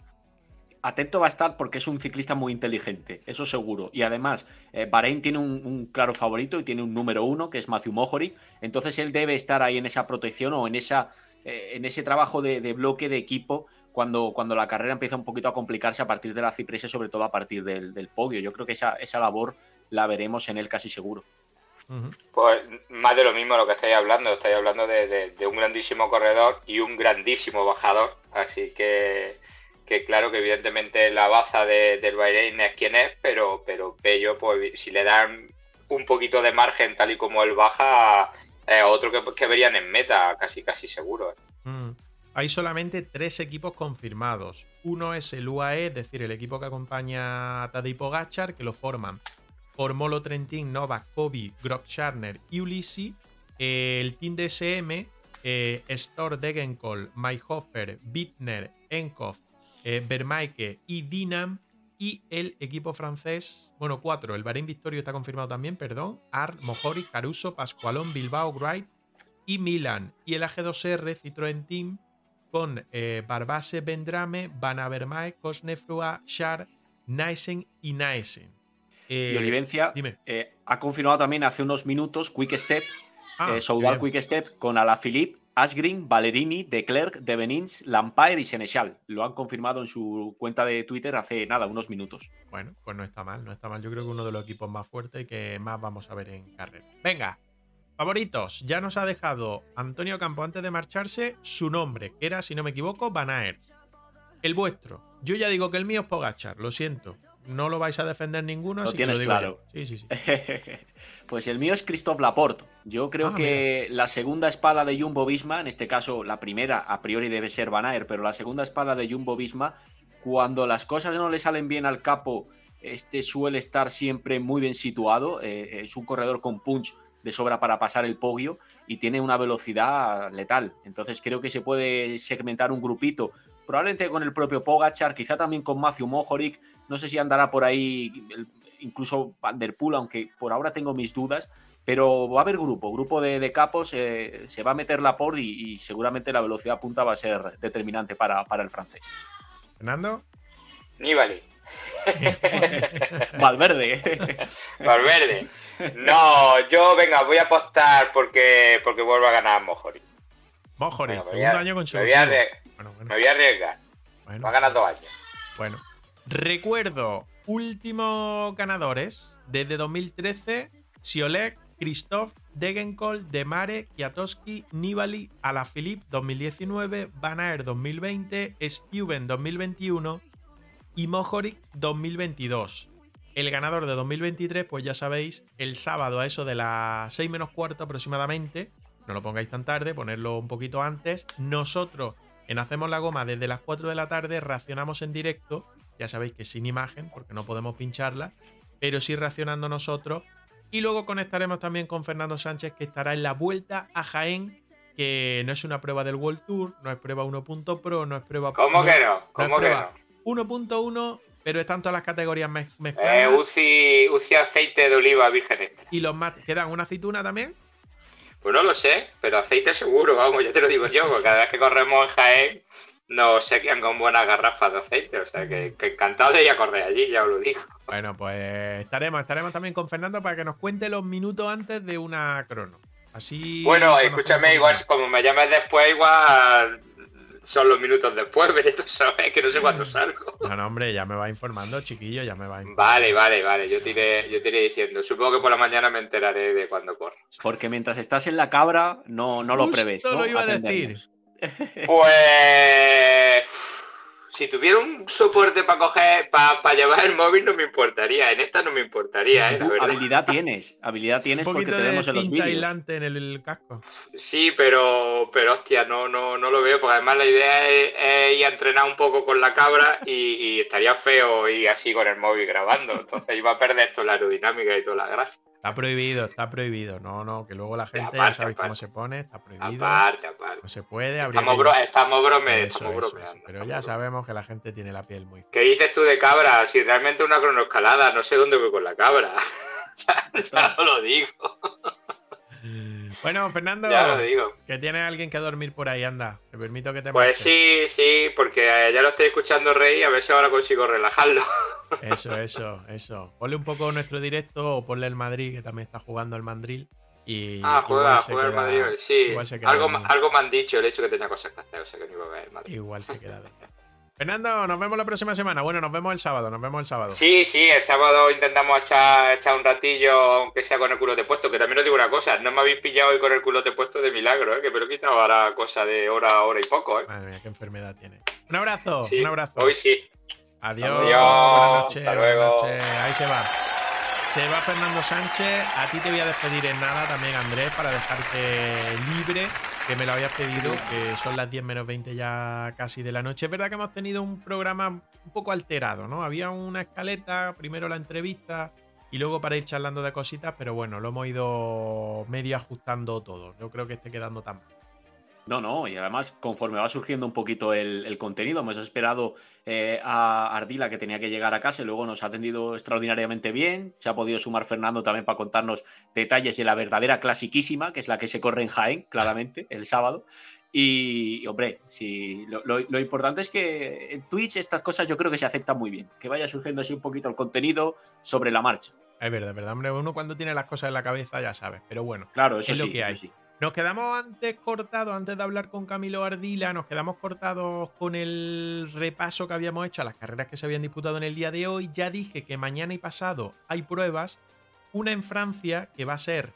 Atento va a estar porque es un ciclista muy inteligente, eso seguro. Y además, eh, Bahrein tiene un, claro favorito y tiene un número uno, que es Matthew Mohori. Entonces él debe estar ahí en esa protección o en, esa, eh, en ese trabajo de, de bloque de equipo cuando, cuando la carrera empieza un poquito a complicarse a partir de la cipresa, sobre todo a partir del, del podio. Yo creo que esa, esa labor la veremos en él casi seguro. Pues más de lo mismo lo que estáis hablando, estáis hablando de, un grandísimo corredor y un grandísimo bajador, así que, que claro que evidentemente la baza del Bahrein es quien es, pero, pero Pello, pues si le dan un poquito de margen tal y como él baja, es otro que, verían en meta, casi casi seguro. ¿eh? Hay solamente tres equipos confirmados. Uno es el UAE, es decir, el equipo que acompaña a Tadej Pogachar, que lo forman por Molo Trentin, Novak, Kobe, Grobscharner y Ulisi. el team DSM, eh, Stor Degenkol, Mayhofer, Bittner, Enkov, eh, Vermaike y Dinam. Y el equipo francés, bueno, cuatro. El Bahrein Victorio está confirmado también, perdón. Art, Mojori, Caruso, Pascualón, Bilbao, Wright y Milan. Y el AG2R, Citroën Team, con eh, Barbase, Bendrame, Van Avermae, Kosnefrua, Shar, Naisen y Naisen y Olivencia eh, ha confirmado también hace unos minutos Quick Step, ah, eh, Soudal Quick Step con Alaphilippe, Asgreen, Valerini, De Klerk, De Benins, Lampire y Senechal. Lo han confirmado en su cuenta de Twitter hace nada, unos minutos. Bueno, pues no está mal, no está mal. Yo creo que uno de los equipos más fuertes que más vamos a ver en carrera. Venga, favoritos. Ya nos ha dejado Antonio Campo antes de marcharse su nombre, que era, si no me equivoco, Banaer. El vuestro. Yo ya digo que el mío es Pogachar, lo siento no lo vais a defender ninguno. Lo tienes claro. Sí, sí, sí. pues el mío es Christophe Laporte. Yo creo ah, que la segunda espada de Jumbo Visma, en este caso la primera a priori debe ser Van pero la segunda espada de Jumbo Visma, cuando las cosas no le salen bien al capo, este suele estar siempre muy bien situado. Eh, es un corredor con punch de sobra para pasar el podio y tiene una velocidad letal. Entonces creo que se puede segmentar un grupito probablemente con el propio Pogachar, quizá también con Matthew Mohoric, no sé si andará por ahí incluso Van Der Poel, aunque por ahora tengo mis dudas, pero va a haber grupo, grupo de, capos, eh, se va a meter la por y, seguramente la velocidad punta va a ser determinante para, para el francés. Fernando. Nibali. Valverde. Valverde. No, yo venga, voy a apostar porque, porque vuelvo a ganar Mohoric. Mohoric, un año con me voy a arriesgar. Bueno. Va a ganar dos años. Bueno. Recuerdo, últimos ganadores. Desde 2013, Siolek, Christoph, Degenkol, Demare, Kiatowski, Nibali, Alaphilippe 2019, Van Aert 2020, Stuben 2021 y Mohoric 2022. El ganador de 2023, pues ya sabéis, el sábado a eso de las 6 menos cuarto aproximadamente, no lo pongáis tan tarde, ponerlo un poquito antes, nosotros en Hacemos la Goma desde las 4 de la tarde reaccionamos en directo, ya sabéis que sin imagen, porque no podemos pincharla, pero sí reaccionando nosotros. Y luego conectaremos también con Fernando Sánchez, que estará en la vuelta a Jaén, que no es una prueba del World Tour, no es prueba 1.pro, no es prueba... ¿Cómo que no? ¿Cómo que no? 1.1, pero están todas las categorías mezcladas. Eh, UCI, aceite de oliva virgen extra. ¿Y los más quedan una aceituna también? Pues no lo sé, pero aceite seguro, vamos, ya te lo digo yo, porque cada vez que corremos en Jaén nos sequían con buenas garrafas de aceite, o sea que, encantado de ir a correr allí, ya os lo digo. Bueno, pues estaremos, estaremos también con Fernando para que nos cuente los minutos antes de una crono. Así. Bueno, escúchame, igual como me llames después, igual son los minutos después, pero tú sabes que no sé cuándo salgo. No, no, hombre, ya me va informando, chiquillo, ya me va informando. Vale, vale, vale, yo te, iré, yo te iré diciendo. Supongo que por la mañana me enteraré de cuándo corro. Porque mientras estás en la cabra, no, no lo prevés. ¿no? lo iba a decir. Pues si tuviera un soporte para coger, para, llevar el móvil, no me importaría. En esta no me importaría, ¿eh? habilidad tienes, habilidad tienes porque tenemos en los vídeos. en el, casco. Sí, pero, pero hostia, no, no, no lo veo, porque además la idea es, ir a entrenar un poco con la cabra y, estaría feo ir así con el móvil grabando. Entonces iba a perder toda la aerodinámica y toda la gracia. Está prohibido, está prohibido. No, no, que luego la gente ya sabéis cómo se pone, está prohibido. Aparte, aparte. No se puede. Estamos, bro estamos, bromeando. Pero ya sabemos que la gente tiene la piel muy. ¿Qué dices tú de cabra? Si realmente una cronoescalada, no sé dónde voy con la cabra. ya, lo digo. Bueno, Fernando, ya lo digo. que tiene alguien que dormir por ahí, anda. Te permito que te Pues sí, sí, porque ya lo estoy escuchando Rey, a ver si ahora consigo relajarlo. Eso, eso, eso. Ponle un poco nuestro directo o ponle el Madrid, que también está jugando el Madrid. Y ah, juega, juega el Madrid, sí. Algo, algo me han dicho el hecho que tenía cosas que hacer, o sea que no iba a ver el Madrid. Igual se queda. Fernando, nos vemos la próxima semana. Bueno, nos vemos el sábado, nos vemos el sábado. Sí, sí, el sábado intentamos echar, echar un ratillo, aunque sea con el culo de puesto, que también os digo una cosa, no me habéis pillado hoy con el culo de puesto de milagro, ¿eh? que he quitado ahora cosa de hora, hora y poco. ¿eh? Madre mía, qué enfermedad tiene. Un abrazo, Sí, un abrazo. Hoy sí. Adiós. Hasta luego. Buenas noches. Hasta buenas luego. noches. Ahí se va. Se va Fernando Sánchez. A ti te voy a despedir en nada también, Andrés, para dejarte libre, que me lo habías pedido, que son las 10 menos 20 ya casi de la noche. Es verdad que hemos tenido un programa un poco alterado, ¿no? Había una escaleta, primero la entrevista y luego para ir charlando de cositas, pero bueno, lo hemos ido medio ajustando todo. Yo creo que esté quedando tan mal. No, no, y además, conforme va surgiendo un poquito el, el contenido, hemos esperado eh, a Ardila que tenía que llegar a casa y luego nos ha atendido extraordinariamente bien. Se ha podido sumar Fernando también para contarnos detalles de la verdadera clasiquísima, que es la que se corre en Jaén, claramente, el sábado. Y, hombre, sí, lo, lo- lo importante es que en Twitch estas cosas yo creo que se aceptan muy bien. Que vaya surgiendo así un poquito el contenido sobre la marcha. Es verdad, es verdad, hombre. Uno cuando tiene las cosas en la cabeza ya sabe, pero bueno. Claro, eso Es lo sí, que eso hay. sí. Nos quedamos antes cortados, antes de hablar con Camilo Ardila, nos quedamos cortados con el repaso que habíamos hecho a las carreras que se habían disputado en el día de hoy. Ya dije que mañana y pasado hay pruebas. Una en Francia, que va a ser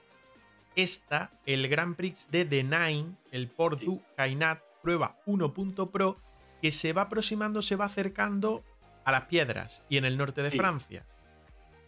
esta, el Grand Prix de The Nine, el Port Sí. du Cainat, prueba 1.pro, que se va aproximando, se va acercando a las piedras y en el norte de Sí. Francia.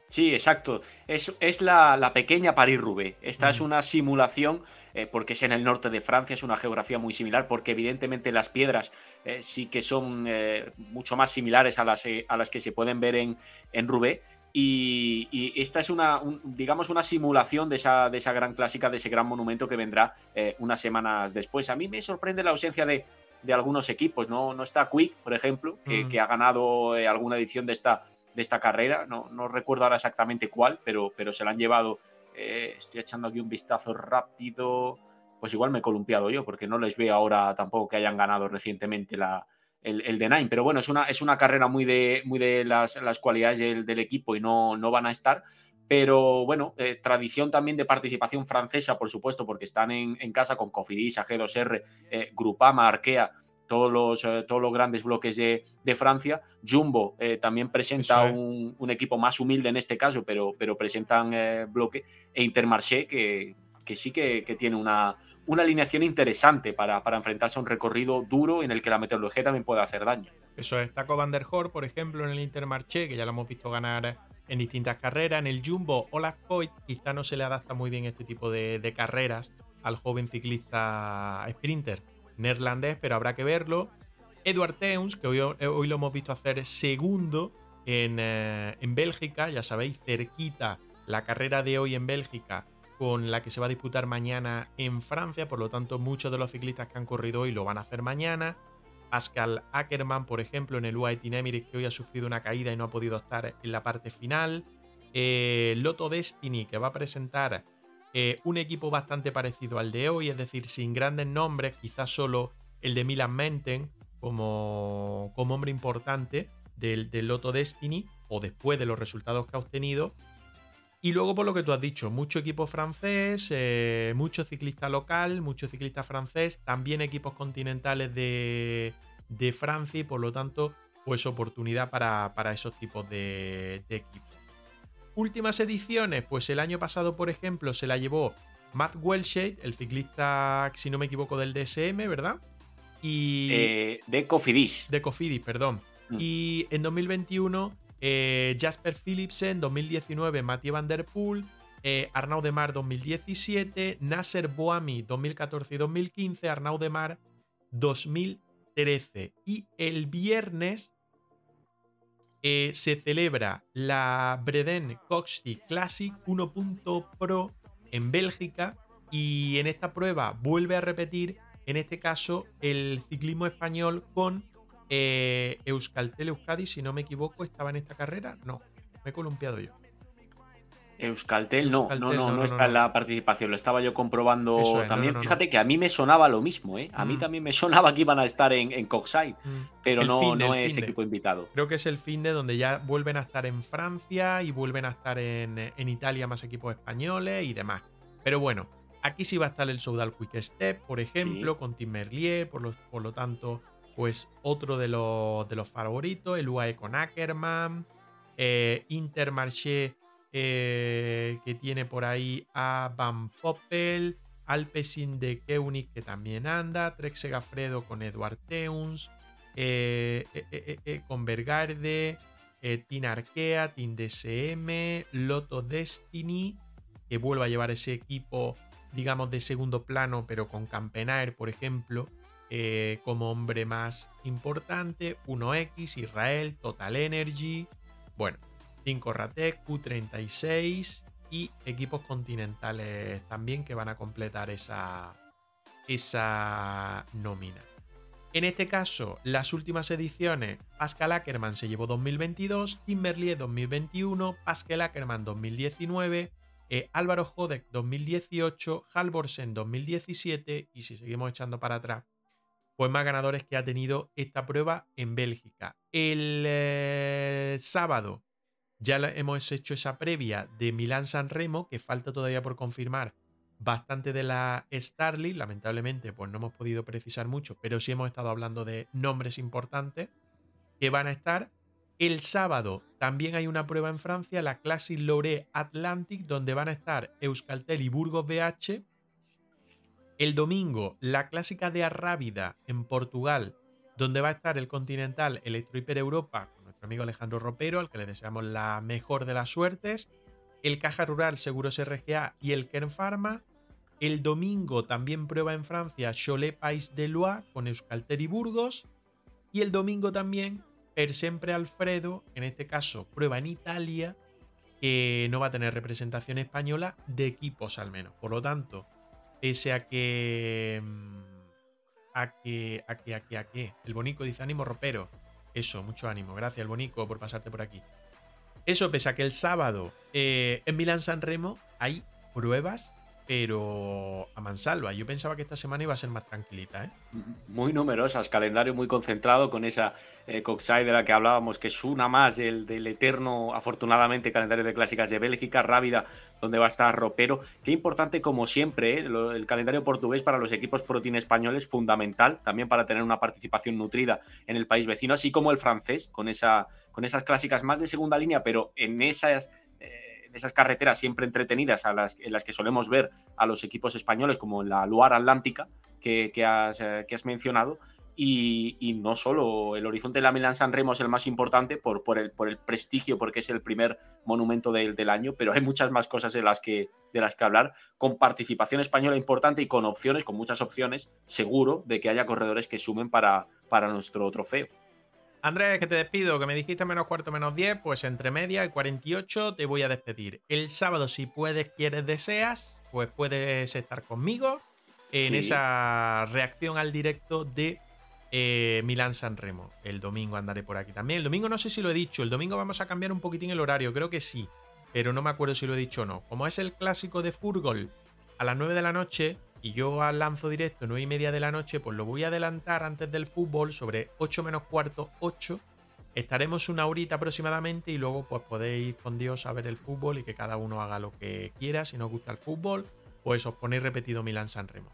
Sí, exacto. Es, es la, la pequeña París-Roubaix. Esta es una simulación, eh, porque es en el norte de Francia, es una geografía muy similar, porque evidentemente las piedras eh, sí que son eh, mucho más similares a las, eh, a las que se pueden ver en, en Roubaix. Y, y esta es una, un- digamos, una simulación de esa, de esa gran clásica, de ese gran monumento que vendrá eh, unas semanas después. A mí me sorprende la ausencia de, de algunos equipos, ¿no? No está Quick, por ejemplo, que, Mm. que ha ganado alguna edición de esta, de esta carrera. No, no recuerdo ahora exactamente cuál, pero, pero se la han llevado. eh, estoy echando aquí un vistazo rápido. Pues igual me he columpiado yo, porque no les veo ahora tampoco que hayan ganado recientemente la, el, el de Nine. Pero bueno, es una, es una carrera muy de, muy de las, las cualidades del, equipo y no, no van a estar. Pero bueno, eh, tradición también de participación francesa, por supuesto, porque están en, en casa con Cofidis, AG2R, eh, Grupama, Arkea, todos los, eh, todos los grandes bloques de, de Francia. Jumbo eh, también presenta es. un, un equipo más humilde en este caso, pero, pero presentan eh, bloque. E Intermarché, que, que sí que, que tiene una, una alineación interesante para, para enfrentarse a un recorrido duro en el que la meteorología también puede hacer daño. Eso es Taco Van der Hoor, por ejemplo, en el Intermarché, que ya lo hemos visto ganar en distintas carreras. En el Jumbo, Olaf Koit, quizá no se le adapta muy bien este tipo de, de carreras al joven ciclista sprinter neerlandés, pero habrá que verlo. Edward Teuns, que hoy, lo hemos visto hacer segundo en, eh, en Bélgica, ya sabéis, cerquita la carrera de hoy en Bélgica con la que se va a disputar mañana en Francia, por lo tanto muchos de los ciclistas que han corrido hoy lo van a hacer mañana. Pascal Ackermann, por ejemplo, en el UAE Team Emirates, que hoy ha sufrido una caída y no ha podido estar en la parte final. Eh, Lotto Destiny, que va a presentar eh, un equipo bastante parecido al de hoy, es decir, sin grandes nombres, quizás solo el de Milan Menten como, como hombre importante del, del Lotto Destiny, o después de los resultados que ha obtenido. Y luego, por lo que tú has dicho, mucho equipo francés, eh, mucho ciclista local, mucho ciclista francés, también equipos continentales de, de Francia y por lo tanto, pues oportunidad para, para esos tipos de, de equipos. Últimas ediciones, pues el año pasado, por ejemplo, se la llevó Matt Welshade, el ciclista, si no me equivoco, del DSM, ¿verdad? Y Eh, de Cofidis. de Cofidis, perdón. Mm. Y en 2021, eh, Jasper Philipsen, 2019, Mathieu Van Der Poel, eh, Arnaud Demar 2017, Nasser Boami 2014 y 2015, Arnaud Demar 2013. Y el viernes eh, se celebra la Breden Coxty Classic 1.pro en Bélgica y en esta prueba vuelve a repetir, en este caso, el ciclismo español con eh, Euskaltel Euskadi, si no me equivoco, estaba en esta carrera. No, me he columpiado yo. Euskaltel, no, Euskaltel, no, no, no, está en la participación, lo estaba yo comprobando es, también. Fíjate que a mí me sonaba lo mismo, ¿eh? A mí Mm. también me sonaba que iban a estar en, en Coxside, pero El no, fin no es de. equipo invitado. Creo que es el fin de donde ya vuelven a estar en Francia y vuelven a estar en, en Italia más equipos españoles y demás. Pero bueno, aquí sí va a estar el Soudal Quick Step, por ejemplo, Sí. con Tim Merlier, por lo, por lo tanto, pues otro de los, de los favoritos, el UAE con Ackerman, eh, Intermarché eh, que tiene por ahí a Van Poppel, Alpecin de Keunig que también anda, Trek Segafredo con Edward Teuns, eh, con Bergarde, Team Arkea, Team DSM, Lotto Destiny, que vuelva a llevar ese equipo, digamos, de segundo plano, pero con Campenair, por ejemplo, como hombre más importante, 1X, Israel, Total Energy, bueno, 5 Ratec, Q36 y equipos continentales también que van a completar esa, esa nómina. En este caso, las últimas ediciones, Pascal Ackerman se llevó 2022, Timberley 2021, Pascal Ackerman 2019, eh, Álvaro Jodek 2018, Halvorsen 2017 y si seguimos echando para atrás, pues más ganadores que ha tenido esta prueba en Bélgica. El eh, sábado ya hemos hecho esa previa de Milán-San Remo, que falta todavía por confirmar bastante de la Starly. Lamentablemente, pues no hemos podido precisar mucho, pero sí hemos estado hablando de nombres importantes que van a estar. El sábado también hay una prueba en Francia, la Classic Loré Atlantic, donde van a estar Euskaltel y Burgos BH. El domingo, la clásica de Arrábida en Portugal, donde va a estar el Continental Electro Hiper Europa amigo Alejandro Ropero, al que le deseamos la mejor de las suertes, el Caja Rural Seguros RGA y el Kern Pharma. El domingo también prueba en Francia Cholet Pais de Loire con Euskalter y Burgos. Y el domingo también Per Siempre Alfredo, en este caso prueba en Italia, que no va a tener representación española de equipos al menos. Por lo tanto, pese a que... Mm, a que, a que, a que, a que. El bonico dice ánimo ropero. Eso, mucho ánimo. Gracias, el Bonico, por pasarte por aquí. Eso, pese a que el sábado eh, en Milán San Remo hay pruebas pero a mansalva. Yo pensaba que esta semana iba a ser más tranquilita. ¿eh? Muy numerosas, calendario muy concentrado con esa eh, Coxside de la que hablábamos, que es una más del, del, eterno, afortunadamente, calendario de clásicas de Bélgica, Rábida, donde va a estar Ropero. Qué importante, como siempre, ¿eh? el calendario portugués para los equipos pro team españoles, fundamental, también para tener una participación nutrida en el país vecino, así como el francés, con, esa, con esas clásicas más de segunda línea, pero en esas esas carreteras siempre entretenidas a las, en las que solemos ver a los equipos españoles, como la Luar Atlántica que, has, eh, que has, mencionado. Y, no solo el horizonte de la Milán San Remo es el más importante por, por, el, por el prestigio, porque es el primer monumento del, del, año, pero hay muchas más cosas de las, que, de las que hablar, con participación española importante y con opciones, con muchas opciones, seguro de que haya corredores que sumen para, para nuestro trofeo. Andrés, que te despido, que me dijiste menos cuarto, menos 10, pues entre media y 48 te voy a despedir. El sábado, si puedes, quieres, deseas, pues puedes estar conmigo en esa reacción al directo de eh, Milán San Remo. El domingo andaré por aquí también. El domingo no sé si lo he dicho, el domingo vamos a cambiar un poquitín el horario, creo que sí, pero no me acuerdo si lo he dicho o no. Como es el clásico de Furgol a las 9 de la noche, y yo lanzo directo 9 y media de la noche, pues lo voy a adelantar antes del fútbol sobre 8 menos cuarto, 8. Estaremos una horita aproximadamente y luego pues podéis con Dios a ver el fútbol y que cada uno haga lo que quiera. Si no os gusta el fútbol, pues os ponéis repetido Milán San Remo.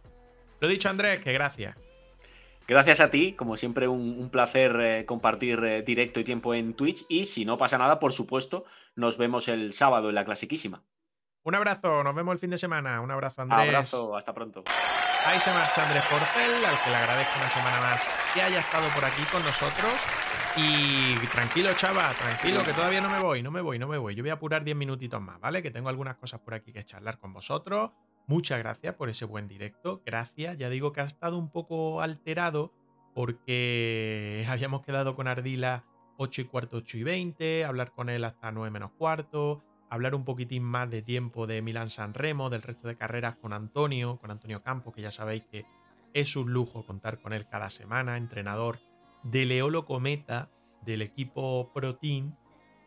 Lo dicho Andrés, que gracias. Gracias a ti, como siempre un, placer eh, compartir eh, directo y tiempo en Twitch y si no pasa nada, por supuesto, nos vemos el sábado en la clasiquísima. Un abrazo, nos vemos el fin de semana. Un abrazo, Andrés. Abrazo, hasta pronto. Ahí se marcha Andrés Porcel, al que le agradezco una semana más que haya estado por aquí con nosotros. Y tranquilo, chava, tranquilo, que todavía no me voy, no me voy, no me voy. Yo voy a apurar 10 minutitos más, ¿vale? Que tengo algunas cosas por aquí que charlar con vosotros. Muchas gracias por ese buen directo. Gracias. Ya digo que ha estado un poco alterado porque habíamos quedado con Ardila 8 y cuarto, 8 y 20, hablar con él hasta 9 menos cuarto hablar un poquitín más de tiempo de Milán San Remo, del resto de carreras con Antonio, con Antonio Campos, que ya sabéis que es un lujo contar con él cada semana, entrenador de Leolo Cometa, del equipo Pro Team,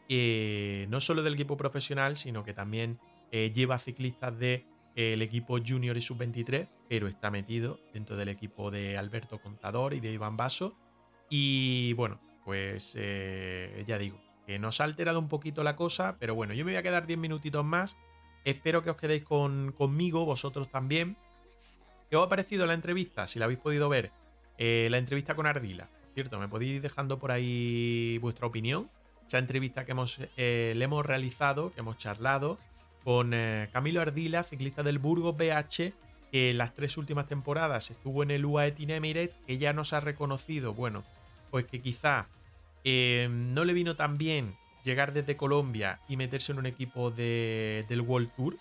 eh, no solo del equipo profesional, sino que también eh, lleva ciclistas del de, equipo junior y sub-23, pero está metido dentro del equipo de Alberto Contador y de Iván Basso. Y bueno, pues eh, ya digo, que nos ha alterado un poquito la cosa, pero bueno, yo me voy a quedar 10 minutitos más. Espero que os quedéis con, conmigo, vosotros también. ¿Qué os ha parecido la entrevista? Si la habéis podido ver, eh, la entrevista con Ardila. Por cierto, me podéis ir dejando por ahí vuestra opinión. Esa entrevista que hemos, eh, le hemos realizado, que hemos charlado con eh, Camilo Ardila, ciclista del Burgos BH, que las tres últimas temporadas estuvo en el UAE Team Emirates, que ya nos ha reconocido, bueno, pues que quizá eh, no le vino tan bien llegar desde Colombia y meterse en un equipo del World Tour,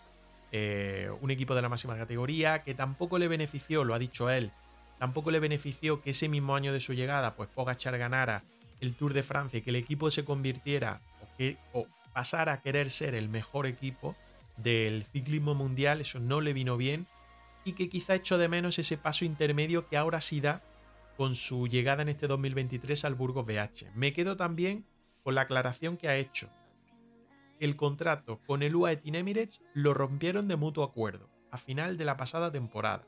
un equipo de la máxima categoría, que tampoco le benefició, lo ha dicho él, tampoco le benefició que ese mismo año de su llegada, pues Pogachar ganara el Tour de Francia y que el equipo se convirtiera o, que, o pasara a querer ser el mejor equipo del ciclismo mundial, eso no le vino bien y que quizá echó de menos ese paso intermedio que ahora sí da con su llegada en este 2023 al Burgos BH. Me quedo también con la aclaración que ha hecho. El contrato con el UAE Team Emirates lo rompieron de mutuo acuerdo a final de la pasada temporada.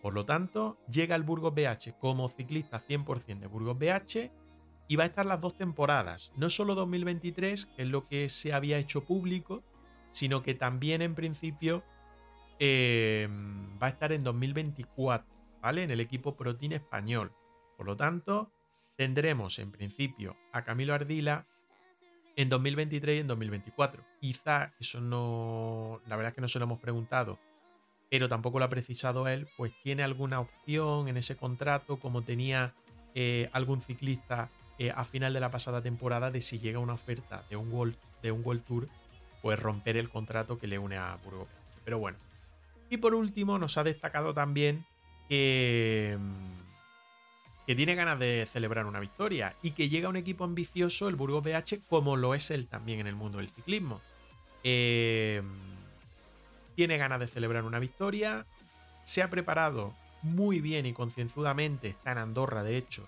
Por lo tanto, llega al Burgos BH como ciclista 100% de Burgos BH y va a estar las dos temporadas, no solo 2023, que es lo que se había hecho público, sino que también en principio eh, va a estar en 2024, ¿vale? En el equipo Protein español. Por lo tanto, tendremos en principio a Camilo Ardila en 2023 y en 2024. Quizá eso no, la verdad es que no se lo hemos preguntado, pero tampoco lo ha precisado él, pues tiene alguna opción en ese contrato, como tenía eh, algún ciclista eh, a final de la pasada temporada, de si llega una oferta de un World, de un World Tour, pues romper el contrato que le une a Burgos. Pero bueno. Y por último, nos ha destacado también que, mm, que tiene ganas de celebrar una victoria y que llega un equipo ambicioso, el Burgos BH, como lo es él también en el mundo del ciclismo. Eh, tiene ganas de celebrar una victoria, se ha preparado muy bien y concienzudamente, está en Andorra de hecho,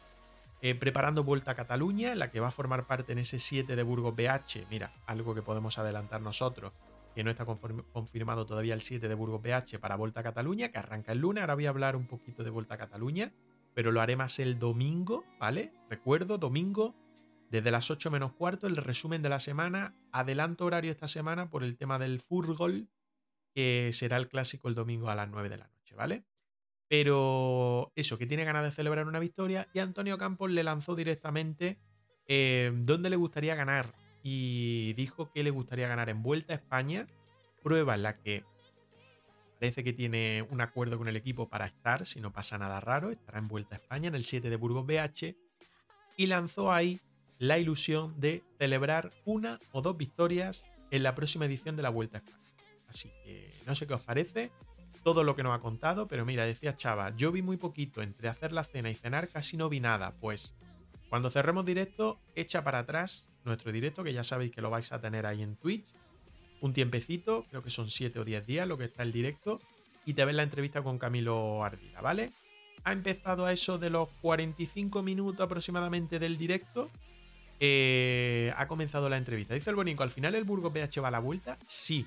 eh, preparando Vuelta a Cataluña, la que va a formar parte en ese 7 de Burgos BH. Mira, algo que podemos adelantar nosotros, que no está confirmado todavía el 7 de Burgos BH para Vuelta a Cataluña, que arranca el lunes. Ahora voy a hablar un poquito de Vuelta a Cataluña, pero lo haré más el domingo, ¿vale? Recuerdo, domingo, desde las 8 menos cuarto, el resumen de la semana. Adelanto horario esta semana por el tema del Furgol, que será el clásico el domingo a las 9 de la noche, ¿vale? Pero eso, que tiene ganas de celebrar una victoria y Antonio Campos le lanzó directamente eh, dónde le gustaría ganar y dijo que le gustaría ganar en Vuelta a España, prueba en la que parece que tiene un acuerdo con el equipo para estar, si no pasa nada raro, estará en Vuelta a España en el 7 de Burgos BH y lanzó ahí la ilusión de celebrar una o dos victorias en la próxima edición de la Vuelta a España. Así que no sé qué os parece, todo lo que nos ha contado, pero mira, decía Chava, yo vi muy poquito, entre hacer la cena y cenar casi no vi nada, pues cuando cerremos directo, echa para atrás nuestro directo, que ya sabéis que lo vais a tener ahí en Twitch, un tiempecito, creo que son 7 o 10 días lo que está el directo, y te ves la entrevista con Camilo Ardila, ¿vale? Ha empezado a eso de los 45 minutos aproximadamente del directo. Eh, ha comenzado la entrevista. Dice el Bonico, ¿al final el Burgos BH va a la vuelta? Sí,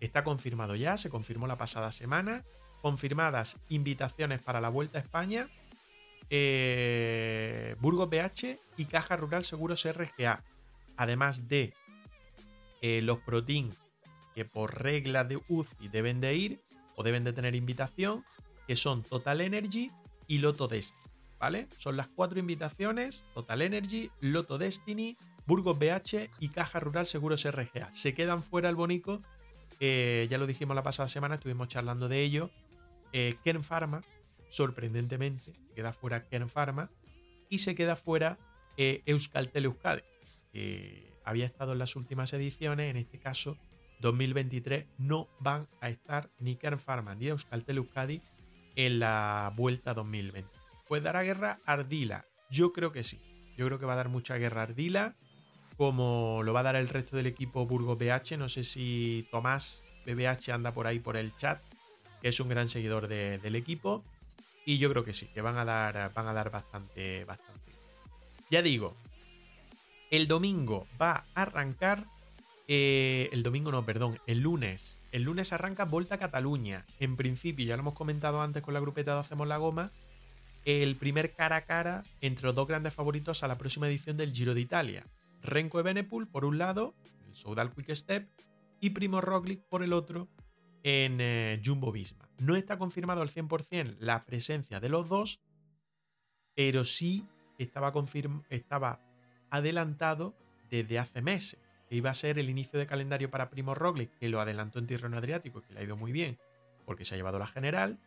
Está confirmado ya, se confirmó la pasada semana. Confirmadas invitaciones para la Vuelta a España. Eh, Burgos BH y Caja Rural Seguros RGA. Además de eh, los Protein que por regla de UCI deben de ir o deben de tener invitación, que son Total Energy y Loto Destiny. ¿Vale? Son las cuatro invitaciones: Total Energy, Loto Destiny, Burgos BH y Caja Rural Seguros RGA. Se quedan fuera el bonico ya lo dijimos la pasada semana, estuvimos charlando de ello. Eh, Kern Pharma, sorprendentemente, queda fuera Kern Pharma y se queda fuera eh, Euskaltel Euskadi, que había estado en las últimas ediciones, en este caso 2023, no van a estar ni Kern Pharma ni Euskaltel Euskadi en la vuelta 2020. Pues dará guerra Ardila, yo creo que sí, yo creo que va a dar mucha guerra Ardila como lo va a dar el resto del equipo Burgos BH. No sé si Tomás BBH anda por ahí por el chat, que es un gran seguidor del equipo. Y yo creo que sí, que van a dar, van a dar bastante, bastante. Ya digo, el domingo va a arrancar. Eh, el domingo no, perdón, el lunes. El lunes arranca Volta a Cataluña. En principio, ya lo hemos comentado antes con la grupeta de Hacemos la Goma. El primer cara a cara entre los dos grandes favoritos a la próxima edición del Giro de Italia. Renko Evenepoel por un lado, el Soudal Quick Step, y Primo Roglic por el otro en eh, Jumbo Visma. No está confirmado al 100% la presencia de los dos, pero sí estaba, estaba adelantado desde hace meses. Que iba a ser el inicio de calendario para Primo Roglic, que lo adelantó en Tirreno Adriático, que le ha ido muy bien, porque se ha llevado la general.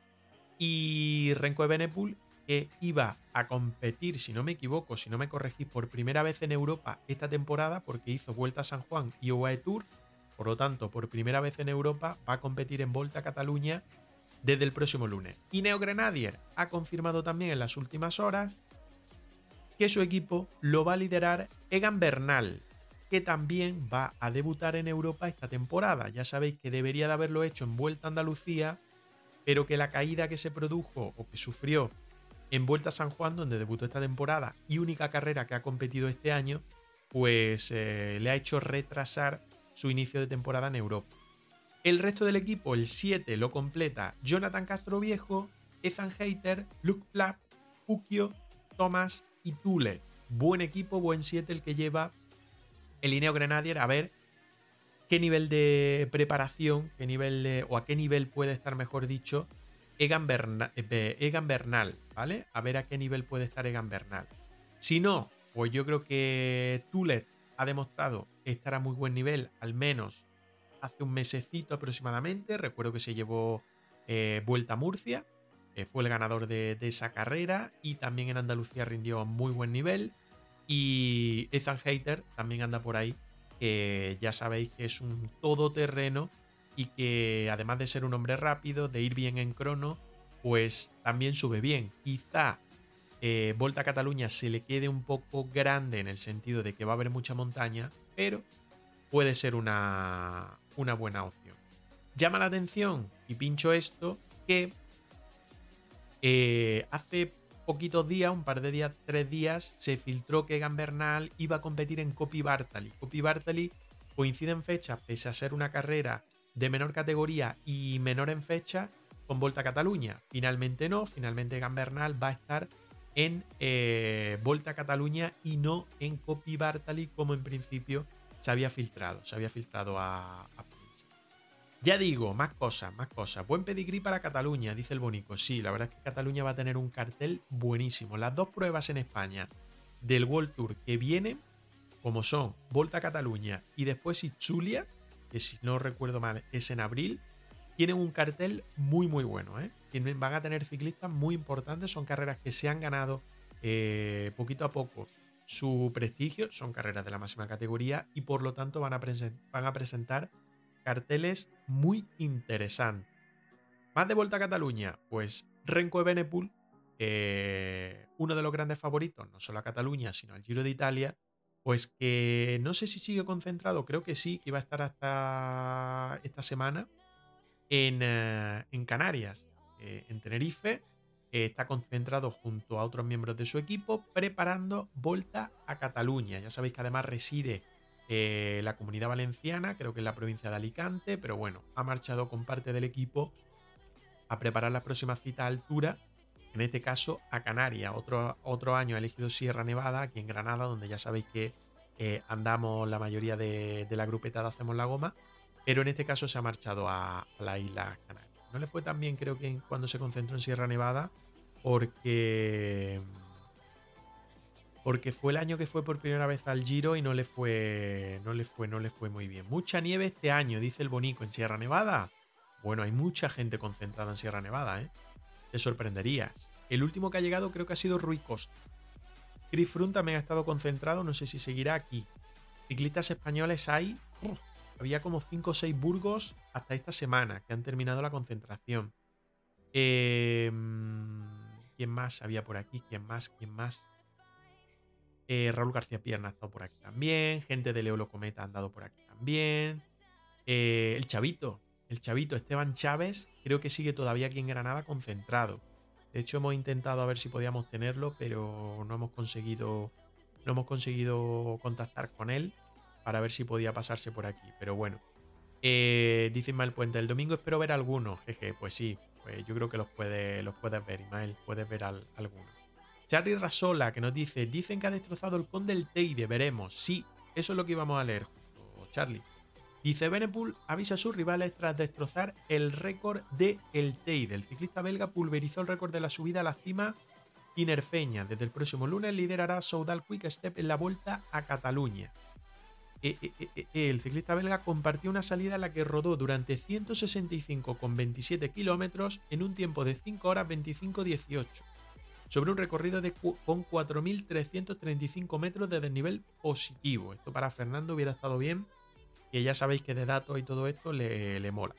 Y Renko de Benepul, que iba a competir, si no me equivoco, si no me corregís, por primera vez en Europa esta temporada, porque hizo Vuelta a San Juan y UAE. Por lo tanto, por primera vez en Europa va a competir en Volta a Cataluña desde el próximo lunes. Y Neo Grenadier ha confirmado también en las últimas horas que su equipo lo va a liderar Egan Bernal, que también va a debutar en Europa esta temporada. Ya sabéis que debería de haberlo hecho en Vuelta a Andalucía, pero que la caída que se produjo o que sufrió en Vuelta a San Juan, donde debutó esta temporada y única carrera que ha competido este año, pues eh, le ha hecho retrasar su inicio de temporada en Europa. El resto del equipo, el 7, lo completa Jonathan Castro Viejo, Ethan Hater, Luke Plapp, Ukio, Thomas y Tule. Buen equipo, buen 7 el que lleva el Lineo Grenadier. A ver qué nivel de preparación, qué nivel o a qué nivel puede estar, mejor dicho, Egan, eh, Egan Bernal, ¿vale? A ver a qué nivel puede estar Egan Bernal. Si no, pues yo creo que Tulet ha demostrado estar a muy buen nivel, al menos hace un mesecito aproximadamente. Recuerdo que se llevó eh, Vuelta a Murcia, fue el ganador de, esa carrera y también en Andalucía rindió a muy buen nivel. Y Ethan Hater también anda por ahí, que ya sabéis que es un todoterreno y que además de ser un hombre rápido, de ir bien en crono, pues también sube bien. Quizá eh, Volta a Cataluña se le quede un poco grande en el sentido de que va a haber mucha montaña, pero puede ser una, una buena opción. Llama la atención, y pincho esto, que eh, hace poquitos días, un par de días, tres días, se filtró que Egan Bernal iba a competir en Copy Bartali. Copy Bartali coincide en fecha, pese a ser una carrera de menor categoría y menor en fecha, con Volta a Cataluña. Finalmente no, finalmente Egan Bernal va a estar en eh, Volta a Cataluña y no en Copy Bartali como en principio se había filtrado, se había filtrado a, Ya digo, más cosas, más cosas. Buen pedigrí para Cataluña, dice el Bonico. Sí, la verdad es que Cataluña va a tener un cartel buenísimo. Las dos pruebas en España del World Tour que vienen, como son Volta a Cataluña y después Itzulia, que si no recuerdo mal es en abril, tienen un cartel muy muy bueno. ¿eh? Van a tener ciclistas muy importantes, son carreras que se han ganado eh, poquito a poco su prestigio, son carreras de la máxima categoría y por lo tanto van a, van a presentar carteles muy interesantes. Más de vuelta a Cataluña, pues Renko de Benepul, uno de los grandes favoritos, no solo a Cataluña, sino al Giro de Italia, pues que no sé si sigue concentrado, creo que sí, que iba a estar hasta esta semana en, eh, Canarias, eh, en Tenerife, está concentrado junto a otros miembros de su equipo preparando Volta a Cataluña. Ya sabéis que además reside eh, la comunidad valenciana, creo que en la provincia de Alicante, pero bueno, ha marchado con parte del equipo a preparar la próxima cita a altura, en este caso a Canarias. Otro, otro año ha elegido Sierra Nevada, aquí en Granada, donde ya sabéis que eh, andamos la mayoría de, la grupeta de Hacemos la Goma, pero en este caso se ha marchado a, a la isla Canarias. No le fue tan bien, creo que cuando se concentró en Sierra Nevada, porque. Porque fue el año que fue por primera vez al Giro y no le fue. No le fue, no le fue muy bien. Mucha nieve este año, dice el Bonico, en Sierra Nevada. Bueno, hay mucha gente concentrada en Sierra Nevada, ¿eh? Te sorprenderías. El último que ha llegado creo que ha sido Rui Costa. Chris Froome también ha estado concentrado, no sé si seguirá aquí. Ciclistas españoles hay. había como 5 o 6 burgos hasta esta semana que han terminado la concentración. Eh, ¿Quién más había por aquí? ¿Quién más? ¿Quién más? Eh, Raúl García Pierna ha estado por aquí también. Gente de Leo Cometa ha andado por aquí también. Eh, el Chavito. El Chavito Esteban Chávez creo que sigue todavía aquí en Granada concentrado. De hecho hemos intentado a ver si podíamos tenerlo, pero no hemos conseguido no hemos conseguido contactar con él para ver si podía pasarse por aquí. Pero bueno. Eh, dice Ismael Puente, el domingo espero ver algunos. Jeje, pues sí, pues yo creo que los, puede, los puedes ver, Imael, puedes ver al, algunos. Charlie Rasola, que nos dice, dicen que ha destrozado el conde del Teide, veremos. Sí, eso es lo que íbamos a leer, Charlie. Dice Benepool avisa a sus rivales tras destrozar el récord de el Teide. El ciclista belga pulverizó el récord de la subida a la cima Tinerfeña desde el próximo lunes liderará Soudal Quick Step en la vuelta a Cataluña. Eh, eh, eh, el ciclista belga compartió una salida en la que rodó durante 165,27 kilómetros en un tiempo de 5 horas 25-18, sobre un recorrido de con 4.335 metros de desnivel positivo. Esto para Fernando hubiera estado bien, que ya sabéis que de datos y todo esto le, le mola.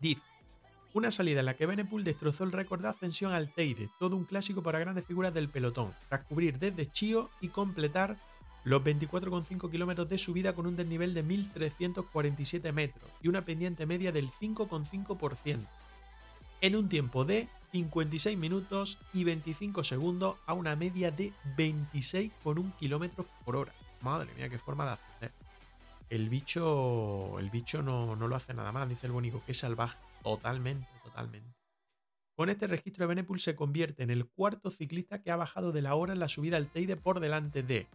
Dice, una salida en la que Benepool destrozó el récord de ascensión al Teide, todo un clásico para grandes figuras del pelotón, tras cubrir desde Chío y completar los 24,5 kilómetros de subida con un desnivel de 1.347 metros y una pendiente media del 5,5%, en un tiempo de 56 minutos y 25 segundos a una media de 26,1 kilómetros por hora. Madre mía, qué forma de ascender. El bicho, el bicho no, no lo hace nada más, dice el bonico, que salvaje. Totalmente, totalmente. Con este registro de Benepul se convierte en el cuarto ciclista que ha bajado de la hora en la subida al Teide por delante de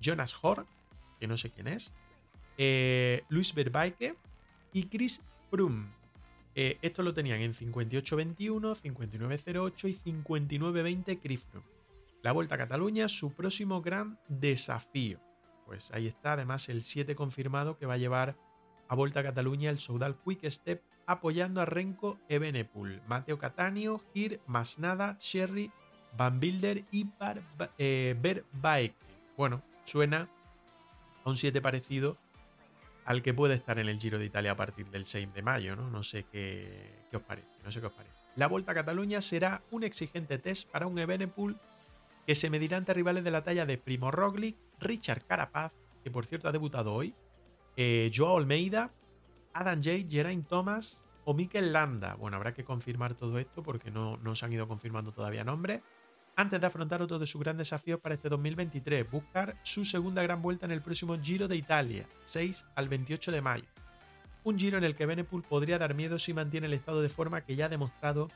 Jonas Horn, que no sé quién es, eh, Luis Verbaike y Chris Froome. Eh, esto lo tenían en 58-21, 59-08 y 59-20 Chris Froome. La Vuelta a Cataluña, su próximo gran desafío. Pues ahí está, además, el 7 confirmado que va a llevar a Vuelta a Cataluña el Soudal Quick Step apoyando a Renko Ebenepul, Mateo Catanio, Gir, Masnada, Sherry, Van Bilder y Bar, eh, Bueno, suena a un 7 parecido al que puede estar en el Giro de Italia a partir del 6 de mayo, ¿no? No sé qué, os parece, no sé qué os parece. La Vuelta a Cataluña será un exigente test para un Evenepoel que se medirá ante rivales de la talla de Primo Roglic, Richard Carapaz, que por cierto ha debutado hoy, eh, Joao Almeida, Adam Jay, Geraint Thomas o Mikel Landa. Bueno, habrá que confirmar todo esto porque no, no se han ido confirmando todavía nombres antes de afrontar otro de sus grandes desafíos para este 2023, buscar su segunda gran vuelta en el próximo Giro de Italia, 6 al 28 de mayo. Un giro en el que Benepool podría dar miedo si mantiene el estado de forma que ya ha demostrado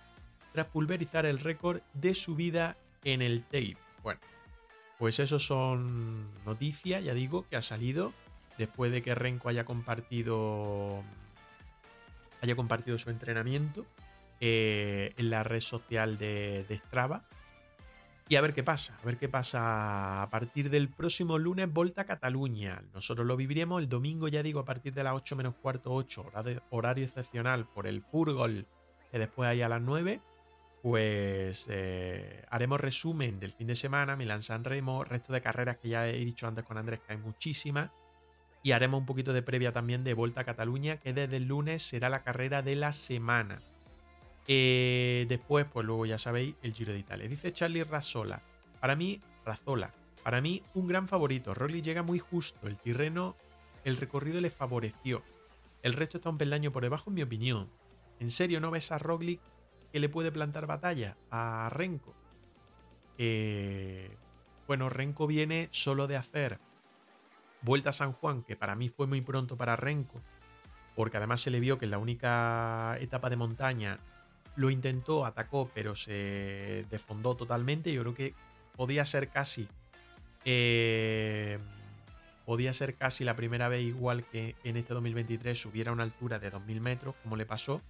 tras pulverizar el récord de su vida en el tape. Bueno, pues eso son noticias, ya digo, que ha salido después de que Renko haya compartido haya compartido su entrenamiento eh, en la red social de, de Strava y a ver qué pasa, a ver qué pasa a partir del próximo lunes, Volta a Cataluña. Nosotros lo viviremos el domingo, ya digo, a partir de las 8 menos cuarto, 8, horario excepcional por el Furgol, que después hay a las 9. Pues eh, haremos resumen del fin de semana, Milan San Remo, resto de carreras que ya he dicho antes con Andrés, que hay muchísimas. Y haremos un poquito de previa también de Volta a Cataluña, que desde el lunes será la carrera de la semana. Eh, después, pues luego ya sabéis, el Giro de Italia. Dice Charlie Razola. Para mí, Razola. Para mí, un gran favorito. Rolly llega muy justo. El Tirreno, el recorrido le favoreció. El resto está un peldaño por debajo, en mi opinión. ¿En serio no ves a Roglic que le puede plantar batalla a Renko? Eh, bueno, Renko viene solo de hacer Vuelta a San Juan, que para mí fue muy pronto para Renko, porque además se le vio que en la única etapa de montaña lo intentó, atacó, pero se defondó totalmente. Yo creo que podía ser casi. Eh, podía ser casi la primera vez, igual que en este 2023, subiera a una altura de 2000 metros, como le pasó.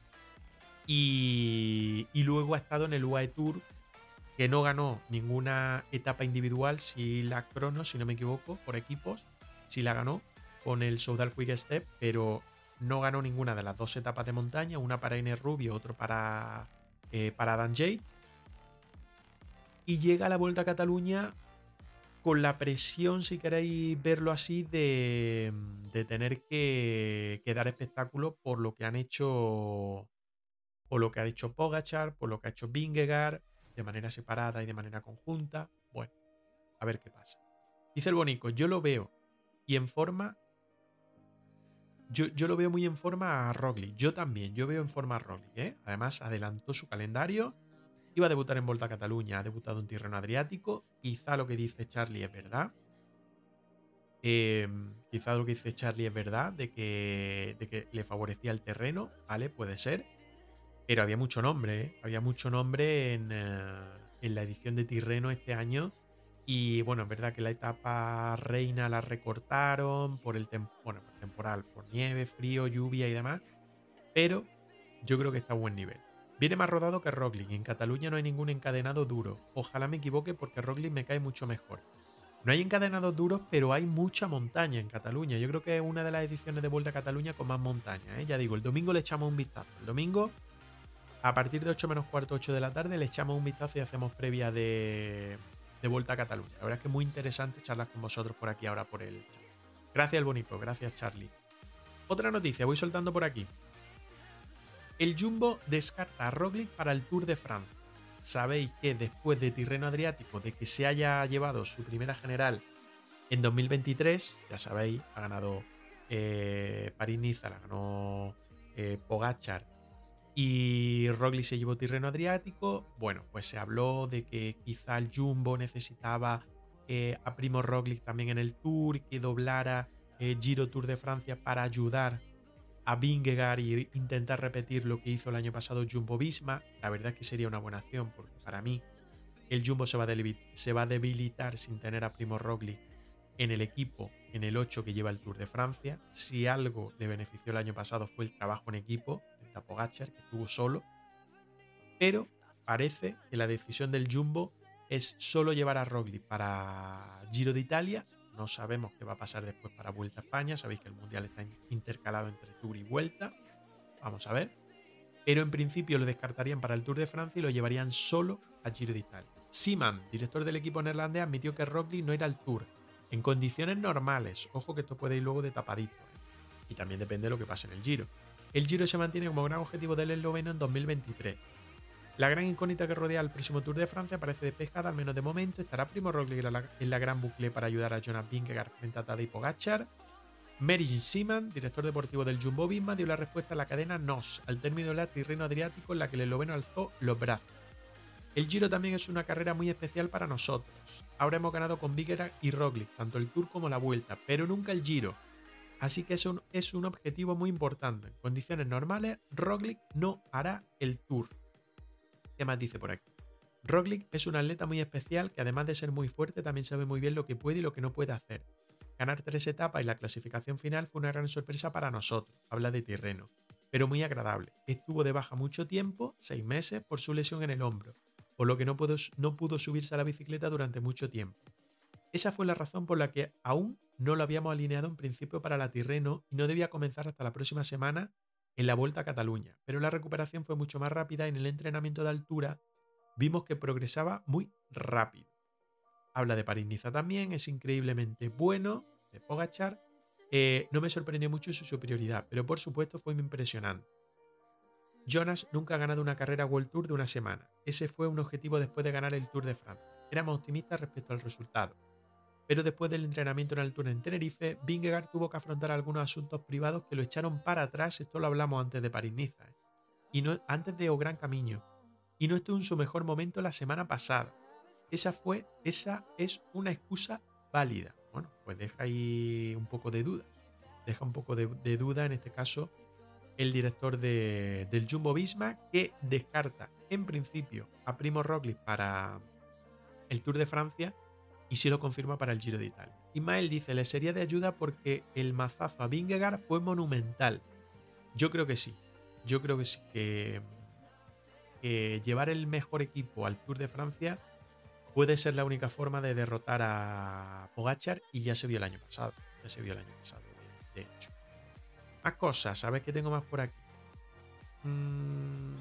Y, luego ha estado en el UAE Tour, que no ganó ninguna etapa individual, si la crono, si no me equivoco, por equipos, si la ganó con el Soudal Quick Step, pero no ganó ninguna de las dos etapas de montaña, una para Inés Rubio, otro para, eh, para Dan Yates. Y llega a la Vuelta a Cataluña con la presión, si queréis verlo así, de, de tener que, que, dar espectáculo por lo que han hecho. Por lo que ha hecho Pogachar, por lo que ha hecho Vingegaard, de manera separada y de manera conjunta. Bueno, a ver qué pasa. Dice el Bonico, yo lo veo y en forma yo, lo veo muy en forma a Roglic. Yo también, yo veo en forma a Roglic. ¿eh? Además, adelantó su calendario. Iba a debutar en Volta a Cataluña, ha debutado en Tirreno Adriático. Quizá lo que dice Charlie es verdad. Em, quizá lo que dice Charlie es verdad, de que, de que le favorecía el terreno, ¿vale? Puede ser. Pero había mucho nombre, ¿eh? Había mucho nombre en, eh, en la edición de Tirreno este año y bueno, es verdad que la etapa reina la recortaron por el temporal, por nieve, frío, lluvia y demás. Pero yo creo que está a buen nivel. Viene más rodado que Roglic en Cataluña no hay ningún encadenado duro. Ojalá me equivoque porque Roglic me cae mucho mejor. No hay encadenados duros, pero hay mucha montaña en Cataluña. Yo creo que es una de las ediciones de Vuelta a Cataluña con más montaña. ¿eh? Ya digo, el domingo le echamos un vistazo. El domingo, a partir de 8 menos cuarto, 8 de la tarde, le echamos un vistazo y hacemos previa de, de Vuelta a Cataluña. La verdad es que muy interesante charlar con vosotros por aquí ahora por el chat. Gracias, bonito. Gracias, Charlie. Otra noticia, voy soltando por aquí. El Jumbo descarta a Roglic para el Tour de Francia. Sabéis que después de Tirreno Adriático, de que se haya llevado su primera general en 2023, ya sabéis, ha ganado eh, París-Niza, la ganó eh, Pogachar y Roglic se llevó Tirreno Adriático. Bueno, pues se habló de que quizá el Jumbo necesitaba a Primo Roglic también en el Tour, que doblara eh, Giro Tour de Francia para ayudar a Vingegaard y intentar repetir lo que hizo el año pasado Jumbo Visma. La verdad es que sería una buena acción porque para mí el Jumbo se va, a debilitar sin tener a Primo Roglic en el equipo en el 8 que lleva el Tour de Francia. Si algo le benefició el año pasado fue el trabajo en equipo de Tapogachar, que estuvo solo. Pero parece que la decisión del Jumbo es solo llevar a Roglic para Giro de Italia no sabemos qué va a pasar después para Vuelta a España. Sabéis que el Mundial está intercalado entre Tour y Vuelta. Vamos a ver. Pero en principio lo descartarían para el Tour de Francia y lo llevarían solo a Giro de Italia. Siman, director del equipo neerlandés, admitió que Roglic no era al Tour. En condiciones normales. Ojo que esto puede ir luego de tapadito. ¿eh? Y también depende de lo que pase en el Giro. El Giro se mantiene como gran objetivo del esloveno en 2023. La gran incógnita que rodea el próximo Tour de Francia parece despejada, al menos de momento. Estará Primo Roglic en la, gran bucle para ayudar a Jonas Vingegaard frente a Tadej Pogacar. Director deportivo del Jumbo Visma, dio la respuesta a la cadena NOS al término del Tirreno Adriático en la que el esloveno alzó los brazos. El Giro también es una carrera muy especial para nosotros. Ahora hemos ganado con Vingegaard y Roglic, tanto el Tour como la Vuelta, pero nunca el Giro. Así que eso es un objetivo muy importante. En condiciones normales, Roglic no hará el Tour. ¿Qué más dice por aquí? Roglic es un atleta muy especial que además de ser muy fuerte también sabe muy bien lo que puede y lo que no puede hacer. Ganar tres etapas y la clasificación final fue una gran sorpresa para nosotros, habla de Tirreno, pero muy agradable. Estuvo de baja mucho tiempo, seis meses, por su lesión en el hombro, por lo que no pudo, no pudo subirse a la bicicleta durante mucho tiempo. Esa fue la razón por la que aún no lo habíamos alineado en principio para la Tirreno y no debía comenzar hasta la próxima semana en la Vuelta a Cataluña, pero la recuperación fue mucho más rápida y en el entrenamiento de altura vimos que progresaba muy rápido. Habla de París-Niza también, es increíblemente bueno, de Pogachar. Eh, no me sorprendió mucho su superioridad, pero por supuesto fue impresionante. Jonas nunca ha ganado una carrera World Tour de una semana. Ese fue un objetivo después de ganar el Tour de Francia. Éramos optimistas respecto al resultado pero después del entrenamiento en altura en Tenerife, Vingegaard tuvo que afrontar algunos asuntos privados que lo echaron para atrás, esto lo hablamos antes de París-Niza, ¿eh? y no, antes de O Gran Camino, y no estuvo en su mejor momento la semana pasada. Esa fue, esa es una excusa válida. Bueno, pues deja ahí un poco de duda. Deja un poco de, duda en este caso el director del Jumbo Visma que descarta en principio a Primo Roglic para el Tour de Francia y si lo confirma para el Giro de Italia. Ismael dice, le sería de ayuda porque el mazazo a Vingegaard fue monumental. Yo creo que sí. Yo creo que sí. Que, llevar el mejor equipo al Tour de Francia puede ser la única forma de derrotar a Pogachar y ya se vio el año pasado. Ya se vio el año pasado, de, hecho. Más cosas, ¿sabes qué tengo más por aquí? Mm,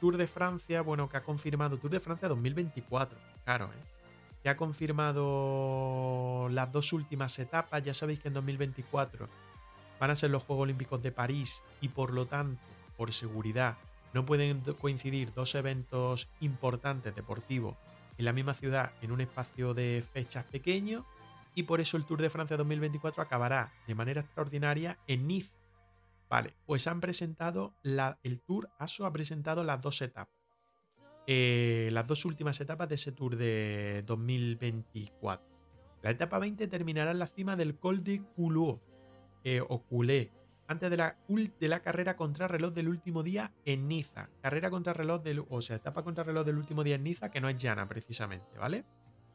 Tour de Francia, bueno, que ha confirmado Tour de Francia 2024. Claro, ¿eh? Que ha confirmado las dos últimas etapas. Ya sabéis que en 2024 van a ser los Juegos Olímpicos de París y por lo tanto, por seguridad, no pueden coincidir dos eventos importantes deportivos en la misma ciudad en un espacio de fechas pequeño y por eso el Tour de Francia 2024 acabará de manera extraordinaria en Nice. Vale, pues han presentado la, el Tour ASO ha presentado las dos etapas. Eh, las dos últimas etapas de ese Tour de 2024. La etapa 20 terminará en la cima del Col de Culot eh, o Culé, antes de la, de la carrera contrarreloj del último día en Niza. Carrera contrarreloj del, o sea, etapa contrarreloj del último día en Niza, que no es llana precisamente, ¿vale?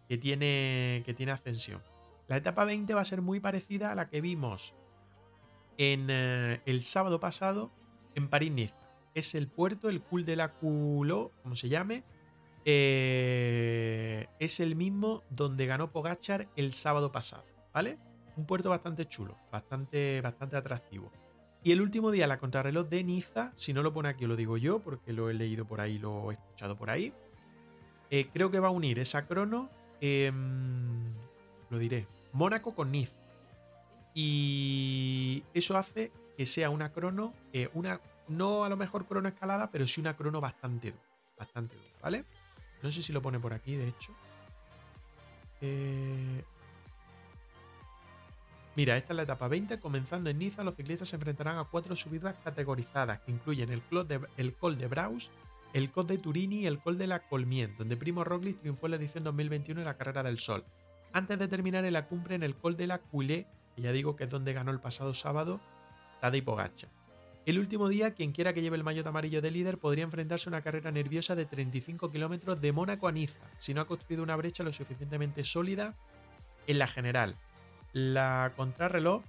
Que tiene, que tiene ascensión. La etapa 20 va a ser muy parecida a la que vimos en eh, el sábado pasado en París-Niza. Es el puerto, el Cul de la Culó, como se llame. eh, es el mismo donde ganó Pogachar el sábado pasado, ¿vale? Un puerto bastante chulo, bastante, bastante atractivo. Y el último día, la contrarreloj de Niza, si no lo pone aquí, lo digo yo, porque lo he leído por ahí, lo he escuchado por ahí. Eh, creo que va a unir esa crono, em, lo diré, Mónaco con Niza. Y eso hace que sea una crono, eh, una, no a lo mejor crono escalada, pero sí una crono bastante dura, bastante dura, ¿vale? No sé si lo pone por aquí, de hecho. Eh, Mira, esta es la etapa 20. Comenzando en Niza, los ciclistas se enfrentarán a cuatro subidas categorizadas que incluyen el, Col de, el Col de Braus, el Col de Turini y el Col de la Colmien, donde Primo Roglic triunfó en la edición 2021 en la Carrera del Sol. Antes de terminar en la cumbre en el Col de la Culé, que ya digo que es donde ganó el pasado sábado Tadej Pogacar. El último día, quien quiera que lleve el maillot amarillo de líder podría enfrentarse a una carrera nerviosa de 35 kilómetros de Mónaco a Niza, si no ha construido una brecha lo suficientemente sólida en la general. La contrarreloj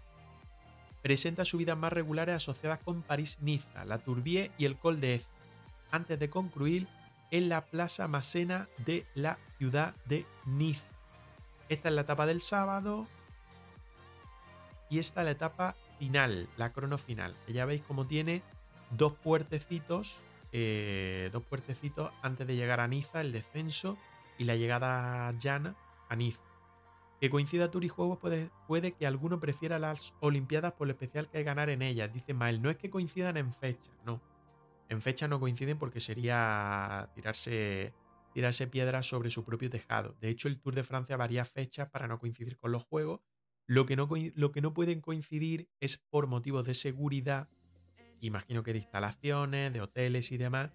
presenta subidas más regulares asociadas con París-Niza, la Tourbie y el Col de Eze, antes de concluir en la Plaza Masena de la ciudad de Niza. Esta es la etapa del sábado y esta es la etapa final, la crono final, que ya veis cómo tiene dos puertecitos, eh, dos puertecitos antes de llegar a Niza, el descenso y la llegada llana a Niza. Que coincida Tour y Juegos puede, puede que alguno prefiera las Olimpiadas por lo especial que hay ganar en ellas. Dice Mael, no es que coincidan en fecha, no. En fecha no coinciden porque sería tirarse, tirarse piedras sobre su propio tejado. De hecho, el Tour de Francia varía fechas para no coincidir con los Juegos. Lo que no, lo que no pueden coincidir es por motivos de seguridad, imagino que de instalaciones, de hoteles y demás,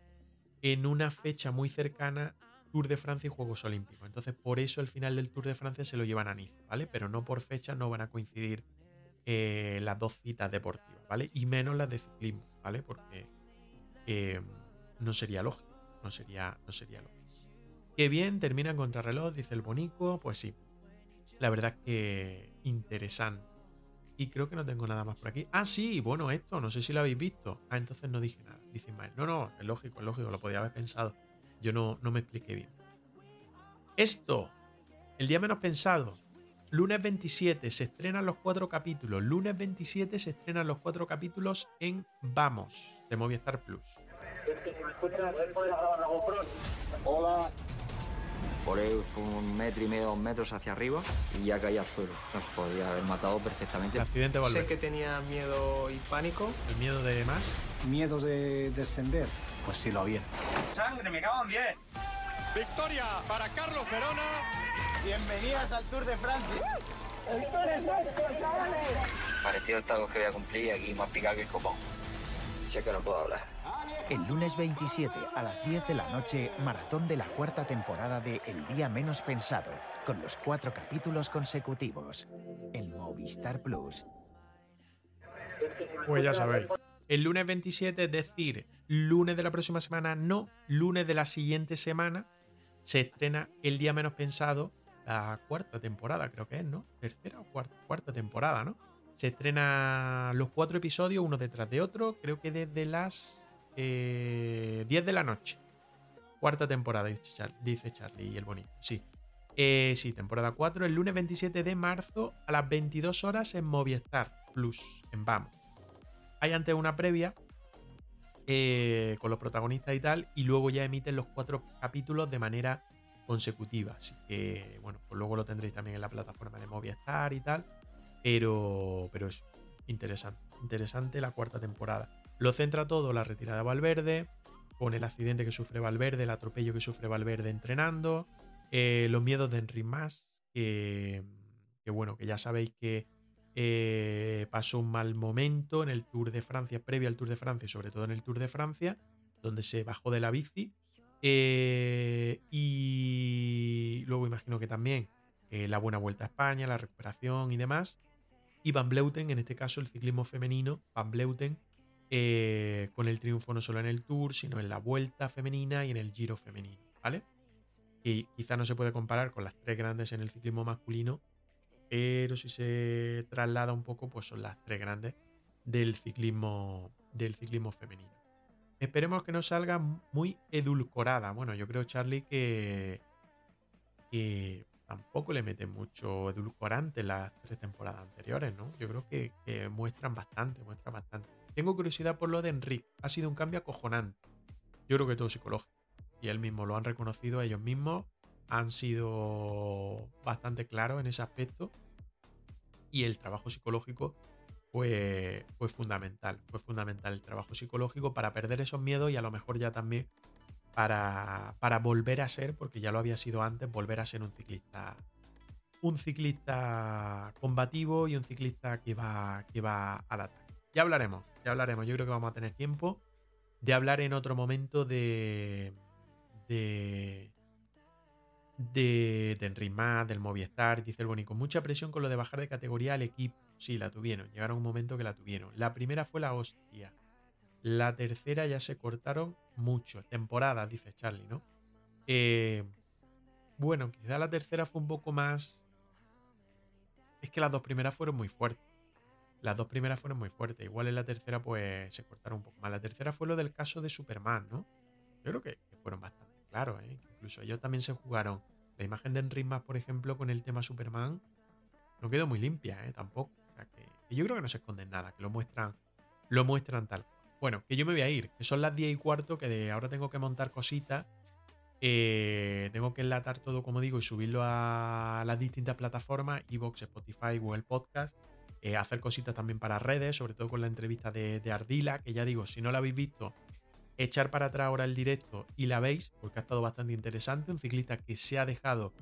en una fecha muy cercana Tour de Francia y Juegos Olímpicos. Entonces, por eso el final del Tour de Francia se lo llevan a Niza, ¿vale? Pero no por fecha no van a coincidir eh, las dos citas deportivas, ¿vale? Y menos las de ciclismo, ¿vale? Porque eh, no sería lógico, no sería, no sería lógico. Qué bien, termina en contrarreloj, dice el Bonico, pues sí. La verdad es que interesante. Y creo que no tengo nada más por aquí. Ah, sí, bueno, esto, no sé si lo habéis visto. Ah, entonces no dije nada. Dice Ismael. No, no, es lógico, es lógico, lo podía haber pensado. Yo no, no me expliqué bien. Esto, el día menos pensado. Lunes 27 se estrenan los cuatro capítulos. Lunes 27 se estrenan los cuatro capítulos en Vamos, de Movistar Plus. Hola. Volé un metro y medio, dos metros hacia arriba y ya caí al suelo. Nos podría haber matado perfectamente. El accidente de Sé que tenía miedo y pánico. El miedo de más. ¿Miedos de descender? Pues sí lo había. ¡Sangre, me cago en 10! Victoria para Carlos Verona. Bienvenidas al Tour de Francia. Parecido el taco que voy a cumplir y aquí más picado que el copón. Sé que no puedo hablar. El lunes 27 a las 10 de la noche, maratón de la cuarta temporada de El Día Menos Pensado, con los cuatro capítulos consecutivos. En Movistar Plus. Pues ya sabéis. El lunes 27, es decir, lunes de la próxima semana, no, lunes de la siguiente semana, se estrena El Día Menos Pensado, la cuarta temporada, creo que es, ¿no? Tercera o cuarta, cuarta temporada, ¿no? Se estrena los cuatro episodios, uno detrás de otro, creo que desde las eh, 10 de la noche. Cuarta temporada, dice Char- dice Charlie y el bonito, sí. Eh, sí, temporada 4, el lunes 27 de marzo a las 22 horas en Movistar Plus, en Vamos. Hay antes una previa eh, con los protagonistas y tal, y luego ya emiten los cuatro capítulos de manera consecutiva. Así que, bueno, pues luego lo tendréis también en la plataforma de Movistar y tal. Pero, pero es interesante, interesante la cuarta temporada. Lo centra todo la retirada de Valverde, con el accidente que sufre Valverde, el atropello que sufre Valverde entrenando, eh, los miedos de Enric Mas, que, bueno, que ya sabéis que eh, pasó un mal momento en el Tour de Francia, previo al Tour de Francia y sobre todo en el Tour de Francia, donde se bajó de la bici. eh, y luego imagino que también la buena vuelta a España, la recuperación y demás. Y Van Bleuten, en este caso el ciclismo femenino, Van Bleuten, eh, con el triunfo no solo en el Tour, sino en la vuelta femenina y en el Giro femenino, ¿vale? Y quizá no se puede comparar con las tres grandes en el ciclismo masculino, pero si se traslada un poco, pues son las tres grandes del ciclismo, del ciclismo femenino. esperemos que no salga muy edulcorada. Bueno, yo creo, Charlie, que, que tampoco le mete mucho edulcorante las tres temporadas anteriores, ¿no? Yo creo que, que muestran bastante, muestran bastante. Tengo curiosidad por lo de Enrique. Ha sido un cambio acojonante. Yo creo que todo psicológico. Y él mismo lo han reconocido ellos mismos. Han sido bastante claros en ese aspecto. Y el trabajo psicológico fue, fue fundamental. Fue fundamental el trabajo psicológico para perder esos miedos y a lo mejor ya también para, para volver a ser, porque ya lo había sido antes, volver a ser un ciclista. Un ciclista combativo y un ciclista que va, que va al ataque. Ya hablaremos, ya hablaremos. Yo creo que vamos a tener tiempo de hablar en otro momento de. de. de, de Enric del Movistar. Dice el Bonico. Mucha presión con lo de bajar de categoría al equipo. Sí, la tuvieron. Llegaron un momento que la tuvieron. La primera fue la hostia. La tercera ya se cortaron mucho. Temporada, dice Charlie, ¿no? Eh, bueno, quizá la tercera fue un poco más. Es que las dos primeras fueron muy fuertes. Las dos primeras fueron muy fuertes. Igual en la tercera, pues se cortaron un poco más. La tercera fue lo del caso de Superman, ¿no? Yo creo que, fueron bastante claros, ¿eh? Incluso ellos también se jugaron. La imagen de Enric por ejemplo, con el tema Superman, no quedó muy limpia, ¿eh? Tampoco. Que, yo creo que no se esconden nada, que lo muestran, lo muestran tal. Bueno, que yo me voy a ir, que son las 10 y cuarto, que de ahora tengo que montar cositas. Eh, tengo que enlatar todo, como digo, y subirlo a las distintas plataformas, Evox, Spotify, Google Podcast eh, hacer cositas también para redes, sobre todo con la entrevista de, Ardila, que ya digo, si no la habéis visto, echar para atrás ahora el directo y la veis, porque ha estado bastante interesante. Un ciclista que se ha dejado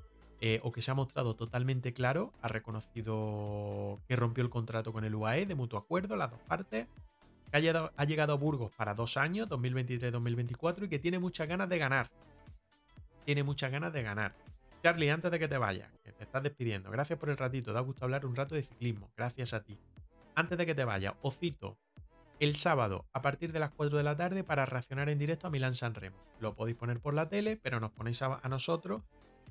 eh, o que se ha mostrado totalmente claro, ha reconocido que rompió el contrato con el UAE de mutuo acuerdo, las dos partes, que ha llegado, ha llegado a Burgos para dos años, 2023-2024, y que tiene muchas ganas de ganar. Tiene muchas ganas de ganar. Charlie, antes de que te vayas, que te estás despidiendo, gracias por el ratito, da gusto hablar un rato de ciclismo, gracias a ti. Antes de que te vayas, os cito el sábado a partir de las 4 de la tarde para reaccionar en directo a Milán San Remo. Lo podéis poner por la tele, pero nos ponéis a, nosotros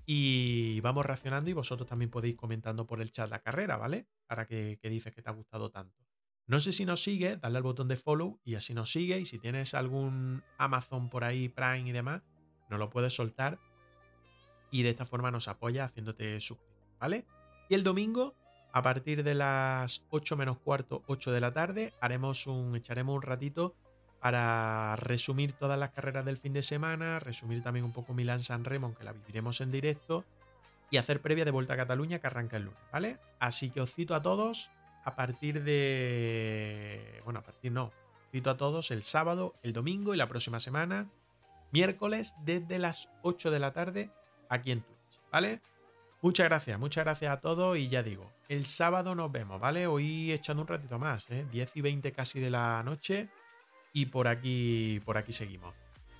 y vamos reaccionando y vosotros también podéis comentando por el chat la carrera, ¿vale? Para que, dices que te ha gustado tanto. No sé si nos sigue, dale al botón de follow y así nos sigue. Y si tienes algún Amazon por ahí, Prime y demás, nos lo puedes soltar y de esta forma nos apoya haciéndote suscriptor, ¿vale? Y el domingo, a partir de las 8 menos cuarto, 8 de la tarde, haremos un, echaremos un ratito para resumir todas las carreras del fin de semana, resumir también un poco Milán San Remo, que la viviremos en directo, y hacer previa de Vuelta a Cataluña que arranca el lunes, ¿vale? Así que os cito a todos a partir de... Bueno, a partir no. Cito a todos el sábado, el domingo y la próxima semana, miércoles, desde las 8 de la tarde aquí en Twitch, ¿vale? Muchas gracias, muchas gracias a todos y ya digo, el sábado nos vemos, ¿vale? Hoy echando un ratito más, ¿eh? 10 y 20 casi de la noche y por aquí, por aquí seguimos.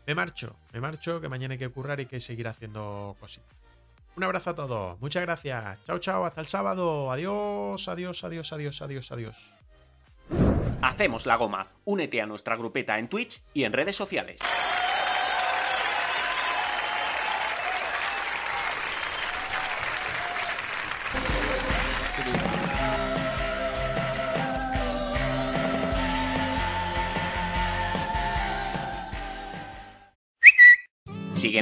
Me marcho, me marcho, que mañana hay que currar y que seguir haciendo cositas. Un abrazo a todos, muchas gracias. Chao, chao, hasta el sábado. Adiós, adiós, adiós, adiós, adiós, adiós. Hacemos la goma. Únete a nuestra grupeta en Twitch y en redes sociales.